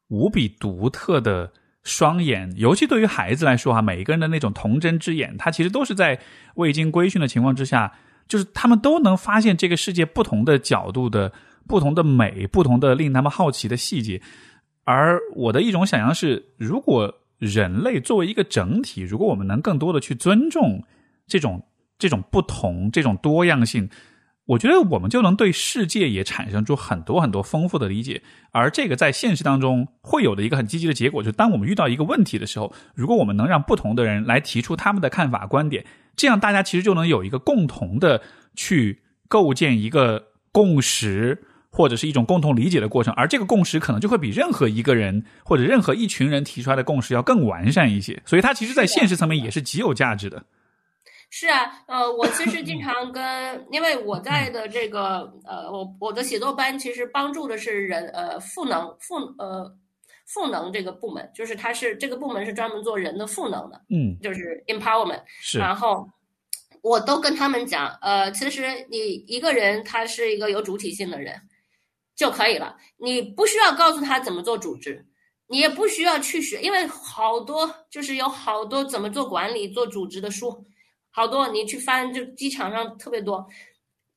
无比独特的双眼。尤其对于孩子来说哈，每一个人的那种童真之眼，他其实都是在未经规训的情况之下，就是他们都能发现这个世界不同的角度的不同的美、不同的令他们好奇的细节。而我的一种想象是，如果人类作为一个整体，如果我们能更多的去尊重这种这种不同、这种多样性，我觉得我们就能对世界也产生出很多很多丰富的理解。而这个在现实当中会有的一个很积极的结果，就是当我们遇到一个问题的时候，如果我们能让不同的人来提出他们的看法、观点，这样大家其实就能有一个共同的去构建一个共识。或者是一种共同理解的过程，而这个共识可能就会比任何一个人或者任何一群人提出来的共识要更完善一些，所以它其实，在现实层面也是极有价值的。是啊，呃，我其实经常跟，因为我在的这个呃，我我的写作班其实帮助的是人，呃，赋能赋呃赋能这个部门，就是它是这个部门是专门做人的赋能的，嗯，就是 empowerment，是，然后。我都跟他们讲，呃，其实你一个人他是一个有主体性的人就可以了，你不需要告诉他怎么做组织，你也不需要去学，因为好多就是有好多怎么做管理、做组织的书，好多你去翻，就机场上特别多，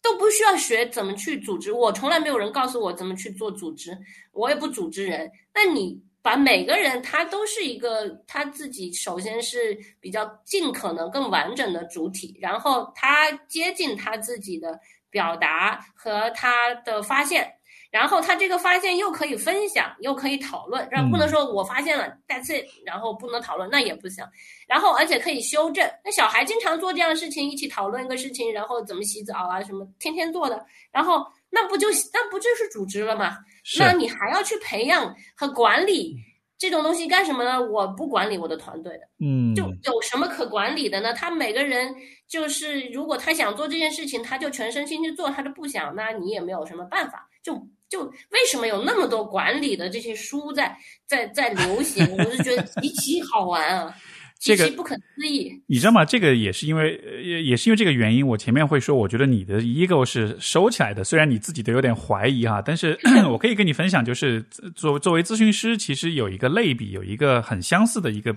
都不需要学怎么去组织。我从来没有人告诉我怎么去做组织，我也不组织人。那你把每个人他都是一个他自己，首先是比较尽可能更完整的主体，然后他接近他自己的表达和他的发现。然后他这个发现又可以分享，又可以讨论，然后不能说我发现了，that's it，然后不能讨论，那也不行。然后而且可以修正。那小孩经常做这样的事情，一起讨论一个事情，然后怎么洗澡啊，什么天天做的，然后那不就那不就是组织了吗？那你还要去培养和管理这种东西干什么呢？我不管理我的团队的，嗯，就有什么可管理的呢？他每个人就是如果他想做这件事情，他就全身心去做；他就不想，那你也没有什么办法。就就为什么有那么多管理的这些书在在在流行？我就觉得极其好玩啊，极其不可思议。你知道吗？这个也是因为也也是因为这个原因。我前面会说，我觉得你的 ego 是收起来的，虽然你自己都有点怀疑哈，但是 我可以跟你分享，就是作作为咨询师，其实有一个类比，有一个很相似的一个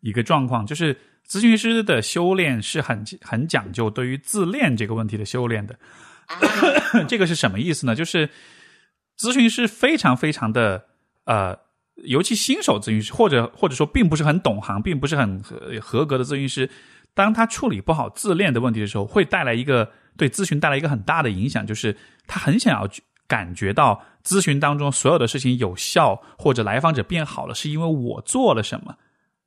一个状况，就是咨询师的修炼是很很讲究对于自恋这个问题的修炼的。这个是什么意思呢？就是咨询师非常非常的呃，尤其新手咨询师，或者或者说并不是很懂行，并不是很合合格的咨询师，当他处理不好自恋的问题的时候，会带来一个对咨询带来一个很大的影响，就是他很想要感觉到咨询当中所有的事情有效，或者来访者变好了，是因为我做了什么。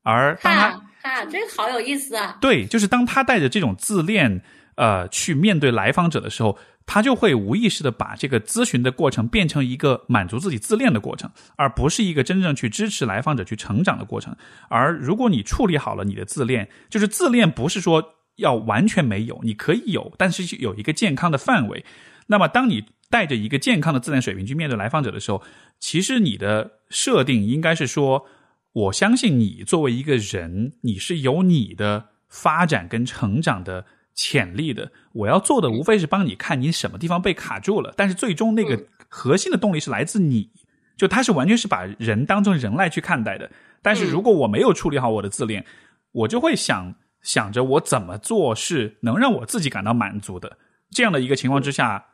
而当他啊，这个好有意思啊！对，就是当他带着这种自恋。呃，去面对来访者的时候，他就会无意识的把这个咨询的过程变成一个满足自己自恋的过程，而不是一个真正去支持来访者去成长的过程。而如果你处理好了你的自恋，就是自恋不是说要完全没有，你可以有，但是有一个健康的范围。那么，当你带着一个健康的自恋水平去面对来访者的时候，其实你的设定应该是说，我相信你作为一个人，你是有你的发展跟成长的。潜力的，我要做的无非是帮你看你什么地方被卡住了，但是最终那个核心的动力是来自你，就他是完全是把人当成人来去看待的。但是如果我没有处理好我的自恋，我就会想想着我怎么做是能让我自己感到满足的。这样的一个情况之下，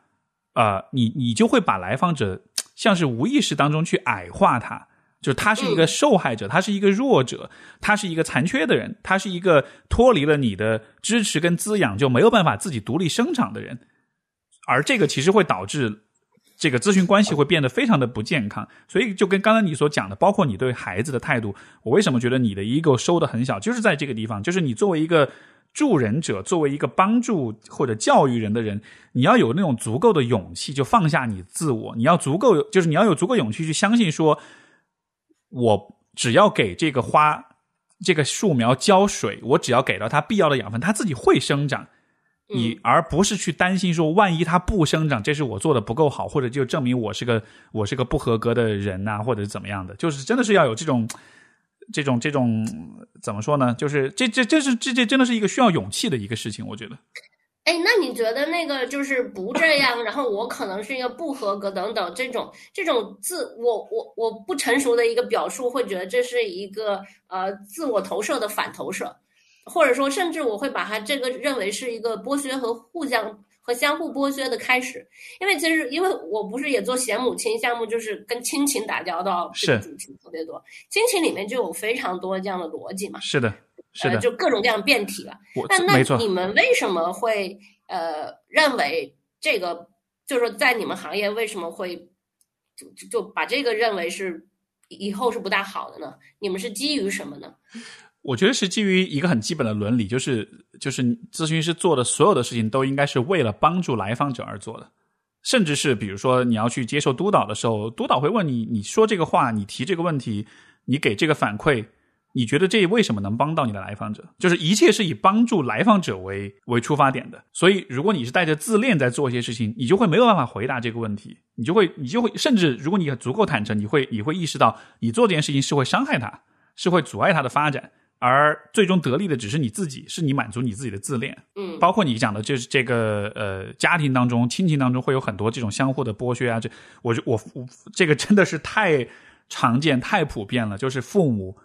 呃，你你就会把来访者 像是无意识当中去矮化他。就他是一个受害者，他是一个弱者，他是一个残缺的人，他是一个脱离了你的支持跟滋养就没有办法自己独立生长的人，而这个其实会导致这个咨询关系会变得非常的不健康。所以就跟刚才你所讲的，包括你对孩子的态度，我为什么觉得你的 ego 收的很小，就是在这个地方，就是你作为一个助人者，作为一个帮助或者教育人的人，你要有那种足够的勇气，就放下你自我，你要足够，就是你要有足够勇气去相信说。我只要给这个花、这个树苗浇水，我只要给到它必要的养分，它自己会生长。你而不是去担心说，万一它不生长，这是我做的不够好，或者就证明我是个我是个不合格的人呐，或者怎么样的？就是真的是要有这种、这种、这种怎么说呢？就是这、这、这是这、这真的是一个需要勇气的一个事情，我觉得。哎，那你觉得那个就是不这样？然后我可能是一个不合格等等这种这种自我我我不成熟的一个表述，会觉得这是一个呃自我投射的反投射，或者说甚至我会把它这个认为是一个剥削和互相和相互剥削的开始。因为其实因为我不是也做贤母亲项目，就是跟亲情打交道，是主题特别多，亲情里面就有非常多这样的逻辑嘛。是的。是的，就各种各样变体了。那那你们为什么会呃认为这个，就是说在你们行业为什么会就就把这个认为是以后是不大好的呢？你们是基于什么呢？我觉得是基于一个很基本的伦理，就是就是咨询师做的所有的事情都应该是为了帮助来访者而做的，甚至是比如说你要去接受督导的时候，督导会问你，你说这个话，你提这个问题，你给这个反馈。你觉得这为什么能帮到你的来访者？就是一切是以帮助来访者为为出发点的。所以，如果你是带着自恋在做一些事情，你就会没有办法回答这个问题。你就会，你就会，甚至如果你足够坦诚，你会，你会意识到你做这件事情是会伤害他，是会阻碍他的发展，而最终得利的只是你自己，是你满足你自己的自恋。嗯，包括你讲的，就是这个呃，家庭当中、亲情当中会有很多这种相互的剥削啊。这，我我我，这个真的是太。常见、太普遍了，就是父母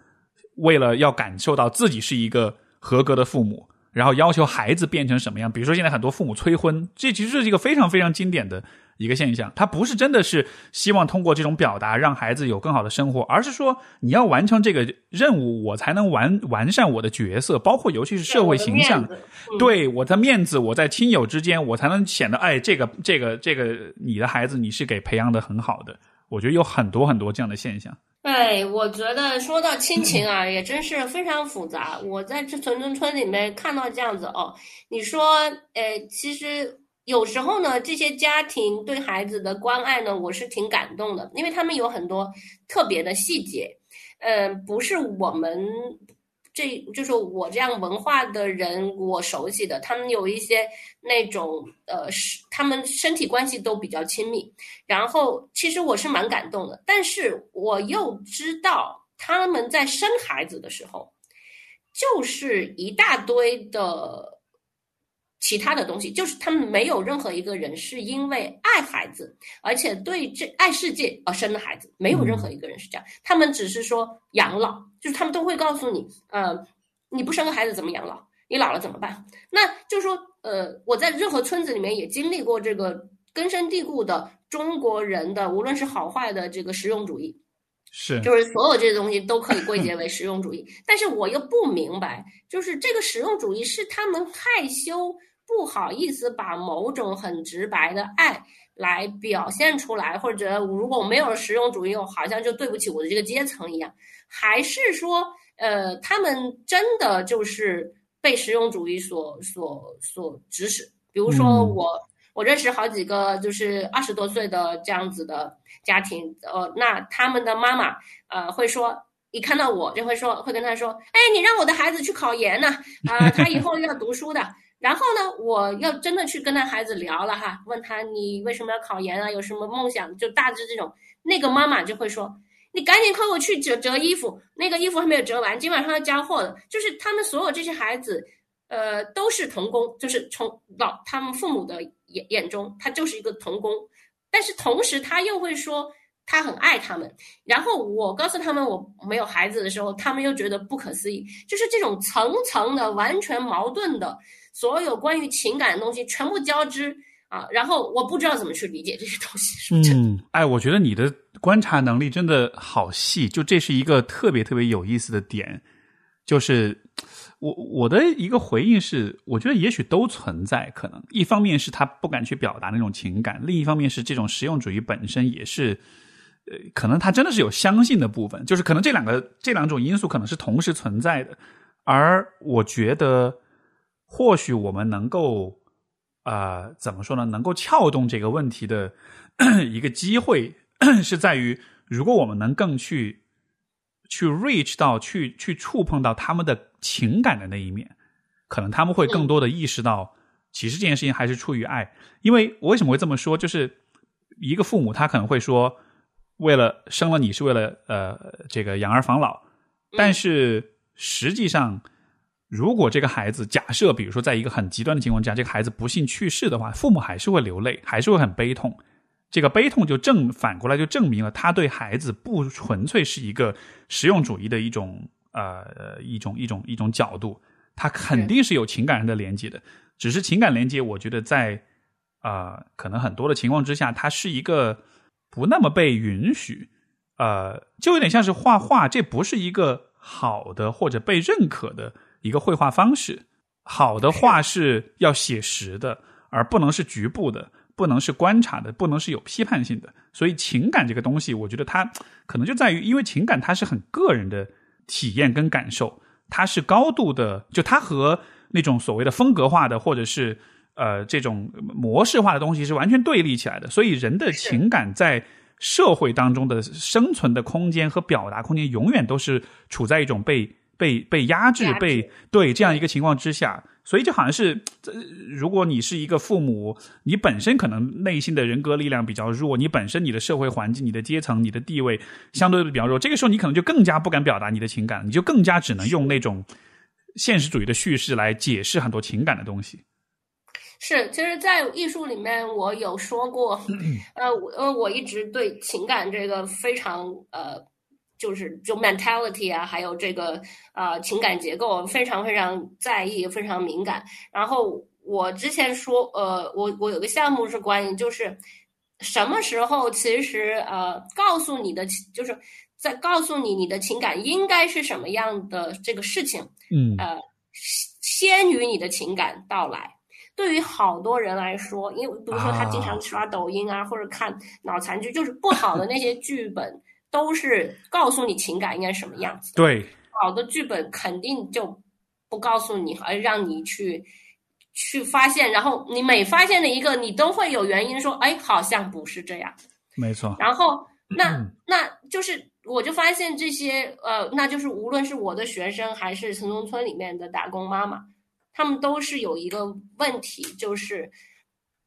为了要感受到自己是一个合格的父母，然后要求孩子变成什么样。比如说，现在很多父母催婚，这其实是一个非常非常经典的一个现象。他不是真的是希望通过这种表达让孩子有更好的生活，而是说你要完成这个任务，我才能完完善我的角色，包括尤其是社会形象。对我的面子，我在亲友之间，我才能显得哎，这个这个这个你的孩子你是给培养的很好的。我觉得有很多很多这样的现象。哎，我觉得说到亲情啊，也真是非常复杂。我在这屯屯村里面看到这样子哦，你说，呃，其实有时候呢，这些家庭对孩子的关爱呢，我是挺感动的，因为他们有很多特别的细节，嗯，不是我们。这就是我这样文化的人，我熟悉的，他们有一些那种呃，是他们身体关系都比较亲密，然后其实我是蛮感动的，但是我又知道他们在生孩子的时候，就是一大堆的。其他的东西，就是他们没有任何一个人是因为爱孩子，而且对这爱世界而生的孩子，没有任何一个人是这样。他们只是说养老，就是他们都会告诉你，呃，你不生个孩子怎么养老？你老了怎么办？那就是说，呃，我在任何村子里面也经历过这个根深蒂固的中国人的，无论是好坏的这个实用主义，是，就是所有这些东西都可以归结为实用主义。但是我又不明白，就是这个实用主义是他们害羞。不好意思，把某种很直白的爱来表现出来，或者如果我没有实用主义，我好像就对不起我的这个阶层一样。还是说，呃，他们真的就是被实用主义所所所指使？比如说，我我认识好几个就是二十多岁的这样子的家庭，呃，那他们的妈妈呃会说，一看到我就会说，会跟他说，哎，你让我的孩子去考研呢，啊，他以后要读书的。然后呢，我要真的去跟他孩子聊了哈，问他你为什么要考研啊，有什么梦想？就大致这种，那个妈妈就会说，你赶紧快给我去折折衣服，那个衣服还没有折完，今晚上要交货的。就是他们所有这些孩子，呃，都是童工，就是从老他们父母的眼眼中，他就是一个童工。但是同时他又会说他很爱他们。然后我告诉他们我没有孩子的时候，他们又觉得不可思议，就是这种层层的完全矛盾的。所有关于情感的东西全部交织啊，然后我不知道怎么去理解这些东西，是不是？嗯，哎，我觉得你的观察能力真的好细，就这是一个特别特别有意思的点。就是我我的一个回应是，我觉得也许都存在可能。一方面是他不敢去表达那种情感，另一方面是这种实用主义本身也是，呃，可能他真的是有相信的部分，就是可能这两个这两种因素可能是同时存在的。而我觉得。或许我们能够，呃，怎么说呢？能够撬动这个问题的 一个机会，是在于，如果我们能更去去 reach 到，去去触碰到他们的情感的那一面，可能他们会更多的意识到，其实这件事情还是出于爱。因为我为什么会这么说？就是一个父母，他可能会说，为了生了你是为了呃这个养儿防老，但是实际上。如果这个孩子假设，比如说，在一个很极端的情况下，这个孩子不幸去世的话，父母还是会流泪，还是会很悲痛。这个悲痛就证反过来就证明了他对孩子不纯粹是一个实用主义的一种呃一种一种一种角度，他肯定是有情感上的连接的。只是情感连接，我觉得在啊可能很多的情况之下，它是一个不那么被允许。呃，就有点像是画画，这不是一个好的或者被认可的。一个绘画方式，好的画是要写实的，而不能是局部的，不能是观察的，不能是有批判性的。所以情感这个东西，我觉得它可能就在于，因为情感它是很个人的体验跟感受，它是高度的，就它和那种所谓的风格化的或者是呃这种模式化的东西是完全对立起来的。所以人的情感在社会当中的生存的空间和表达空间，永远都是处在一种被。被被压制，被对这样一个情况之下，所以就好像是，如果你是一个父母，你本身可能内心的人格力量比较弱，你本身你的社会环境、你的阶层、你的地位相对比较弱，这个时候你可能就更加不敢表达你的情感，你就更加只能用那种现实主义的叙事来解释很多情感的东西。是，其实，在艺术里面，我有说过，呃，呃，我一直对情感这个非常呃。就是就 mentality 啊，还有这个呃情感结构，非常非常在意，非常敏感。然后我之前说，呃，我我有个项目是关于就是什么时候其实呃告诉你的，就是在告诉你你的情感应该是什么样的这个事情，嗯呃，先于你的情感到来。对于好多人来说，因为比如说他经常刷抖音啊，或者看脑残剧，就是不好的那些剧本都是告诉你情感应该什么样子。对，好的剧本肯定就不告诉你，而让你去去发现，然后你每发现的一个，你都会有原因说，哎，好像不是这样。没错。然后那那就是我就发现这些呃，那就是无论是我的学生还是城中村里面的打工妈妈。他们都是有一个问题，就是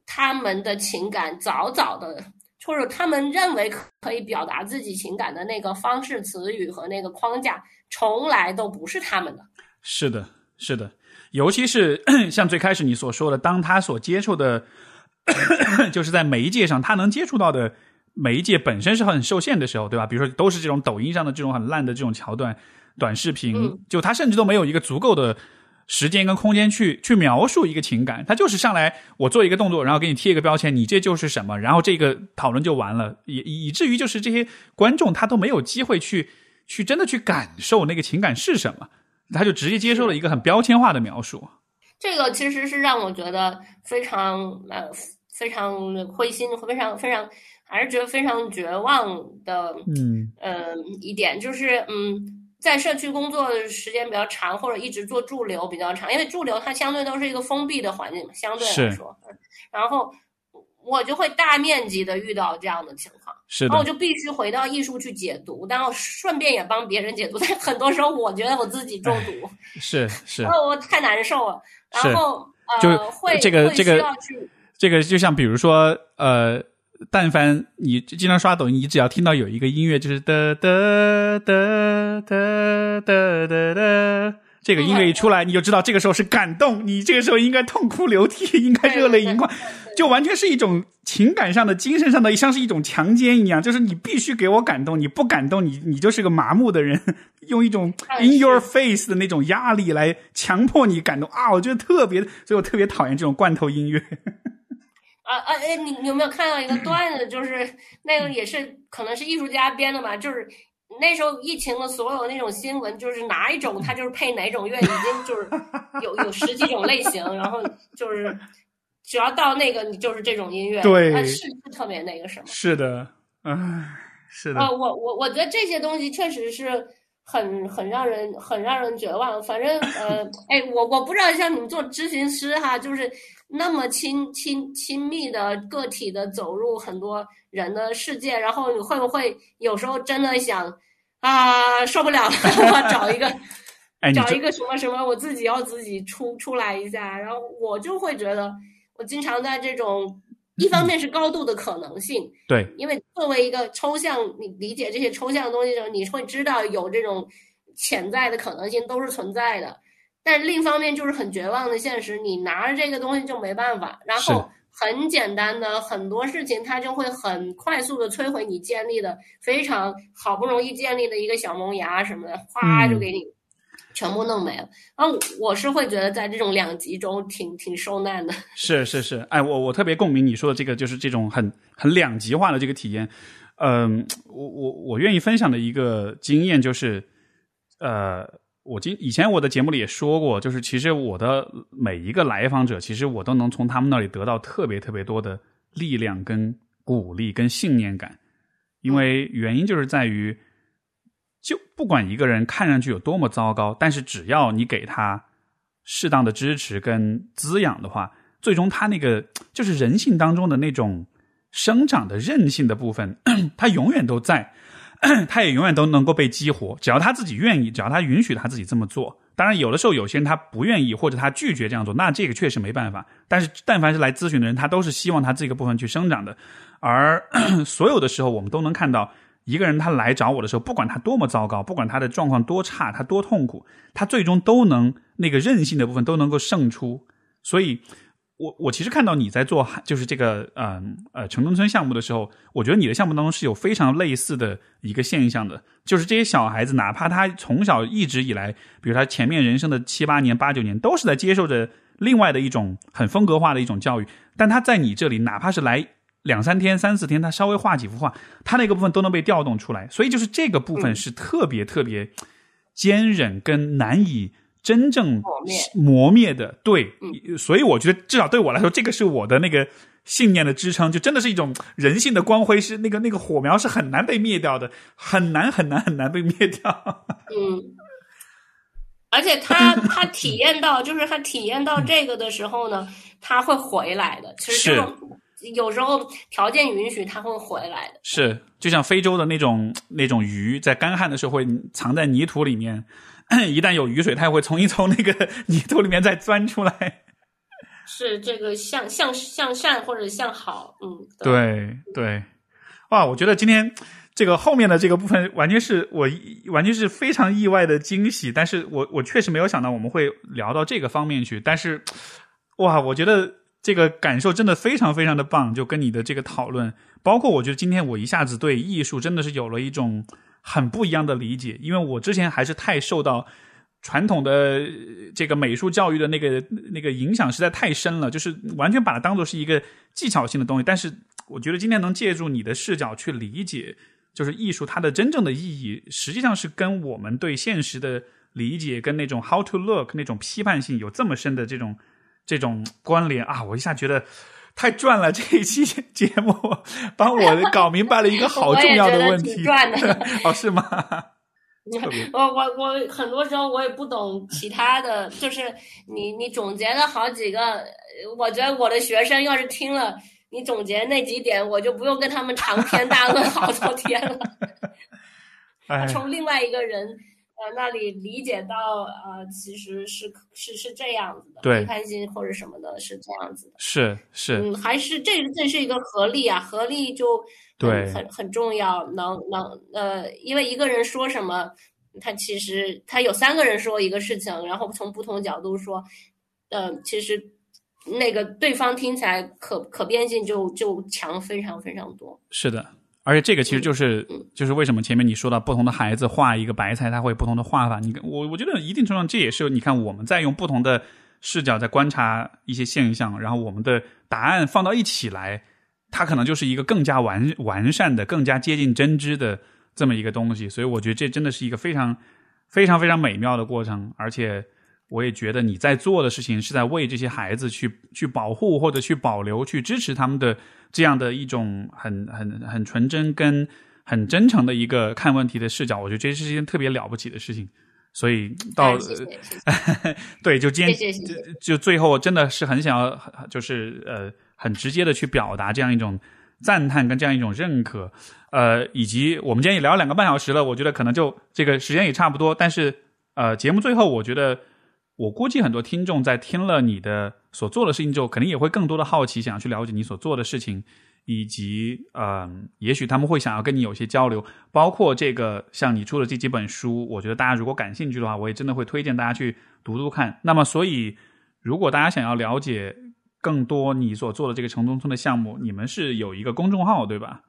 他们的情感早早的，或者他们认为可以表达自己情感的那个方式、词语和那个框架，从来都不是他们的。是的，是的，尤其是 像最开始你所说的，当他所接触的，就是在媒介上，他能接触到的媒介本身是很受限的时候，对吧？比如说，都是这种抖音上的这种很烂的这种桥段、短视频，就他甚至都没有一个足够的。时间跟空间去去描述一个情感，他就是上来我做一个动作，然后给你贴一个标签，你这就是什么，然后这个讨论就完了，以以至于就是这些观众他都没有机会去去真的去感受那个情感是什么，他就直接接受了一个很标签化的描述。这个其实是让我觉得非常呃非常灰心，非常非常还是觉得非常绝望的，嗯呃一点就是嗯。在社区工作时间比较长，或者一直做驻留比较长，因为驻留它相对都是一个封闭的环境嘛，相对来说，然后我就会大面积的遇到这样的情况，是的，然后我就必须回到艺术去解读，然后顺便也帮别人解读。但很多时候，我觉得我自己中毒，是 是，哦，我太难受了，然后呃会这个这个去这个，就像比如说呃。但凡你经常刷抖音，你只要听到有一个音乐，就是哒哒哒哒哒哒哒，这个音乐一出来，你就知道这个时候是感动，你这个时候应该痛哭流涕，应该热泪盈眶，就完全是一种情感上的、精神上的，像是一种强奸一样，就是你必须给我感动，你不感动，你你就是个麻木的人，用一种 in your face 的那种压力来强迫你感动啊！我觉得特别，所以我特别讨厌这种罐头音乐。啊啊哎，你你有没有看到一个 段子？就是那个也是可能是艺术家编的吧？就是那时候疫情的所有那种新闻，就是哪一种他就是配哪种乐，已经就是有有十几种类型，然后就是只要到那个你就是这种音乐，对，是是特别那个什么？是的，唉，是的。呃，我我我觉得这些东西确实是很很让人很让人绝望。反正呃，哎，我我不知道像你们做咨询师哈，就是。那么亲亲亲密的个体的走入很多人的世界，然后你会不会有时候真的想啊受不了了，我找一个 找一个什么什么，我自己要自己出出来一下，然后我就会觉得，我经常在这种一方面是高度的可能性，对，因为作为一个抽象，你理解这些抽象的东西的时候，你会知道有这种潜在的可能性都是存在的。但另一方面就是很绝望的现实，你拿着这个东西就没办法，然后很简单的很多事情，它就会很快速的摧毁你建立的非常好不容易建立的一个小萌芽什么的，哗就给你全部弄没了。然后我是会觉得在这种两极中挺挺受难的。是是是，哎，我我特别共鸣你说的这个，就是这种很很两极化的这个体验。嗯，我我我愿意分享的一个经验就是，呃。我今以前我的节目里也说过，就是其实我的每一个来访者，其实我都能从他们那里得到特别特别多的力量、跟鼓励、跟信念感。因为原因就是在于，就不管一个人看上去有多么糟糕，但是只要你给他适当的支持跟滋养的话，最终他那个就是人性当中的那种生长的韧性的部分，他永远都在。他也永远都能够被激活，只要他自己愿意，只要他允许他自己这么做。当然，有的时候有些人他不愿意，或者他拒绝这样做，那这个确实没办法。但是，但凡是来咨询的人，他都是希望他这个部分去生长的。而 所有的时候，我们都能看到，一个人他来找我的时候，不管他多么糟糕，不管他的状况多差，他多痛苦，他最终都能那个韧性的部分都能够胜出。所以，我我其实看到你在做就是这个呃呃城中村项目的时候，我觉得你的项目当中是有非常类似的一个现象的，就是这些小孩子，哪怕他从小一直以来，比如他前面人生的七八年、八九年，都是在接受着另外的一种很风格化的一种教育，但他在你这里，哪怕是来两三天、三四天，他稍微画几幅画，他那个部分都能被调动出来，所以就是这个部分是特别特别坚韧跟难以。真正磨灭的，对，所以我觉得至少对我来说，这个是我的那个信念的支撑，就真的是一种人性的光辉，是那个那个火苗是很难被灭掉的，很难很难很难被灭掉。嗯，而且他他体验到，就是他体验到这个的时候呢，他会回来的。其实有时候条件允许，他会回来的。是，就像非洲的那种那种鱼，在干旱的时候会藏在泥土里面。一旦有雨水，它也会重新从那个 泥土里面再钻出来。是这个向向向善或者向好，嗯，对对。哇，我觉得今天这个后面的这个部分，完全是我完全是非常意外的惊喜。但是我我确实没有想到我们会聊到这个方面去。但是哇，我觉得这个感受真的非常非常的棒。就跟你的这个讨论，包括我觉得今天我一下子对艺术真的是有了一种。很不一样的理解，因为我之前还是太受到传统的这个美术教育的那个那个影响，实在太深了，就是完全把它当做是一个技巧性的东西。但是我觉得今天能借助你的视角去理解，就是艺术它的真正的意义，实际上是跟我们对现实的理解，跟那种 how to look 那种批判性有这么深的这种这种关联啊！我一下觉觉得。太赚了！这一期节目 帮我搞明白了一个好 重要的问题。赚的 哦，是吗？我我我很多时候我也不懂其他的，就是你你总结了好几个，我觉得我的学生要是听了你总结那几点，我就不用跟他们长篇大论好多天了。从另外一个人。呃，那里理解到，呃，其实是是是这样子的，对，批判性或者什么的，是这样子的，是是，嗯，还是这这是一个合力啊，合力就对。很很重要，能能呃，因为一个人说什么，他其实他有三个人说一个事情，然后从不同角度说，呃，其实那个对方听起来可可变性就就强非常非常多，是的。而且这个其实就是就是为什么前面你说到不同的孩子画一个白菜，他会不同的画法。你我我觉得一定程度上这也是你看我们在用不同的视角在观察一些现象，然后我们的答案放到一起来，它可能就是一个更加完完善的、更加接近真知的这么一个东西。所以我觉得这真的是一个非常非常非常美妙的过程。而且我也觉得你在做的事情是在为这些孩子去去保护或者去保留、去支持他们的。这样的一种很很很纯真跟很真诚的一个看问题的视角，我觉得这是一件特别了不起的事情。所以到 对，就今天就最后真的是很想要，就是呃很直接的去表达这样一种赞叹跟这样一种认可。呃，以及我们今天也聊两个半小时了，我觉得可能就这个时间也差不多。但是呃，节目最后，我觉得我估计很多听众在听了你的。所做的事情之后，肯定也会更多的好奇，想要去了解你所做的事情，以及嗯，也许他们会想要跟你有些交流。包括这个像你出的这几本书，我觉得大家如果感兴趣的话，我也真的会推荐大家去读读看。那么，所以如果大家想要了解更多你所做的这个城中村的项目，你们是有一个公众号对吧？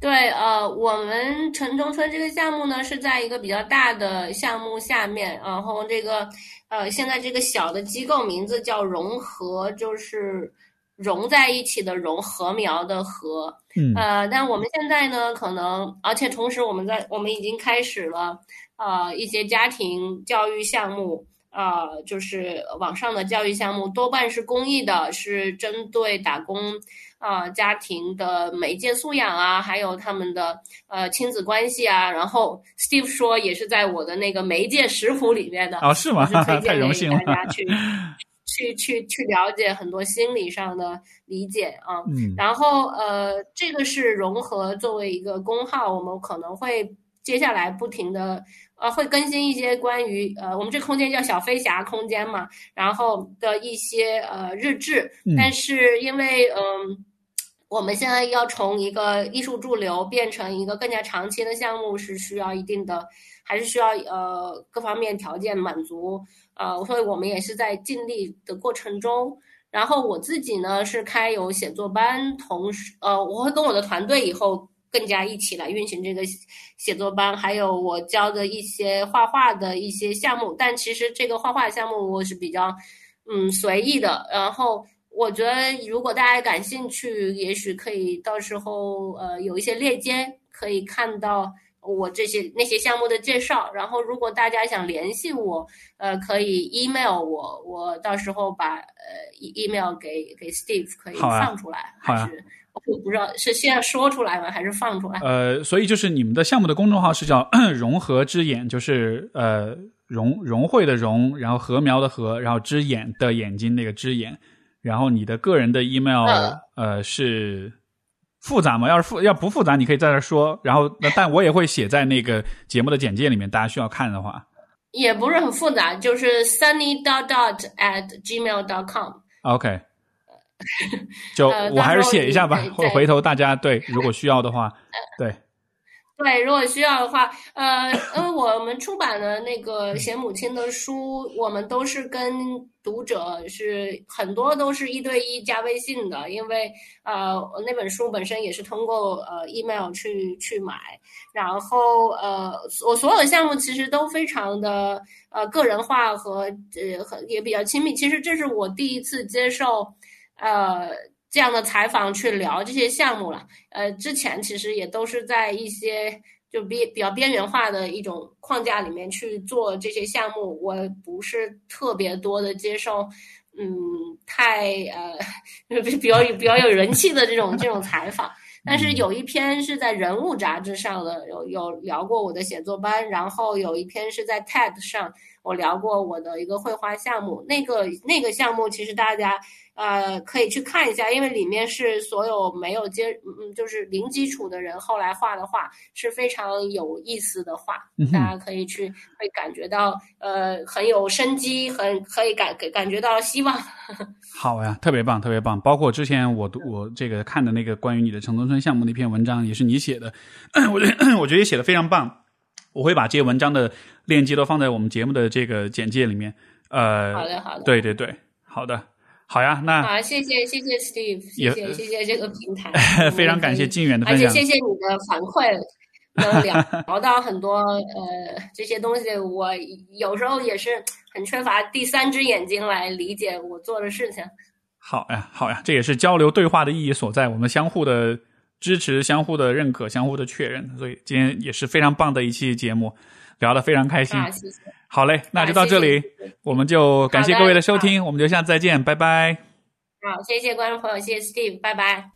对，呃，我们城中村这个项目呢是在一个比较大的项目下面，然后这个，呃，现在这个小的机构名字叫融合，就是融在一起的融，禾苗的禾，嗯，呃，但我们现在呢，可能，而且同时我们在，我们已经开始了，呃，一些家庭教育项目，呃，就是网上的教育项目，多半是公益的，是针对打工。啊，家庭的媒介素养啊，还有他们的呃亲子关系啊，然后 Steve 说也是在我的那个媒介食谱里面的哦，是吗？太荣幸了，大家去 去去去了解很多心理上的理解啊。嗯，然后呃，这个是融合作为一个公号，我们可能会接下来不停的呃会更新一些关于呃我们这空间叫小飞侠空间嘛，然后的一些呃日志，但是因为嗯。我们现在要从一个艺术驻留变成一个更加长期的项目，是需要一定的，还是需要呃各方面条件满足，呃，所以我们也是在尽力的过程中。然后我自己呢是开有写作班，同时呃我会跟我的团队以后更加一起来运行这个写作班，还有我教的一些画画的一些项目。但其实这个画画项目我是比较嗯随意的，然后。我觉得，如果大家感兴趣，也许可以到时候呃有一些链接可以看到我这些那些项目的介绍。然后，如果大家想联系我，呃，可以 email 我，我到时候把呃 email 给给 Steve 可以放出来，还是我不知道是现在说出来吗，还是放出来？呃，所以就是你们的项目的公众号是叫 融合之眼，就是呃融融汇的融，然后禾苗的禾，然后之眼的眼睛那个之眼。然后你的个人的 email 呃是复杂吗？要是复要不复杂，你可以在这说。然后那但我也会写在那个节目的简介里面，大家需要看的话，也不是很复杂，就是 sunny dot dot at gmail dot com。OK，就我还是写一下吧，或回头大家对如果需要的话，对。对，如果需要的话，呃，因为我们出版的那个写母亲的书，我们都是跟读者是很多都是一对一加微信的，因为呃那本书本身也是通过呃 email 去去买，然后呃我所有的项目其实都非常的呃个人化和呃很也比较亲密，其实这是我第一次接受呃。这样的采访去聊这些项目了，呃，之前其实也都是在一些就比比较边缘化的一种框架里面去做这些项目，我不是特别多的接受，嗯，太呃 比较比较有人气的这种这种采访。但是有一篇是在人物杂志上的，有有聊过我的写作班，然后有一篇是在 TED 上，我聊过我的一个绘画项目。那个那个项目其实大家呃可以去看一下，因为里面是所有没有接嗯就是零基础的人后来画的画是非常有意思的画，大家可以去会感觉到呃很有生机，很可以感感觉到希望。好呀，特别棒，特别棒。包括之前我我这个看的那个关于你的城中村项目那篇文章，也是你写的，我觉得我觉得写的非常棒。我会把这些文章的链接都放在我们节目的这个简介里面。呃，好的，好的，对对对，好的，好呀。那好，谢谢谢谢 Steve，谢谢谢谢这个平台，非常感谢静远的分享，而且谢谢你的反馈。能聊 聊到很多呃这些东西，我有时候也是很缺乏第三只眼睛来理解我做的事情。好呀，好呀，这也是交流对话的意义所在，我们相互的支持、相互的认可、相互的确认，所以今天也是非常棒的一期节目，聊得非常开心。谢谢。好嘞，那就到这里，我们就感谢各位的收听，我们就下次再见，拜拜。好，谢谢观众朋友，谢谢 Steve，拜拜。